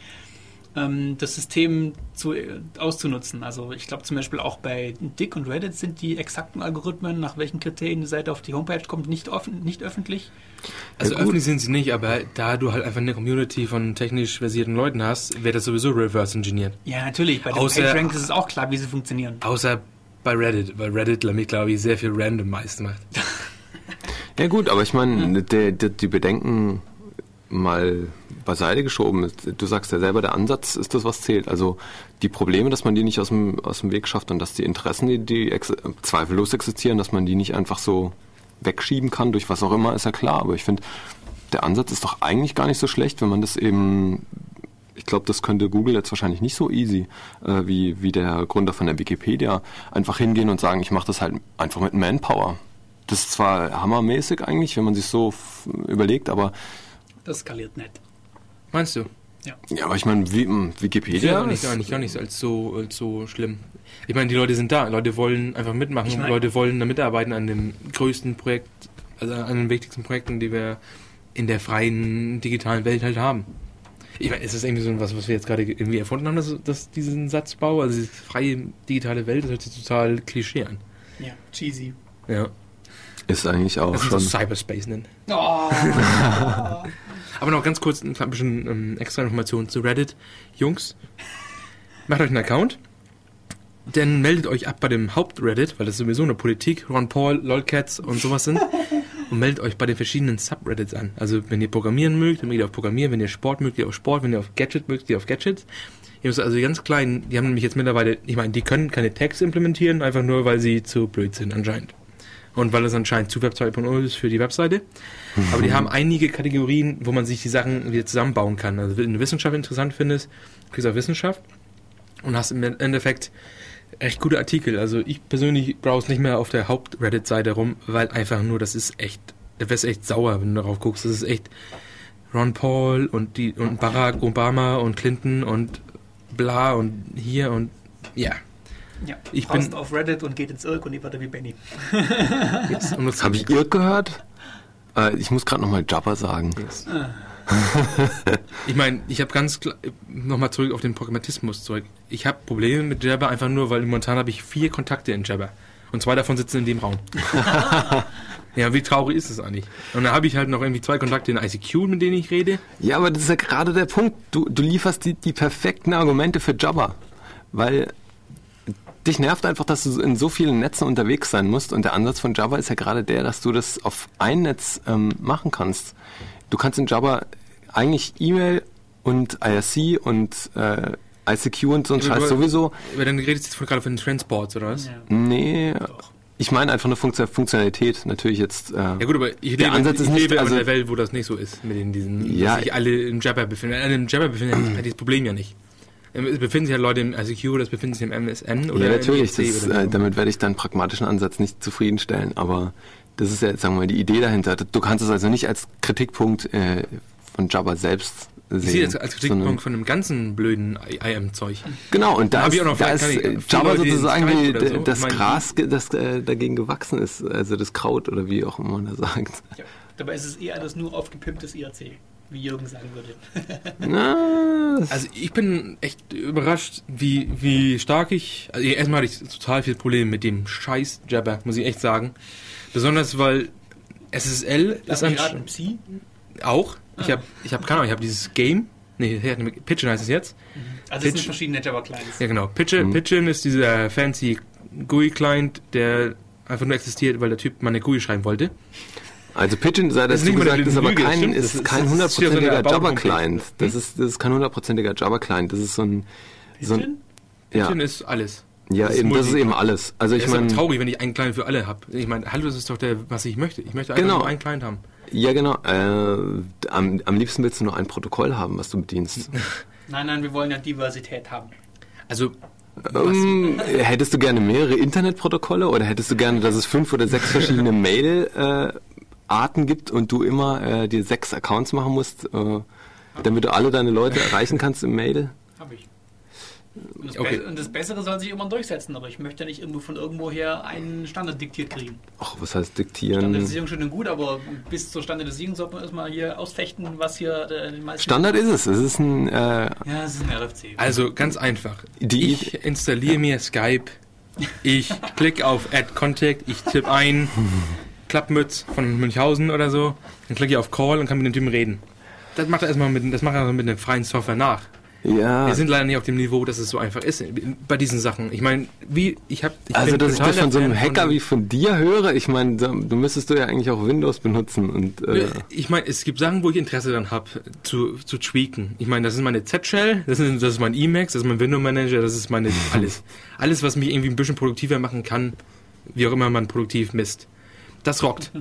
ähm, das System zu, äh, auszunutzen. Also ich glaube zum Beispiel auch bei Dick und Reddit sind die exakten Algorithmen, nach welchen Kriterien die Seite auf die Homepage kommt, nicht, offen, nicht öffentlich. Also Ja, öffentlich sind sie nicht, aber da du halt einfach eine Community von technisch versierten Leuten hast, wird das sowieso reverse engineert. Ja, natürlich. Bei den Außer- PageRanks ist es auch klar, wie sie funktionieren. Außer bei Reddit, weil Reddit glaube ich, sehr viel random meist macht. Ja gut, aber ich meine, der, der, die Bedenken mal beiseite geschoben. Du sagst ja selber, der Ansatz ist das, was zählt. Also die Probleme, dass man die nicht aus dem, aus dem Weg schafft und dass die Interessen, die, die ex zweifellos existieren, dass man die nicht einfach so wegschieben kann, durch was auch immer, ist ja klar. Aber ich finde, der Ansatz ist doch eigentlich gar nicht so schlecht, wenn man das eben, ich glaube, das könnte Google jetzt wahrscheinlich nicht so easy, äh, wie, wie der Gründer von der Wikipedia, einfach hingehen und sagen, ich mache das halt einfach mit Manpower. Das ist zwar hammermäßig eigentlich, wenn man sich so überlegt, aber Das skaliert nicht. Meinst du? ja, aber ich meine, wie, m, Ich Wikipedia sehe gar nicht, gar nicht, gar nicht als so, als so schlimm. Ich meine, die Leute sind da, Leute wollen einfach mitmachen, Ich mein- Leute wollen da mitarbeiten an dem größten Projekt, also an den wichtigsten Projekten, die wir in der freien digitalen Welt halt haben. Ich meine, ist das irgendwie so was, was wir jetzt gerade irgendwie erfunden haben, dass, dass diesen Satzbau, also diese freie digitale Welt, das hört sich total Klischee an. Ja, cheesy. Ja. Ist eigentlich auch Das schon. so Cyberspace nennen. Oh. Aber noch ganz kurz ein bisschen ähm, extra Informationen zu Reddit. Jungs, macht euch einen Account, dann meldet euch ab bei dem Haupt-Reddit, weil das sowieso eine Politik, Ron Paul, LOLcats und sowas sind. und meldet euch bei den verschiedenen Subreddits an. Also wenn ihr Programmieren mögt, dann geht ihr auf Programmieren, wenn ihr Sport mögt, geht ihr auf Sport, wenn ihr auf Gadget mögt, geht ihr auf Gadgets. Ihr müsst also die ganz kleinen, die haben nämlich jetzt mittlerweile, ich meine, die können keine Tags implementieren, einfach nur, weil sie zu blöd sind anscheinend. Und weil es anscheinend zu Web 2.0 ist für die Webseite. Aber die haben einige Kategorien, wo man sich die Sachen wieder zusammenbauen kann. Also wenn du Wissenschaft interessant findest, kriegst du auch Wissenschaft und hast im Endeffekt echt gute Artikel. Also ich persönlich browse nicht mehr auf der Haupt-Reddit-Seite rum, weil einfach nur, das ist echt, da wärst echt sauer, wenn du darauf guckst. Das ist echt Ron Paul und die und Barack Obama und Clinton und bla und hier und ja. Ja, Ich Passt bin- auf Reddit und geht ins Irk und ihr werdet wie Benny. Jetzt, und das Habe ich ihr gehört? Äh, ich muss gerade nochmal Jabba sagen. Yes. ich meine, ich habe ganz klar, nochmal zurück auf den Pragmatismus zurück. Ich habe Probleme mit Jabber einfach nur, weil momentan habe ich vier Kontakte in Jabber. Und zwei davon sitzen in dem Raum. ja, wie traurig ist das eigentlich? Und dann habe ich halt noch irgendwie zwei Kontakte in ICQ, mit denen ich rede. Ja, aber das ist ja gerade der Punkt. Du, du lieferst die, die perfekten Argumente für Jabba. Weil dich nervt einfach, dass du in so vielen Netzen unterwegs sein musst. Und der Ansatz von Java ist ja gerade der, dass du das auf ein Netz ähm, machen kannst. Du kannst in Java eigentlich E-Mail und IRC und äh, ICQ und so ein Scheiß du- sowieso. Aber dann redest du jetzt gerade von den Transports, oder was? Ja. Nee, ich meine einfach eine Funktio- Funktionalität. Natürlich jetzt. Äh, Ja gut, aber ich Der lebe, Ansatz ist ich nicht- lebe also- in einer Welt, wo das nicht so ist, mit den, diesen, Ja. dass sich alle im Jabber befinden. Alle im Jabber befinden, hat dieses Problem ja nicht. Es befinden sich ja Leute im ICQ oder es befinden sich im MSN oder ja, natürlich. im IRC Das, oder äh, so. damit werde ich deinen pragmatischen Ansatz nicht zufriedenstellen. Aber das ist ja, sagen wir mal, die Idee dahinter. Du kannst es also nicht als Kritikpunkt äh, von Java selbst sehen. Ich sehe das als sondern- Kritikpunkt von dem ganzen blöden IM-Zeug. Genau, und da ist, ich auch noch da vielleicht ist äh, in sozusagen die, oder so, das Gras, das äh, dagegen gewachsen ist. Also das Kraut oder wie auch immer man da sagt. Ja. Dabei ist es eher alles nur aufgepimptes IRC, wie Jürgen sagen würde. Na, Also ich bin echt überrascht, wie, wie stark ich. Also erstmal hatte ich total viel Probleme mit dem scheiß Jabber, muss ich echt sagen. Besonders weil SSL Lass ist ein raten, Psi? auch. Ich Ah. habe ich hab keine Ahnung, ich habe dieses Game. Nee, Pitchin heißt es jetzt. Also es sind Pitch- verschiedene Java-Clients. Ja genau. Pitchin, Mhm. Pitchin ist dieser fancy GUI-Client, der einfach nur existiert, weil der Typ mal eine GUI schreiben wollte. Also Pigeon sei Das dazu eine gesagt, ist aber Lüge, das kein, stimmt. ist Das ist- kein das so hundertprozentiger erbaute Java-Client. Homepage. Das ist, das ist kein hundertprozentiger Java-Client. Das ist so ein, so ein Pigeon? ja, Pitchin ist alles. ja, das ist eben, das ist eben alles. Also Ich aber meine, traurig, wenn ich einen Client für alle habe. Ich meine, hallo, das ist doch der, was ich möchte. Ich möchte einfach Genau. nur einen Client haben. ja genau, äh, am, am liebsten willst du nur ein Protokoll haben, was du bedienst. Nein, nein, wir wollen ja Diversität haben. Also, Ähm, hättest du gerne mehrere Internetprotokolle oder hättest du gerne, dass es fünf oder sechs verschiedene Mail-Arten gibt und du immer äh, dir sechs Accounts machen musst, äh, damit du alle deine Leute erreichen kannst im Mail? Habe ich. Und das, Okay. Und das Bessere soll sich immer durchsetzen, aber ich möchte ja nicht irgendwo von irgendwoher einen Standard diktiert kriegen. Ach, was heißt diktieren? Standardisierung schön und gut, aber bis zur Standardisierung sollte man erstmal hier ausfechten, was hier äh, die meisten. Standard ist es. Es ist ein, äh, Ja, es ist ein RFC. also ganz einfach. Die- ich installiere mir Skype. Ich klicke auf Add Contact. Ich tippe ein Klappmütz von Münchhausen oder so. Dann klicke ich auf Call und kann mit dem Typen reden. Das macht er erstmal mit, das macht er mit einer freien Software nach. ja. Wir sind leider nicht auf dem Niveau, dass es so einfach ist bei diesen Sachen. Ich meine, wie ich habe Also, dass ich das von so einem Hacker von- wie von dir höre, ich meine, du müsstest du ja eigentlich auch Windows benutzen und äh, Ich meine, es gibt Sachen, wo ich Interesse daran habe, zu, zu tweaken. Ich meine, das ist meine Z-Shell, das ist, das ist mein Emacs, das ist mein Window Manager, das ist meine alles. Alles, was mich irgendwie ein bisschen produktiver machen kann, wie auch immer man produktiv misst. Das rockt.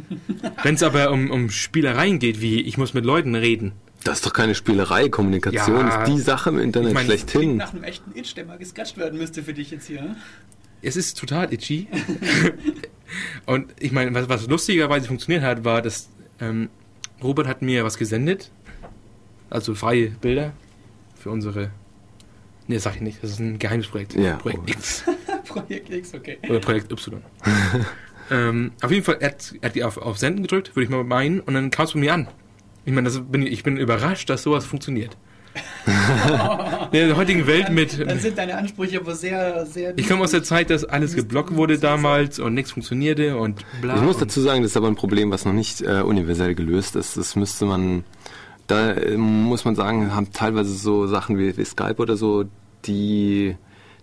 Wenn es aber um, um Spielereien geht, wie ich muss mit Leuten reden. Das ist doch keine Spielerei. Kommunikation Ja. ist die Sache im Internet Ich Klingt schlechthin. nach einem echten Itch, der mal gescratcht werden müsste für dich jetzt hier. ne? Es ist total itchy. Und ich meine, was, was lustigerweise funktioniert hat, war, dass ähm, Robert hat mir was gesendet. Also freie Bilder für unsere. Ne, sag ich nicht. Das ist ein Geheimnisprojekt. Ja, Projekt oh. X Projekt X, okay. oder Projekt Y. ähm, auf jeden Fall, er hat, er hat die auf, auf Senden gedrückt, würde ich mal meinen, und dann kam es von mir an. Ich meine, das bin, ich bin überrascht, dass sowas funktioniert. In der heutigen Welt mit. Dann sind deine Ansprüche aber sehr, sehr. Ich komme aus der Zeit, dass alles geblockt wurde damals und nichts funktionierte und bla. Ich muss dazu sagen, das ist aber ein Problem, was noch nicht äh, universell gelöst ist. Das müsste man, da äh, muss man sagen, haben teilweise so Sachen wie, wie Skype oder so, die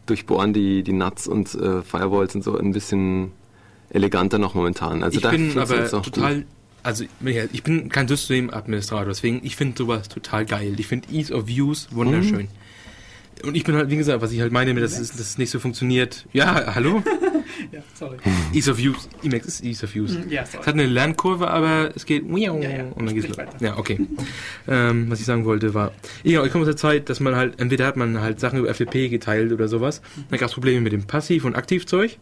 durchbohren die, die Nuts und äh, Firewalls und so ein bisschen eleganter noch momentan. Also ich da bin aber total, gut. also ich bin kein Systemadministrator, deswegen ich finde sowas total geil. Ich finde Ease of Use wunderschön. Und ich bin halt, wie gesagt, was ich halt meine, dass es nicht so funktioniert. Ja, hallo? Ja, sorry. Ease of Use. Emacs ist Ease of Use. Ja, Es sorry. hat eine Lernkurve, aber es geht ja. und dann geht's los. weiter. Ja, okay. ähm, was ich sagen wollte war, ja, ich komme aus der Zeit, dass man halt, entweder hat man halt Sachen über FTP geteilt oder sowas, dann gab es Probleme mit dem Passiv- und Aktivzeug.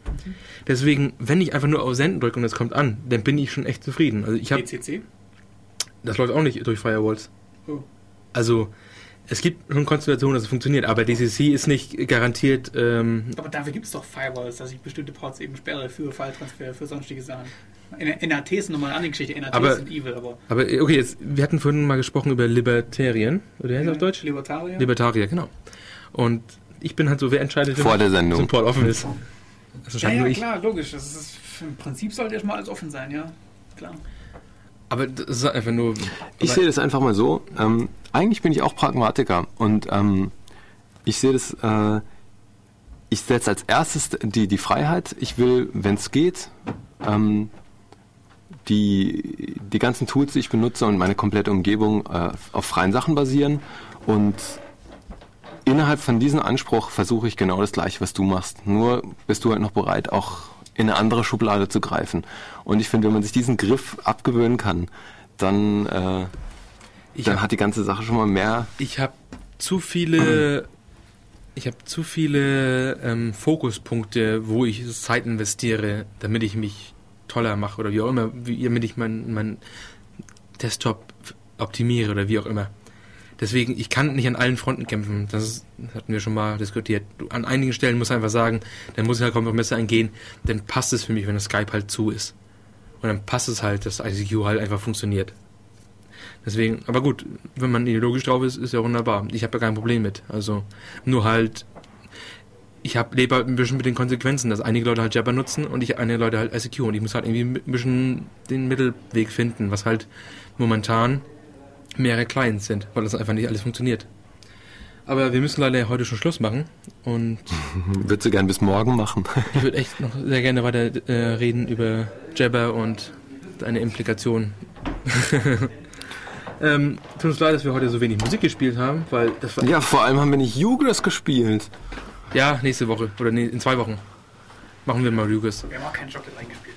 Deswegen, wenn ich einfach nur auf Senden drücke und es kommt an, dann bin ich schon echt zufrieden. Also ich habe, das läuft auch nicht durch Firewalls. Oh. Also es gibt schon Konstellationen, dass es funktioniert, aber DCC ist nicht garantiert. Ähm, Aber dafür gibt es doch Firewalls, dass ich bestimmte Ports eben sperre für File-Transfer, für sonstige Sachen. N- NAT ist nochmal eine andere Geschichte. NAT Aber- sind evil, aber. aber äh, okay, jetzt, wir hatten vorhin mal gesprochen über Libertarien, oder heißt das auf Deutsch? Libertarier? Libertarier, genau. Und ich bin halt so, wer entscheidet, wenn Vor der so ein Sendung. Port offen ist? Das ja, ja, klar, logisch. Das ist, Im Prinzip sollte erstmal alles offen sein, ja. Klar. Aber das ist einfach nur. Ich sehe das einfach mal so. Ähm, eigentlich bin ich auch Pragmatiker und ähm, ich sehe das. Äh, ich setze als erstes die, die Freiheit. Ich will, wenn es geht, ähm, die, die ganzen Tools, die ich benutze und meine komplette Umgebung äh, auf freien Sachen basieren. Und innerhalb von diesem Anspruch versuche ich genau das Gleiche, was du machst. Nur bist du halt noch bereit, auch in eine andere Schublade zu greifen. Und ich finde, wenn man sich diesen Griff abgewöhnen kann, dann, äh, ich dann habe hat die ganze Sache schon mal mehr. ich hab zu viele. Ich habe zu viele ähm, Fokuspunkte, wo ich Zeit investiere, damit ich mich toller mache oder wie auch immer, wie, damit ich meinen mein Desktop optimiere oder wie auch immer. Deswegen, ich kann nicht an allen Fronten kämpfen. Das, hatten wir schon mal diskutiert. An einigen Stellen muss einfach sagen, dann muss ich halt Kompromisse eingehen, dann passt es für mich, wenn das Skype halt zu ist. Und dann passt es halt, dass ICQ halt einfach funktioniert. Deswegen, aber gut, wenn man ideologisch drauf ist, ist ja wunderbar. Ich habe ja kein Problem mit. Also, nur halt, ich hab, lebe halt ein bisschen mit den Konsequenzen, dass einige Leute halt Jabber nutzen und ich einige Leute halt ICQ und ich muss halt irgendwie ein bisschen den Mittelweg finden, was halt momentan mehrere Clients sind, weil das einfach nicht alles funktioniert. Aber wir müssen leider heute schon Schluss machen und Würdest du gern bis morgen machen? ich würde echt noch sehr gerne weiter äh, reden über Jabber und eine Implikation. ähm, tut uns leid, dass wir heute so wenig Musik gespielt haben, weil das war ja, vor allem haben wir nicht Jugras gespielt. ja nächste Woche oder nee, in zwei Wochen machen wir mal Lucas. Wir haben auch keinen Chocolate reingespielt.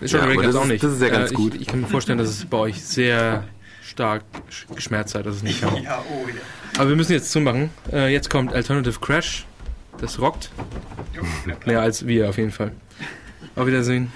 Ist schon Ja, das auch ist- nicht. das ist ja ganz ich, gut. Ich kann mir vorstellen, dass es bei euch sehr stark sch- geschmerzt hat, dass es nicht kam. Ja, oh ja. Aber wir müssen jetzt zumachen. Äh, jetzt kommt Alternative Crash. Das rockt. Mehr als wir auf jeden Fall. Auf Wiedersehen.